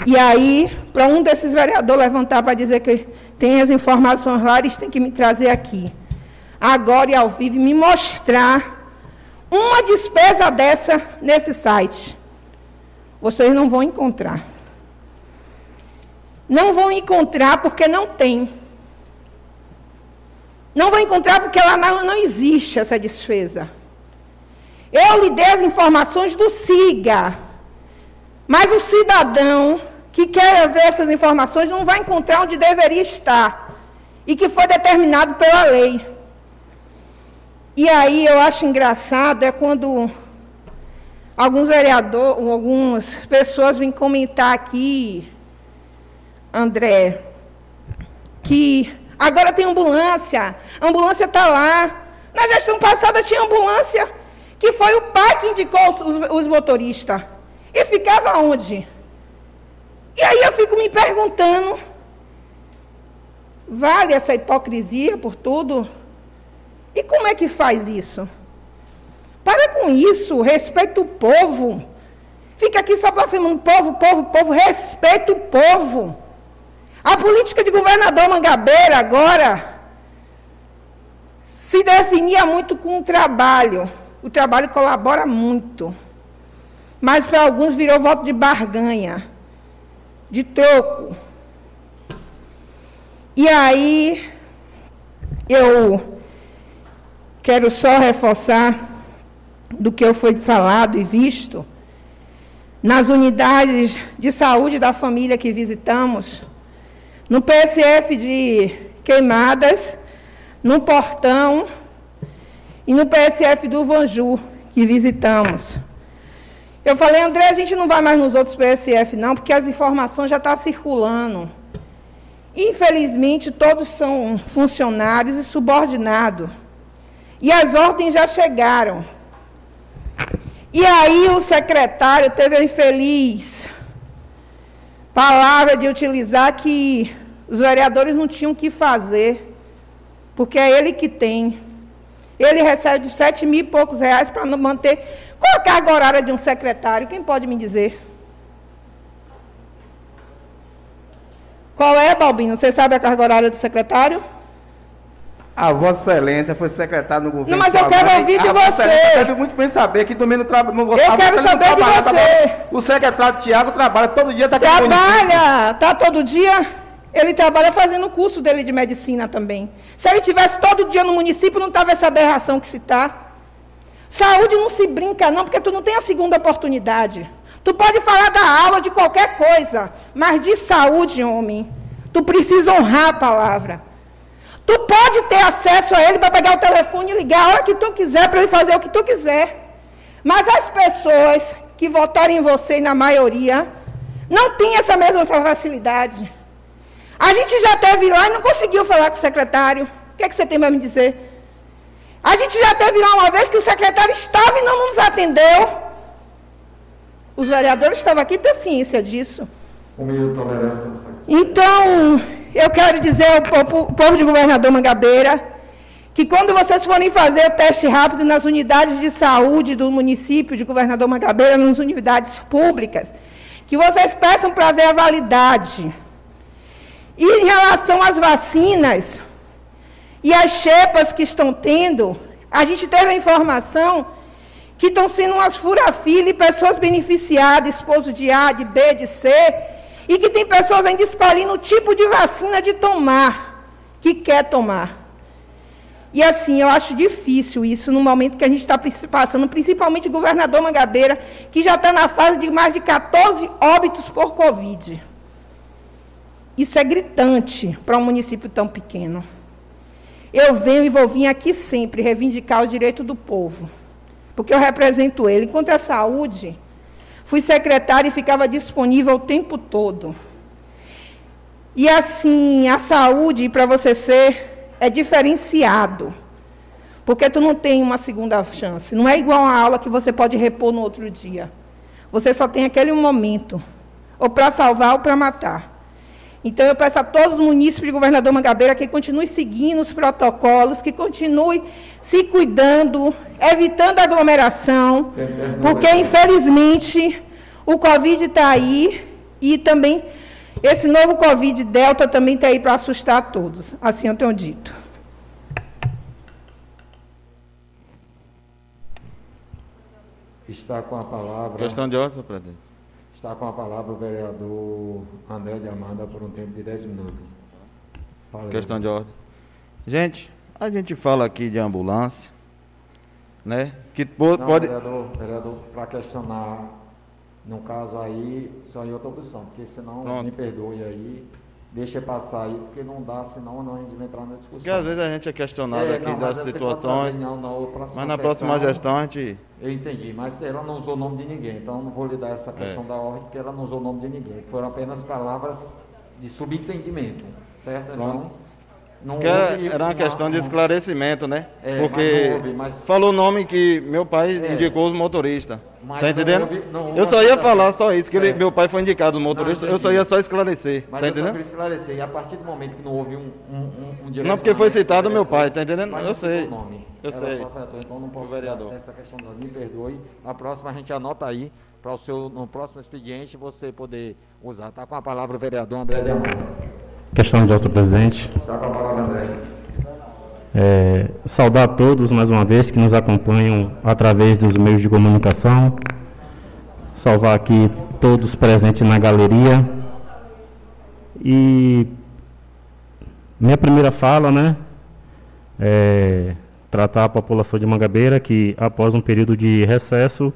[SPEAKER 12] E aí, para um desses vereadores levantar para dizer que tem as informações lá, eles têm que me trazer aqui. Agora e ao vivo, me mostrar uma despesa dessa nesse site. Vocês não vão encontrar. Não vão encontrar porque não tem. Não vão encontrar porque ela não, não existe essa despesa. Eu lhe dei as informações do SIGA. Mas o cidadão que quer ver essas informações não vai encontrar onde deveria estar. E que foi determinado pela lei. E aí eu acho engraçado é quando alguns vereadores, algumas pessoas vêm comentar aqui, André, que agora tem ambulância, a ambulância está lá. Na gestão passada tinha ambulância, que foi o pai que indicou os, os, os motoristas. E ficava onde? E aí eu fico me perguntando, vale essa hipocrisia por tudo? E como é que faz isso? Para com isso, respeita o povo. Fica aqui só blasfemando povo, povo, povo, respeita o povo. A política de governador Mangabeira agora se definia muito com o trabalho. O trabalho colabora muito. Mas para alguns virou voto de barganha, de troco. E aí eu Quero só reforçar do que eu fui falado e visto nas unidades de saúde da família que visitamos, no PSF de Queimadas, no Portão e no PSF do Vanju, que visitamos. Eu falei, André, a gente não vai mais nos outros PSF, não, porque as informações já estão tá circulando. Infelizmente, todos são funcionários e subordinados. E as ordens já chegaram. E aí o secretário teve a infeliz palavra de utilizar que os vereadores não tinham o que fazer, porque é ele que tem. Ele recebe sete mil e poucos reais para manter. Qual a carga horária de um secretário? Quem pode me dizer? Qual é, Balbino? Você sabe a carga horária do secretário?
[SPEAKER 4] A Vossa Excelência foi secretária no governo.
[SPEAKER 12] Não, mas eu quero ouvir de você.
[SPEAKER 4] Deve muito bem saber que domingo trabalha.
[SPEAKER 12] Eu quero saber de você.
[SPEAKER 4] O secretário Tiago trabalha todo dia. Tá
[SPEAKER 12] trabalha, tá todo dia. Ele trabalha fazendo o curso dele de medicina também. Se ele tivesse todo dia no município, não estava essa aberração que se está. Saúde não se brinca, não, porque tu não tem a segunda oportunidade. Tu pode falar da aula de qualquer coisa, mas de saúde, homem, tu precisa honrar a palavra. Tu pode ter acesso a ele para pegar o telefone e ligar a hora que tu quiser para ele fazer o que tu quiser. Mas as pessoas que votaram em você, na maioria, não têm essa mesma facilidade. A gente já teve lá e não conseguiu falar com o secretário. O que, é que você tem para me dizer? A gente já teve lá uma vez que o secretário estava e não nos atendeu. Os vereadores estavam aqui têm ciência disso. Então, eu quero dizer ao povo de governador Mangabeira que quando vocês forem fazer o teste rápido nas unidades de saúde do município de governador Mangabeira, nas unidades públicas, que vocês peçam para ver a validade. E em relação às vacinas e as chepas que estão tendo, a gente teve a informação que estão sendo umas fura-fila e pessoas beneficiadas, esposo de A, de B, de C, e que tem pessoas ainda escolhendo o tipo de vacina de tomar, que quer tomar. E assim, eu acho difícil isso no momento que a gente está passando, principalmente o governador Mangabeira, que já está na fase de mais de 14 óbitos por Covid. Isso é gritante para um município tão pequeno. Eu venho e vou vir aqui sempre reivindicar o direito do povo, porque eu represento ele. Enquanto a saúde, fui secretária e ficava disponível o tempo todo. E assim, a saúde, para você ser, é diferenciado. Porque tu não tem uma segunda chance. Não é igual a aula que você pode repor no outro dia. Você só tem aquele momento. Ou para salvar ou para matar. Então eu peço a todos os munícipes de governador Mangabeira que continuem seguindo os protocolos, que continuem se cuidando, evitando aglomeração, porque infelizmente o Covid está aí e também esse novo Covid Delta também está aí para assustar todos. Assim eu tenho dito.
[SPEAKER 1] Está com a palavra.
[SPEAKER 7] Questão de ordem, senhor presidente.
[SPEAKER 1] Está com a palavra o vereador André de Amanda por um tempo de 10 minutos.
[SPEAKER 7] Fala, Questão de ordem. Gente, a gente fala aqui de ambulância, né? Que pode.
[SPEAKER 1] Não, vereador, vereador para questionar no caso aí, só em outra opção, porque senão Pronto. me perdoe aí, deixa passar aí, porque não dá, senão não a gente vai entrar na discussão.
[SPEAKER 7] Porque às vezes a gente é questionado é, aqui não, das situações. Não, não, mas na próxima gestão a gente.
[SPEAKER 1] Eu entendi, mas ela não usou o nome de ninguém, então não vou lhe dar essa questão é. da ordem, porque ela não usou o nome de ninguém. Foram apenas palavras de subentendimento, certo?
[SPEAKER 7] Então, não houve, era uma questão de esclarecimento, né? É, Porque mas houve, mas... falou o nome que meu pai é. indicou os motoristas. Tá entendendo? Houve, não, eu só ia falar só isso, que ele, meu pai foi indicado os motoristas, eu só ia só esclarecer.
[SPEAKER 1] Mas
[SPEAKER 7] tá
[SPEAKER 1] eu
[SPEAKER 7] entendendo?
[SPEAKER 1] só esclarecer. E a partir do momento que não houve um, um, um
[SPEAKER 7] Não, porque foi citado meu pai, tá entendendo? Eu sei.
[SPEAKER 1] Nome.
[SPEAKER 7] Eu
[SPEAKER 1] Ela
[SPEAKER 7] sei.
[SPEAKER 1] Só afetou, então não posso vereador. essa questão da me perdoe. A próxima a gente anota aí para o seu no próximo expediente você poder usar. Tá com a palavra o vereador André de Amanda.
[SPEAKER 8] Questão de senhor presidente.
[SPEAKER 1] Está com a palavra André.
[SPEAKER 8] É, saudar a todos mais uma vez que nos acompanham através dos meios de comunicação. Salvar aqui todos presentes na galeria. E minha primeira fala, né? É tratar a população de Mangabeira que após um período de recesso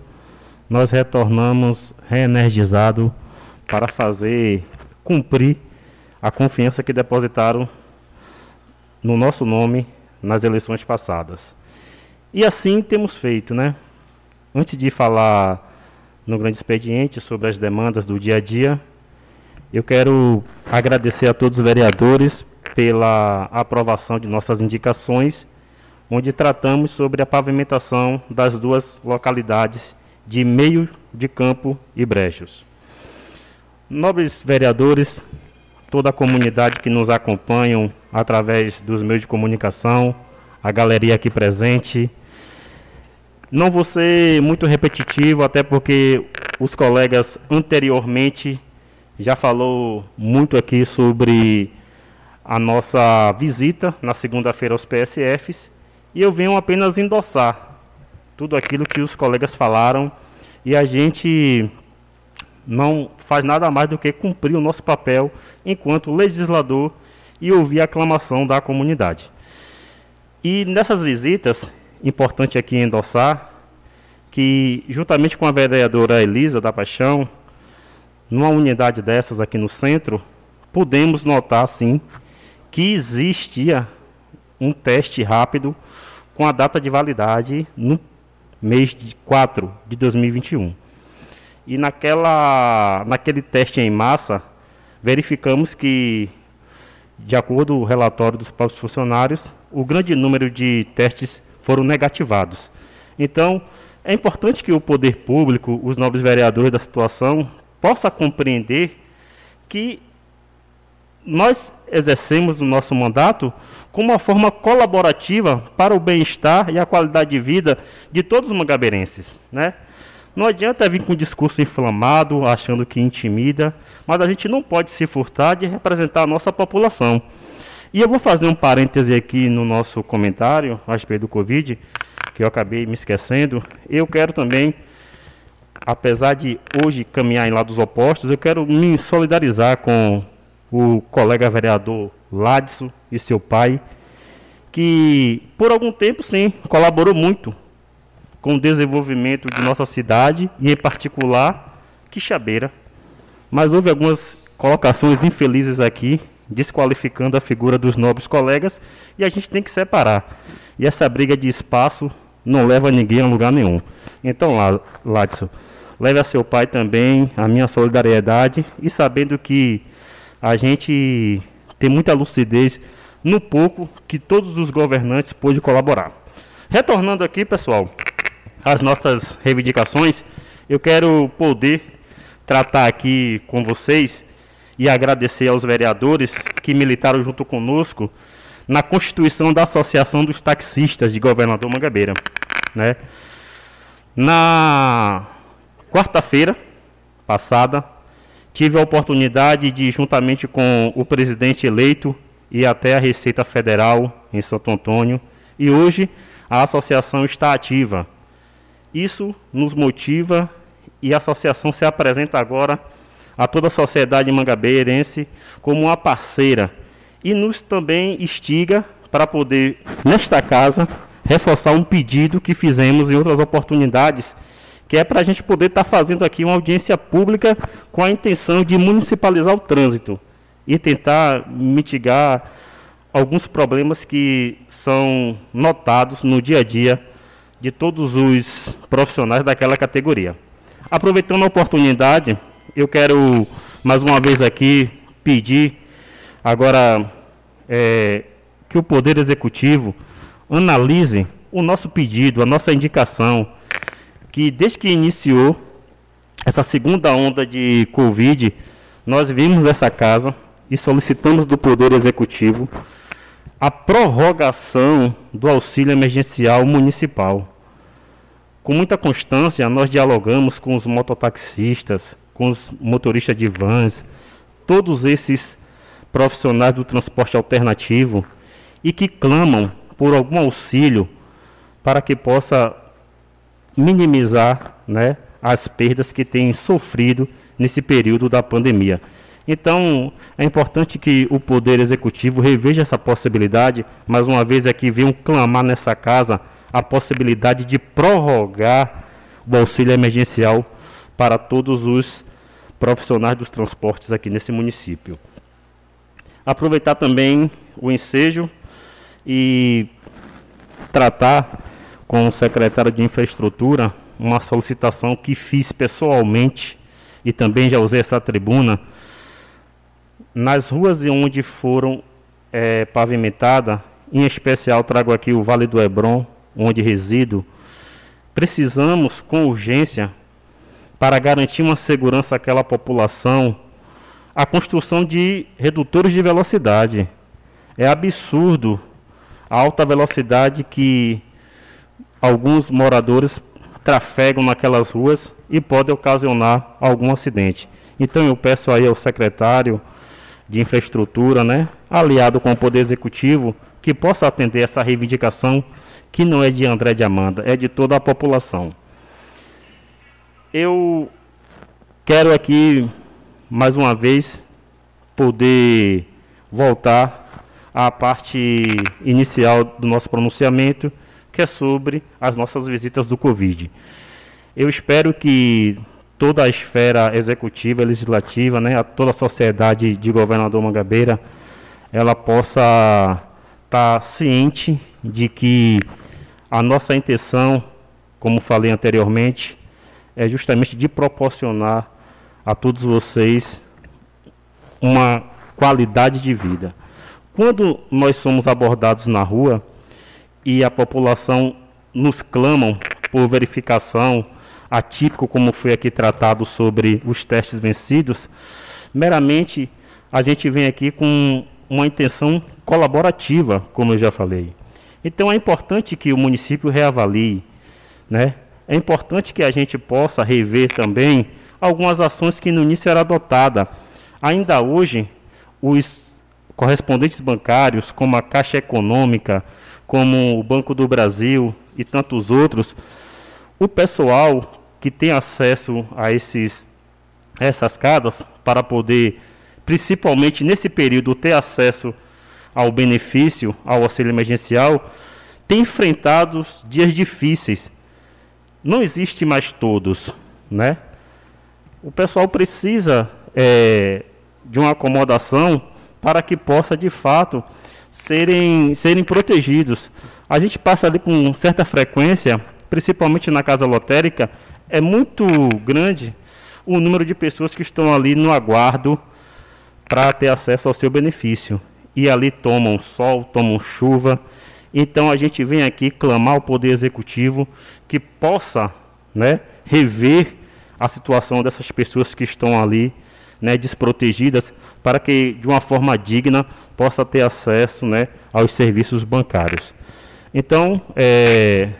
[SPEAKER 8] nós retornamos reenergizado para fazer cumprir a confiança que depositaram no nosso nome nas eleições passadas. E assim temos feito, né? Antes de falar no grande expediente sobre as demandas do dia a dia, eu quero agradecer a todos os vereadores pela aprovação de nossas indicações, onde tratamos sobre a pavimentação das duas localidades de Meio de Campo e Brejos. Nobres vereadores, toda a comunidade que nos acompanham através dos meios de comunicação, a galeria aqui presente. Não vou ser muito repetitivo, até porque os colegas anteriormente já falou muito aqui sobre a nossa visita na segunda-feira aos PSFs e eu venho apenas endossar tudo aquilo que os colegas falaram e a gente não faz nada mais do que cumprir o nosso papel enquanto legislador e ouvir a aclamação da comunidade. E nessas visitas, importante aqui endossar que, juntamente com a vereadora Elisa da Paixão, numa unidade dessas aqui no centro, pudemos notar, sim, que existia um teste rápido com a data de validade no mês de 4 de 2021. E naquela, naquele teste em massa, verificamos que, de acordo com o relatório dos próprios funcionários, o grande número de testes foram negativados. Então, é importante que o poder público, os nobres vereadores da situação, possa compreender que nós exercemos o nosso mandato como uma forma colaborativa para o bem-estar e a qualidade de vida de todos os mangaberenses, né? Não adianta vir com um discurso inflamado, achando que intimida, mas a gente não pode se furtar de representar a nossa população. E eu vou fazer um parêntese aqui no nosso comentário a respeito do Covid, que eu acabei me esquecendo. Eu quero também, apesar de hoje caminhar em lados opostos, eu quero me solidarizar com o colega vereador Ladson e seu pai, que, por algum tempo, sim, colaborou muito com o desenvolvimento de nossa cidade e, em particular, Quixabeira. Mas houve algumas colocações infelizes aqui, desqualificando a figura dos nobres colegas, e a gente tem que separar. E essa briga de espaço não leva ninguém a lugar nenhum. Então, Ladson, leve a seu pai também a minha solidariedade e sabendo que a gente tem muita lucidez no pouco que todos os governantes pôde colaborar. Retornando aqui, pessoal, às nossas reivindicações, eu quero poder tratar aqui com vocês e agradecer aos vereadores que militaram junto conosco na constituição da Associação dos Taxistas de Governador Mangabeira. Né? Na quarta-feira passada, tive a oportunidade de, juntamente com o presidente eleito e até a Receita Federal em Santo Antônio, e hoje a associação está ativa. Isso nos motiva e a associação se apresenta agora a toda a sociedade mangabeirense como uma parceira e nos também instiga para poder, nesta casa, reforçar um pedido que fizemos em outras oportunidades, que é para a gente poder estar tá fazendo aqui uma audiência pública com a intenção de municipalizar o trânsito e tentar mitigar alguns problemas que são notados no dia a dia de todos os profissionais daquela categoria. Aproveitando a oportunidade, eu quero mais uma vez aqui pedir agora é, que o Poder Executivo analise o nosso pedido, a nossa indicação, que desde que iniciou essa segunda onda de Covid, nós vimos essa casa e solicitamos do Poder Executivo a prorrogação do auxílio emergencial municipal. Com muita constância, nós dialogamos com os mototaxistas, com os motoristas de vans, todos esses profissionais do transporte alternativo e que clamam por algum auxílio para que possa minimizar né, as perdas que têm sofrido nesse período da pandemia. Então, é importante que o Poder Executivo reveja essa possibilidade, mais uma vez aqui venham clamar nessa casa a possibilidade de prorrogar o auxílio emergencial para todos os profissionais dos transportes aqui nesse município. Aproveitar também o ensejo e tratar com o secretário de Infraestrutura uma solicitação que fiz pessoalmente e também já usei essa tribuna nas ruas onde foram é, pavimentadas, em especial trago aqui o Vale do Hebron, onde resido, precisamos com urgência para garantir uma segurança àquela população, a construção de redutores de velocidade. É absurdo a alta velocidade que alguns moradores trafegam naquelas ruas e pode ocasionar algum acidente. Então eu peço aí ao secretário de infraestrutura, né, aliado com o poder executivo, que possa atender essa reivindicação que não é de André de Amanda, é de toda a população. Eu quero aqui, mais uma vez, poder voltar à parte inicial do nosso pronunciamento, que é sobre as nossas visitas do Covid. Eu espero que toda a esfera executiva, legislativa, né, a toda a sociedade de governador Mangabeira, ela possa estar tá ciente de que a nossa intenção, como falei anteriormente, é justamente de proporcionar a todos vocês uma qualidade de vida. Quando nós somos abordados na rua e a população nos clamam por verificação, atípico como foi aqui tratado sobre os testes vencidos, meramente a gente vem aqui com uma intenção colaborativa, como eu já falei. Então é importante que o município reavalie, né? É importante que a gente possa rever também algumas ações que no início era adotada. Ainda hoje, os correspondentes bancários, como a Caixa Econômica, como o Banco do Brasil e tantos outros, o pessoal que tem acesso a esses essas casas para poder, principalmente nesse período, ter acesso ao benefício, ao auxílio emergencial, têm enfrentado dias difíceis. Não existe mais todos, né? O pessoal precisa é, de uma acomodação para que possa, de fato, serem, serem protegidos. A gente passa ali com certa frequência, principalmente na casa lotérica, é muito grande o número de pessoas que estão ali no aguardo para ter acesso ao seu benefício. E ali tomam sol, tomam chuva. Então a gente vem aqui clamar ao Poder Executivo que possa né, rever a situação dessas pessoas que estão ali né, desprotegidas, para que de uma forma digna possa ter acesso né, aos serviços bancários. Então, é,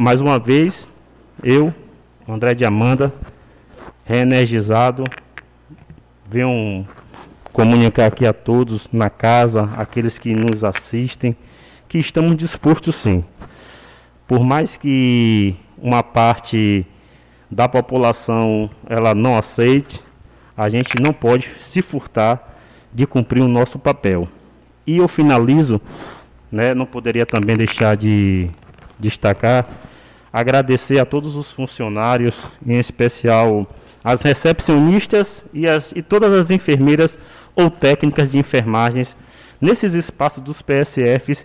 [SPEAKER 8] mais uma vez, eu, André de Amanda, reenergizado, venho comunicar aqui a todos na casa, aqueles que nos assistem, que estamos dispostos sim. Por mais que uma parte da população ela não aceite, a gente não pode se furtar de cumprir o nosso papel. E eu finalizo, né, não poderia também deixar de destacar, agradecer a todos os funcionários, em especial as recepcionistas e, as, e todas as enfermeiras ou técnicas de enfermagens nesses espaços dos PSFs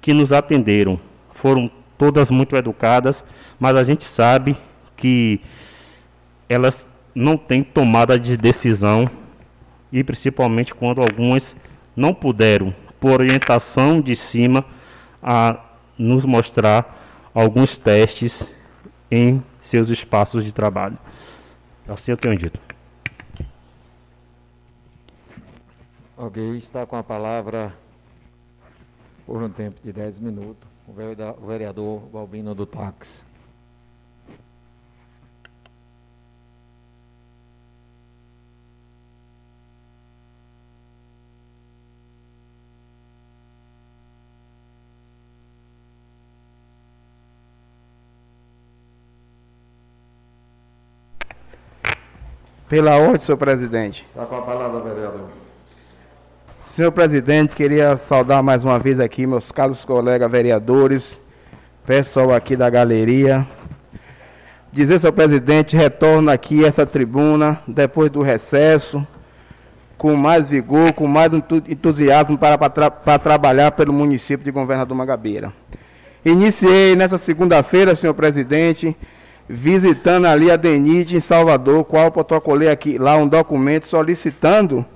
[SPEAKER 8] que nos atenderam. Foram todas muito educadas, mas a gente sabe que elas não têm tomada de decisão e principalmente quando algumas não puderam, por orientação de cima, a nos mostrar alguns testes em seus espaços de trabalho. Assim eu tenho dito.
[SPEAKER 1] Ok, está com a palavra por um tempo de 10 minutos o vereador Balbino do Táxi.
[SPEAKER 4] Pela ordem, senhor presidente.
[SPEAKER 1] Está com a palavra, vereador.
[SPEAKER 4] Senhor presidente, queria saudar mais uma vez aqui meus caros colegas vereadores, pessoal aqui da galeria. Dizer, senhor presidente, retorno aqui a essa tribuna depois do recesso, com mais vigor, com mais entusiasmo para, para, para trabalhar pelo município de Governador Mangabeira. Iniciei nessa segunda-feira, senhor presidente, visitando ali a DENIT em Salvador, qual protocolei aqui lá um documento solicitando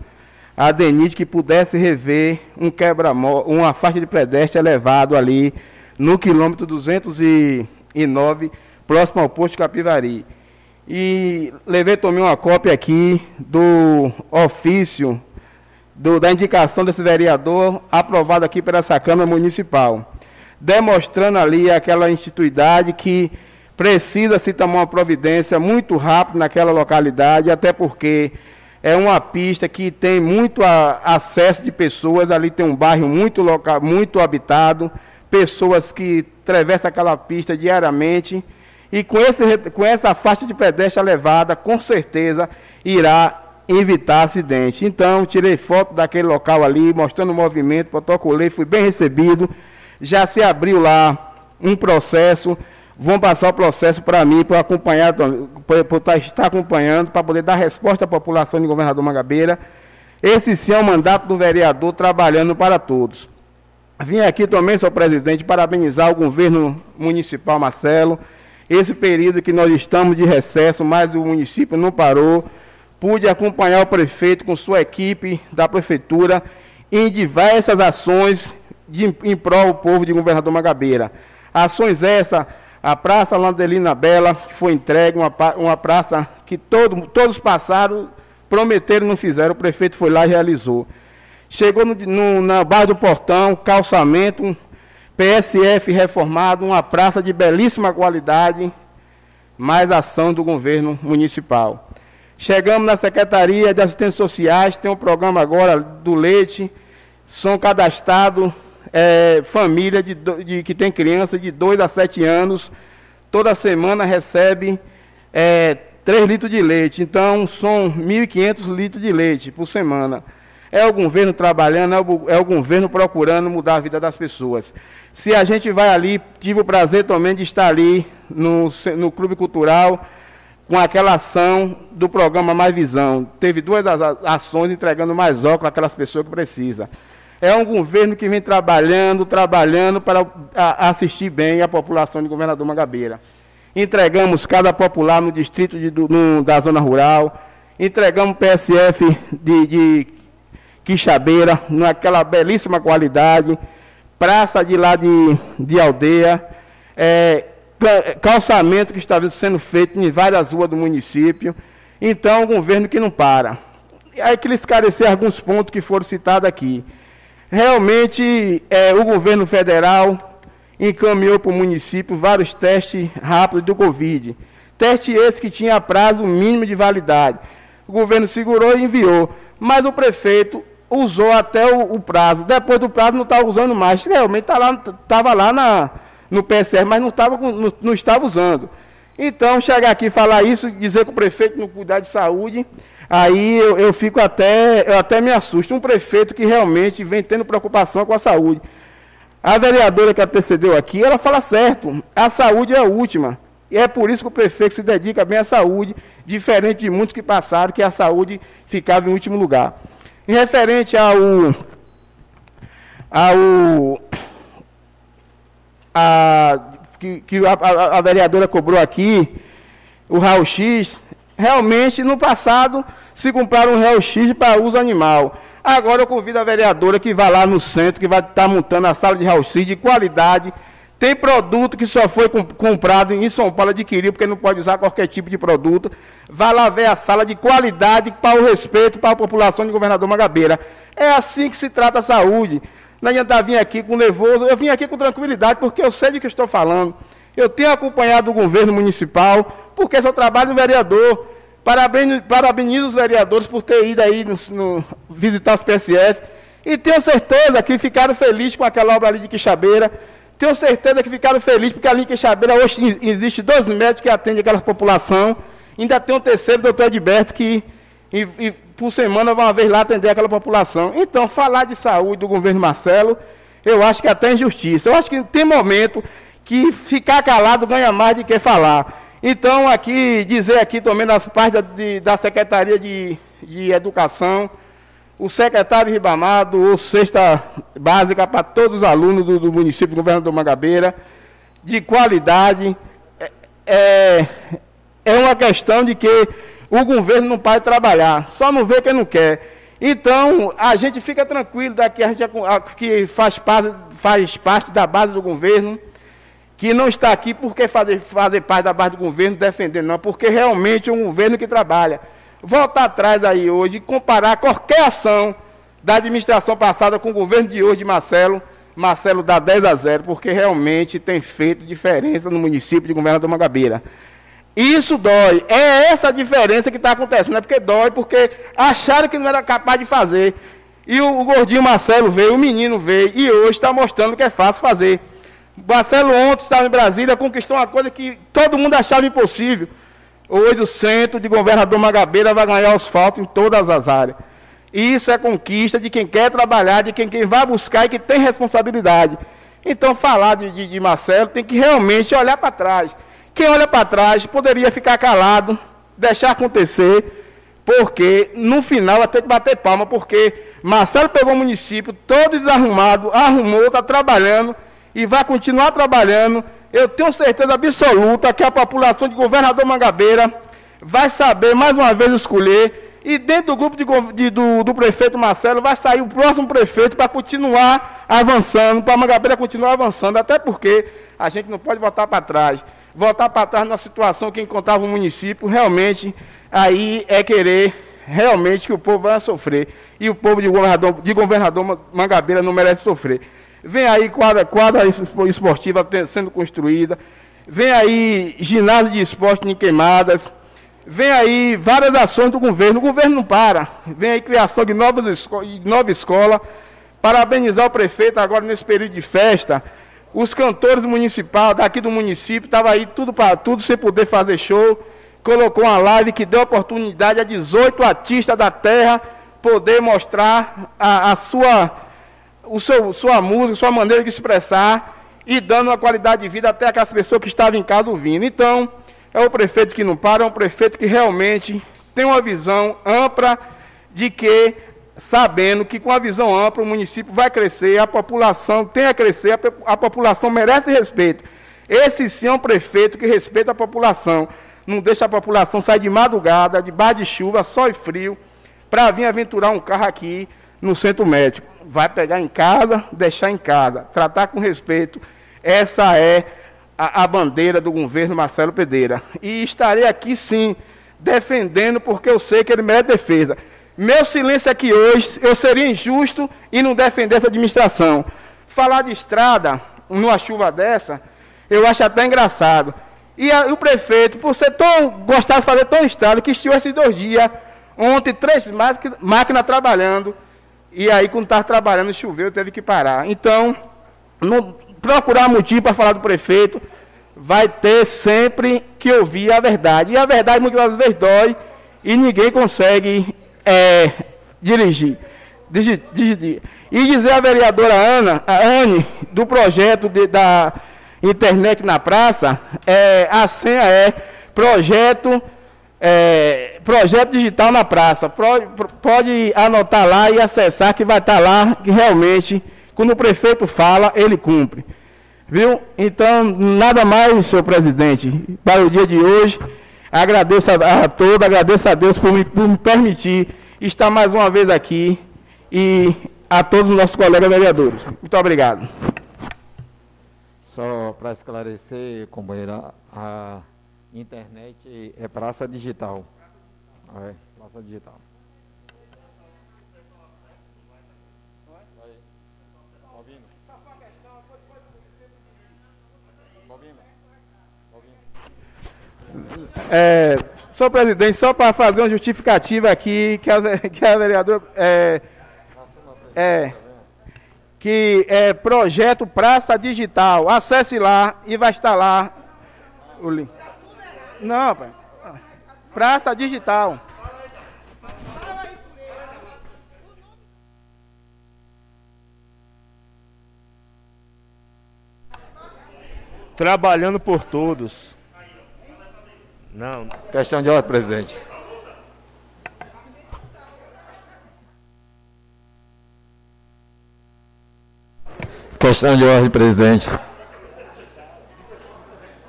[SPEAKER 4] a DENIT que pudesse rever um quebra uma faixa de pedestre elevado ali no quilômetro 209, próximo ao posto Capivari. E levei, tomei uma cópia aqui do ofício do, da indicação desse vereador aprovado aqui pela essa Câmara Municipal, demonstrando ali aquela instituidade que precisa se tomar uma providência muito rápido naquela localidade, até porque é uma pista que tem muito a, acesso de pessoas, ali tem um bairro muito, local, muito habitado, pessoas que atravessam aquela pista diariamente, e com, esse, com essa faixa de pedestre elevada, com certeza irá evitar acidente. Então, tirei foto daquele local ali, mostrando o movimento, protocolei, fui bem recebido, já se abriu lá um processo vão passar o processo para mim, para acompanhar, para estar acompanhando, para poder dar resposta à população de Governador Mangabeira. Esse sim é o mandato do vereador trabalhando para todos. Vim aqui também, senhor presidente, parabenizar o governo municipal Marcelo. Esse período que nós estamos de recesso, mas o município não parou. Pude acompanhar o prefeito com sua equipe da prefeitura em diversas ações de, em prol do povo de Governador Mangabeira. Ações essas a Praça Landelina Bela, que foi entregue, uma, uma praça que todo, todos passaram, prometeram não fizeram, o prefeito foi lá e realizou. Chegou no, no, na Barra do Portão, calçamento, um PSF reformado, uma praça de belíssima qualidade, mais ação do governo municipal. Chegamos na Secretaria de Assistência Sociais, tem um programa agora do leite, são cadastrados é, família de, de, que tem criança de 2 a 7 anos, toda semana recebe é, 3 litros de leite. Então, são 1.500 litros de leite por semana. é o governo trabalhando, é o, é o governo procurando mudar a vida das pessoas. Se a gente vai ali, tive o prazer também de estar ali no, no Clube Cultural, com aquela ação do programa Mais Visão. Teve duas ações entregando mais óculos àquelas pessoas que precisam. É um governo que vem trabalhando, trabalhando para assistir bem a população de Governador Mangabeira. Entregamos cada popular no distrito de, no, da zona rural, entregamos PSF de, de Quixabeira, naquela belíssima qualidade, praça de lá de, de aldeia, é, calçamento que está sendo feito em várias ruas do município. Então, um governo que não para. Aí queria esclarecer alguns pontos que foram citados aqui. Realmente, é, o governo federal encaminhou para o município vários testes rápidos do Covid. Teste esse que tinha prazo mínimo de validade. O governo segurou e enviou. Mas o prefeito usou até o, o prazo. Depois do prazo não estava usando mais. Realmente estava tá lá, lá na, no PSR, mas não estava, não, não estava usando. Então, chegar aqui falar isso, dizer que o prefeito não cuidar de saúde, aí eu, eu, fico até, eu até me assusto. Um prefeito que realmente vem tendo preocupação com a saúde. A vereadora que antecedeu aqui, ela fala certo, a saúde é a última. E é por isso que o prefeito se dedica bem à saúde, diferente de muitos que passaram, que a saúde ficava em último lugar. Em referente ao, ao a, que, que a, a, a, vereadora cobrou aqui, o raio-x, realmente no passado se compraram um raio-x para uso animal. Agora eu convido a vereadora que vá lá no centro, que vai estar tá montando a sala de raio-x de qualidade. Tem produto que só foi comprado em São Paulo, adquiriu, porque não pode usar qualquer tipo de produto. Vá lá ver a sala de qualidade para o respeito para a população de governador Magabeira. É assim que se trata a saúde. Não adianta vir aqui com nervoso, eu vim aqui com tranquilidade, porque eu sei de que estou falando. Eu tenho acompanhado o governo municipal, porque esse é o trabalho do vereador. Parabenizo, parabenizo os vereadores por ter ido aí no, no, visitar os PSF. E tenho certeza que ficaram felizes com aquela obra ali de Quixabeira. Tenho certeza que ficaram felizes porque ali em Quixabeira hoje existe dois médicos que atendem aquela população. Ainda tem um terceiro, doutor Edberto, que e, e, por semana vai uma vez lá atender aquela população. Então, falar de saúde do governo Marcelo, eu acho que é até injustiça. Eu acho que tem momento que ficar calado ganha mais do que falar. Então, aqui, dizer aqui também das partes da, de, da Secretaria de, de Educação, o secretário Ribamado, o cesta básica para todos os alunos do, do município do governador Mangabeira, de qualidade. É, é, é uma questão de que o governo não para de trabalhar, só não vê quem não quer. Então, a gente fica tranquilo daqui, a gente que faz parte, faz parte da base do governo, que não está aqui porque fazer, fazer parte da base do governo, defender, não, porque realmente é um governo que trabalha. Voltar atrás aí hoje e comparar qualquer ação da administração passada com o governo de hoje de Marcelo, Marcelo dá 10 a 0, porque realmente tem feito diferença no município de Governador Mangabeira. Isso dói. É essa a diferença que está acontecendo. É porque dói, porque acharam que não era capaz de fazer. E o, o gordinho Marcelo veio, o menino veio, e hoje está mostrando que é fácil fazer. Marcelo ontem estava em Brasília, conquistou uma coisa que todo mundo achava impossível. Hoje o centro de governador Magabeira vai ganhar asfalto em todas as áreas. Isso é conquista de quem quer trabalhar, de quem, quem vai buscar e que tem responsabilidade. Então, falar de, de, de Marcelo tem que realmente olhar para trás. Quem olha para trás poderia ficar calado, deixar acontecer, porque no final vai ter que bater palma, porque Marcelo pegou o município todo desarrumado, arrumou, está trabalhando e vai continuar trabalhando. Eu tenho certeza absoluta que a população de governador Mangabeira vai saber mais uma vez escolher. E dentro do grupo de, de, do, do, prefeito Marcelo vai sair o próximo prefeito para continuar avançando, para Mangabeira continuar avançando, até porque a gente não pode voltar para trás voltar para trás na situação que encontrava o município, realmente, aí é querer realmente que o povo vai sofrer. E o povo de governador, de governador Mangabeira não merece sofrer. Vem aí quadra, quadra esportiva sendo construída, vem aí ginásio de esporte em queimadas, vem aí várias ações do governo, o governo não para, vem aí criação de novas esco nova escola, parabenizar o prefeito agora nesse período de festa, os cantores municipais daqui do município estavam aí tudo para tudo sem poder fazer show. Colocou uma live que deu oportunidade a 18 artistas da terra poder mostrar a, a sua, o seu, sua música, sua maneira de expressar e dando uma qualidade de vida até aquelas pessoas que estavam em casa ouvindo. Então, é o prefeito que não para, é um prefeito que realmente tem uma visão ampla de que, sabendo que com a visão ampla o município vai crescer, a população tem a crescer, a, população merece respeito. Esse sim é um prefeito que respeita a população, não deixa a população sair de madrugada, de bar de chuva, sol e frio, para vir aventurar um carro aqui no centro médico. Vai pegar em casa, deixar em casa, tratar com respeito. Essa é a, a bandeira do governo Marcelo Pereira. E estarei aqui sim, defendendo, porque eu sei que ele merece defesa. Meu silêncio aqui hoje, eu seria injusto e não defender essa administração. Falar de estrada, numa chuva dessa, eu acho até engraçado. E a, o prefeito, por ser tão gostar de fazer tão estrada, que estive esses dois dias, ontem, três máquinas trabalhando, e aí, quando estava trabalhando, choveu, teve que parar. Então, procurar motivo para falar do prefeito, vai ter sempre que ouvir a verdade. E a verdade muitas vezes dói e ninguém consegue é, dirigir. E dizer à vereadora Ana, a Anne, do projeto de, da internet na praça, é, a senha é projeto, é, projeto digital na praça. Pode, pode anotar lá e acessar que vai estar lá que realmente, quando o prefeito fala, ele cumpre. Viu? Então, nada mais, senhor presidente, para o dia de hoje. Agradeço a, a todos, agradeço a Deus por me, por me permitir estar mais uma vez aqui e a todos os nossos colegas vereadores. Muito obrigado.
[SPEAKER 1] Só para esclarecer, companheira, a internet é praça digital. É, praça digital.
[SPEAKER 4] É, senhor presidente, só para fazer uma justificativa aqui, que a, que a vereadora. É, é, que é projeto Praça Digital. Acesse lá e vai estar lá o link. Não, pai. Praça Digital.
[SPEAKER 11] Trabalhando por todos. Não.
[SPEAKER 1] Questão de ordem, presidente. Questão de ordem, presidente.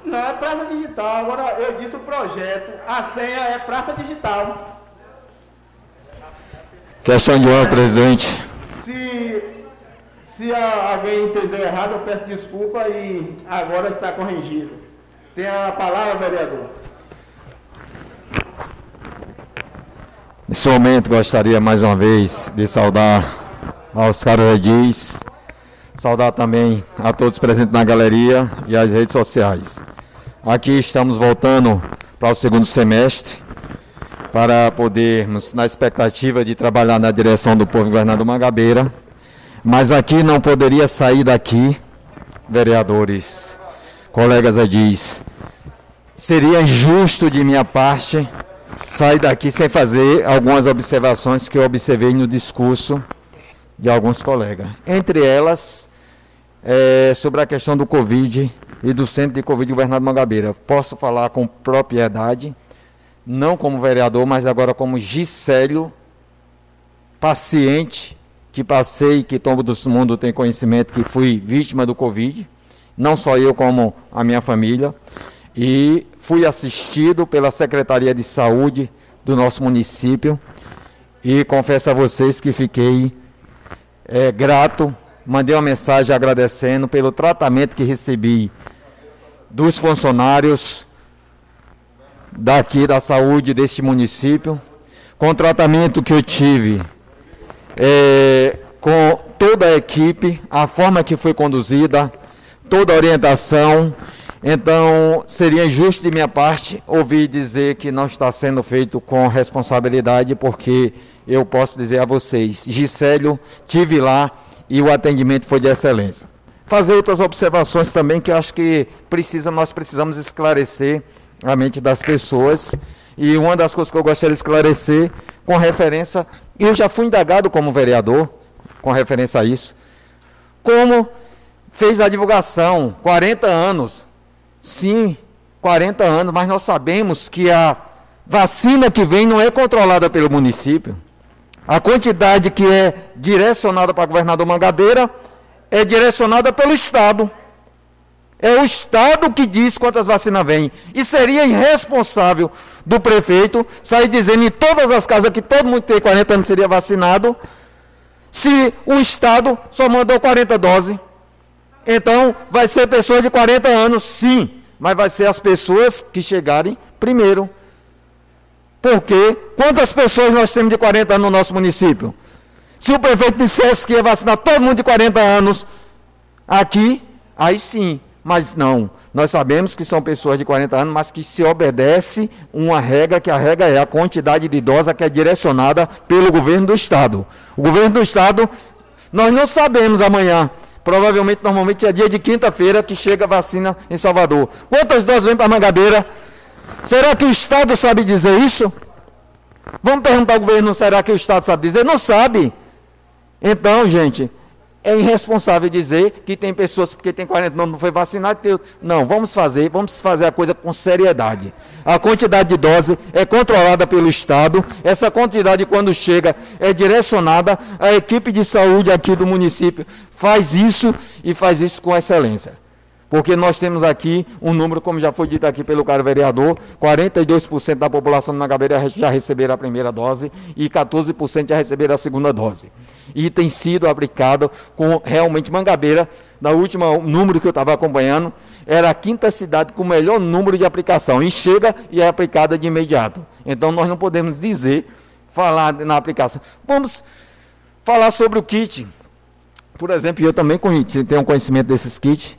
[SPEAKER 4] Não, é praça digital. Agora eu disse o projeto. A senha é praça digital.
[SPEAKER 1] Questão de ordem, presidente.
[SPEAKER 4] Se, se alguém entendeu errado, eu peço desculpa e agora está corrigido. Tem a palavra, vereador.
[SPEAKER 1] Nesse momento gostaria mais uma vez de saudar aos caros edis, saudar também a todos presentes na galeria e as redes sociais. Aqui estamos voltando para o segundo semestre para podermos, na expectativa de trabalhar na direção do povo governador Mangabeira, mas aqui não poderia sair daqui, vereadores, colegas edis, seria injusto de minha parte sair daqui sem fazer algumas observações que eu observei no discurso de alguns colegas. Entre elas, é, sobre a questão do Covid e do centro de Covid governado Mangabeira. Posso falar com propriedade, não como vereador, mas agora como Gisélio, paciente, que passei, que todo mundo tem conhecimento que fui vítima do Covid, não só eu, como a minha família. E fui assistido pela Secretaria de Saúde do nosso município. E confesso a vocês que fiquei é, grato, mandei uma mensagem agradecendo pelo tratamento que recebi dos funcionários daqui da saúde deste município, com o tratamento que eu tive é, com toda a equipe, a forma que foi conduzida, toda a orientação então, seria injusto de minha parte ouvir dizer que não está sendo feito com responsabilidade, porque eu posso dizer a vocês, Gisélio, tive lá e o atendimento foi de excelência. Fazer outras observações também que eu acho que precisa, nós precisamos esclarecer a mente das pessoas E uma das coisas que eu gostaria de esclarecer, com referência, eu já fui indagado como vereador, com referência a isso, como fez a divulgação, 40 anos, sim, 40 anos, mas nós sabemos que a vacina que vem não é controlada pelo município. A quantidade que é direcionada para o governador Mangabeira é direcionada pelo Estado. É o Estado que diz quantas vacinas vêm. E seria irresponsável do prefeito sair dizendo em todas as casas que todo mundo que tem 40 anos seria vacinado, se o Estado só mandou 40 doses. Então, vai ser pessoas de 40 anos, sim, mas vai ser as pessoas que chegarem primeiro. Porque quantas pessoas nós temos de 40 anos no nosso município? Se o prefeito dissesse que ia vacinar todo mundo de 40 anos aqui, aí sim, mas não. Nós sabemos que são pessoas de 40 anos, mas que se obedece uma regra, que a regra é a quantidade de idosa que é direcionada pelo governo do Estado. O governo do Estado, nós não sabemos amanhã. Provavelmente, normalmente é dia de quinta-feira que chega a vacina em Salvador. Quantas doses vêm para Mangabeira? Será que o Estado sabe dizer isso? Vamos perguntar ao governo, será que o Estado sabe dizer? Não sabe. Então, gente, é irresponsável dizer que tem pessoas porque tem 40 anos não foi vacinado. Tem... Não, vamos fazer, vamos fazer a coisa com seriedade. A quantidade de dose é controlada pelo Estado. Essa quantidade, quando chega, é direcionada. A equipe de saúde aqui do município faz isso e faz isso com excelência. Porque nós temos aqui um número, como já foi dito aqui pelo caro vereador, 42% da população de Mangabeira já receberam a primeira dose e 14% já receberam a segunda dose. E tem sido aplicado com realmente Mangabeira, na última número que eu estava acompanhando, era a quinta cidade com o melhor número de aplicação. E chega e é aplicada de imediato. Então nós não podemos dizer, falar na aplicação. Vamos falar sobre o kit. Por exemplo, eu também tenho conhecimento desses kits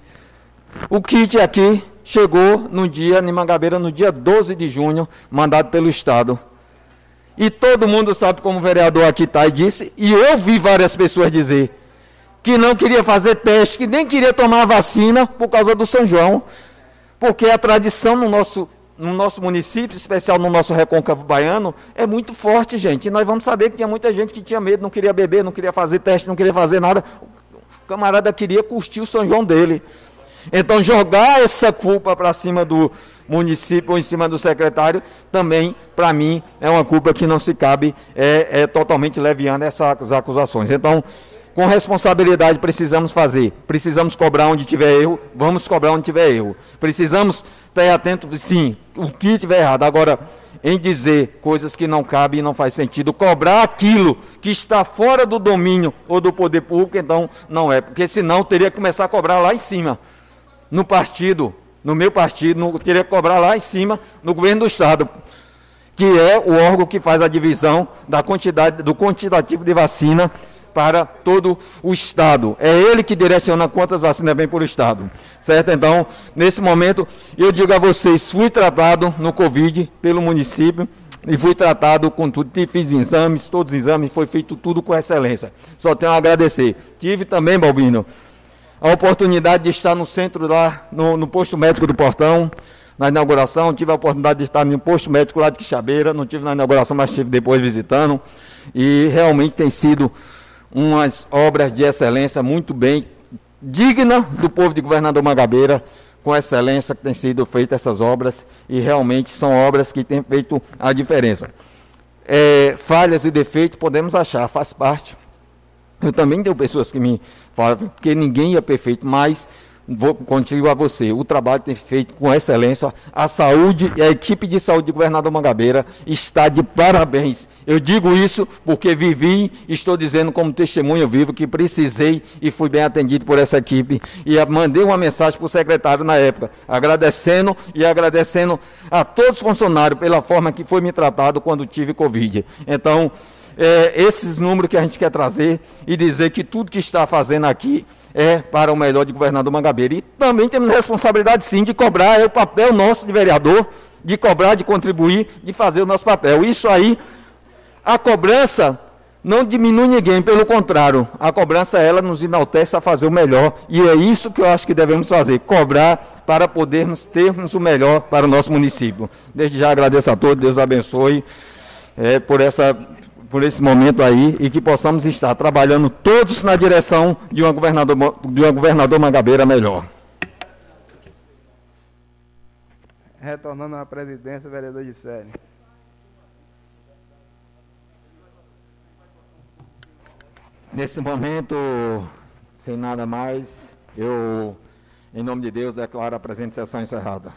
[SPEAKER 1] o kit aqui chegou no dia, em Mangabeira, no dia 12 de junho, mandado pelo Estado. E todo mundo sabe como o vereador aqui está e disse, e eu ouvi várias pessoas dizer que não queria fazer teste, que nem queria tomar vacina por causa do São João, porque a tradição no nosso, no nosso município, especial no nosso recôncavo baiano, é muito forte, gente. E nós vamos saber que tinha muita gente que tinha medo, não queria beber, não queria fazer teste, não queria fazer nada. O camarada queria curtir o São João dele. Então, jogar essa culpa para cima do município ou em cima do secretário, também, para mim, é uma culpa que não se cabe, é, é totalmente leviando essas acusações. Então, com responsabilidade precisamos fazer. Precisamos cobrar onde tiver erro, vamos cobrar onde tiver erro. Precisamos estar atento, sim, o que estiver errado. Agora, em dizer coisas que não cabem e não faz sentido, cobrar aquilo que está fora do domínio ou do poder público, então não é, porque senão teria que começar a cobrar lá em cima no partido, no meu partido, no, teria que cobrar lá em cima, no governo do Estado, que é o órgão que faz a divisão da quantidade, do quantitativo de vacina para todo o Estado. É ele que direciona quantas vacinas vêm para o Estado. Certo? Então, nesse momento, eu digo a vocês, fui tratado no Covid pelo município e fui tratado com tudo. Fiz exames, todos os exames, foi feito tudo com excelência. Só tenho a agradecer. Tive também, Balbino, a oportunidade de estar no centro lá, no, no, posto médico do Portão, na inauguração. Tive a oportunidade de estar no posto médico lá de Quixabeira, não tive na inauguração, mas estive depois visitando. E realmente tem sido umas obras de excelência muito bem, digna do povo de Governador Magabeira, com excelência que têm sido feitas essas obras, e realmente são obras que têm feito a diferença. É, falhas e defeitos podemos achar, faz parte eu também tenho pessoas que me falam que ninguém é perfeito, mas vou contigo a você. O trabalho tem feito com excelência. A saúde e a equipe de saúde do governador Mangabeira está de parabéns. Eu digo isso porque vivi, estou dizendo como testemunho vivo que precisei e fui bem atendido por essa equipe. E mandei uma mensagem para o secretário na época, agradecendo e agradecendo a todos os funcionários pela forma que foi me tratado quando tive Covid. Então, é, esses números que a gente quer trazer e dizer que tudo que está fazendo aqui é para o melhor de governador Mangabeira. E também temos responsabilidade sim de cobrar, é o papel nosso de vereador, de cobrar, de contribuir, de fazer o nosso papel. Isso aí, a cobrança não diminui ninguém, pelo contrário, a cobrança ela nos enaltece a fazer o melhor, e é isso que eu acho que devemos fazer, cobrar para podermos termos o melhor para o nosso município. Desde já agradeço a todos, Deus abençoe é, por, essa, por esse momento aí e que possamos estar trabalhando todos na direção de uma governador, de uma governador Mangabeira melhor.
[SPEAKER 4] Retornando à presidência, vereador de série.
[SPEAKER 1] Nesse momento, sem nada mais, eu, em nome de Deus, declaro a presente sessão encerrada.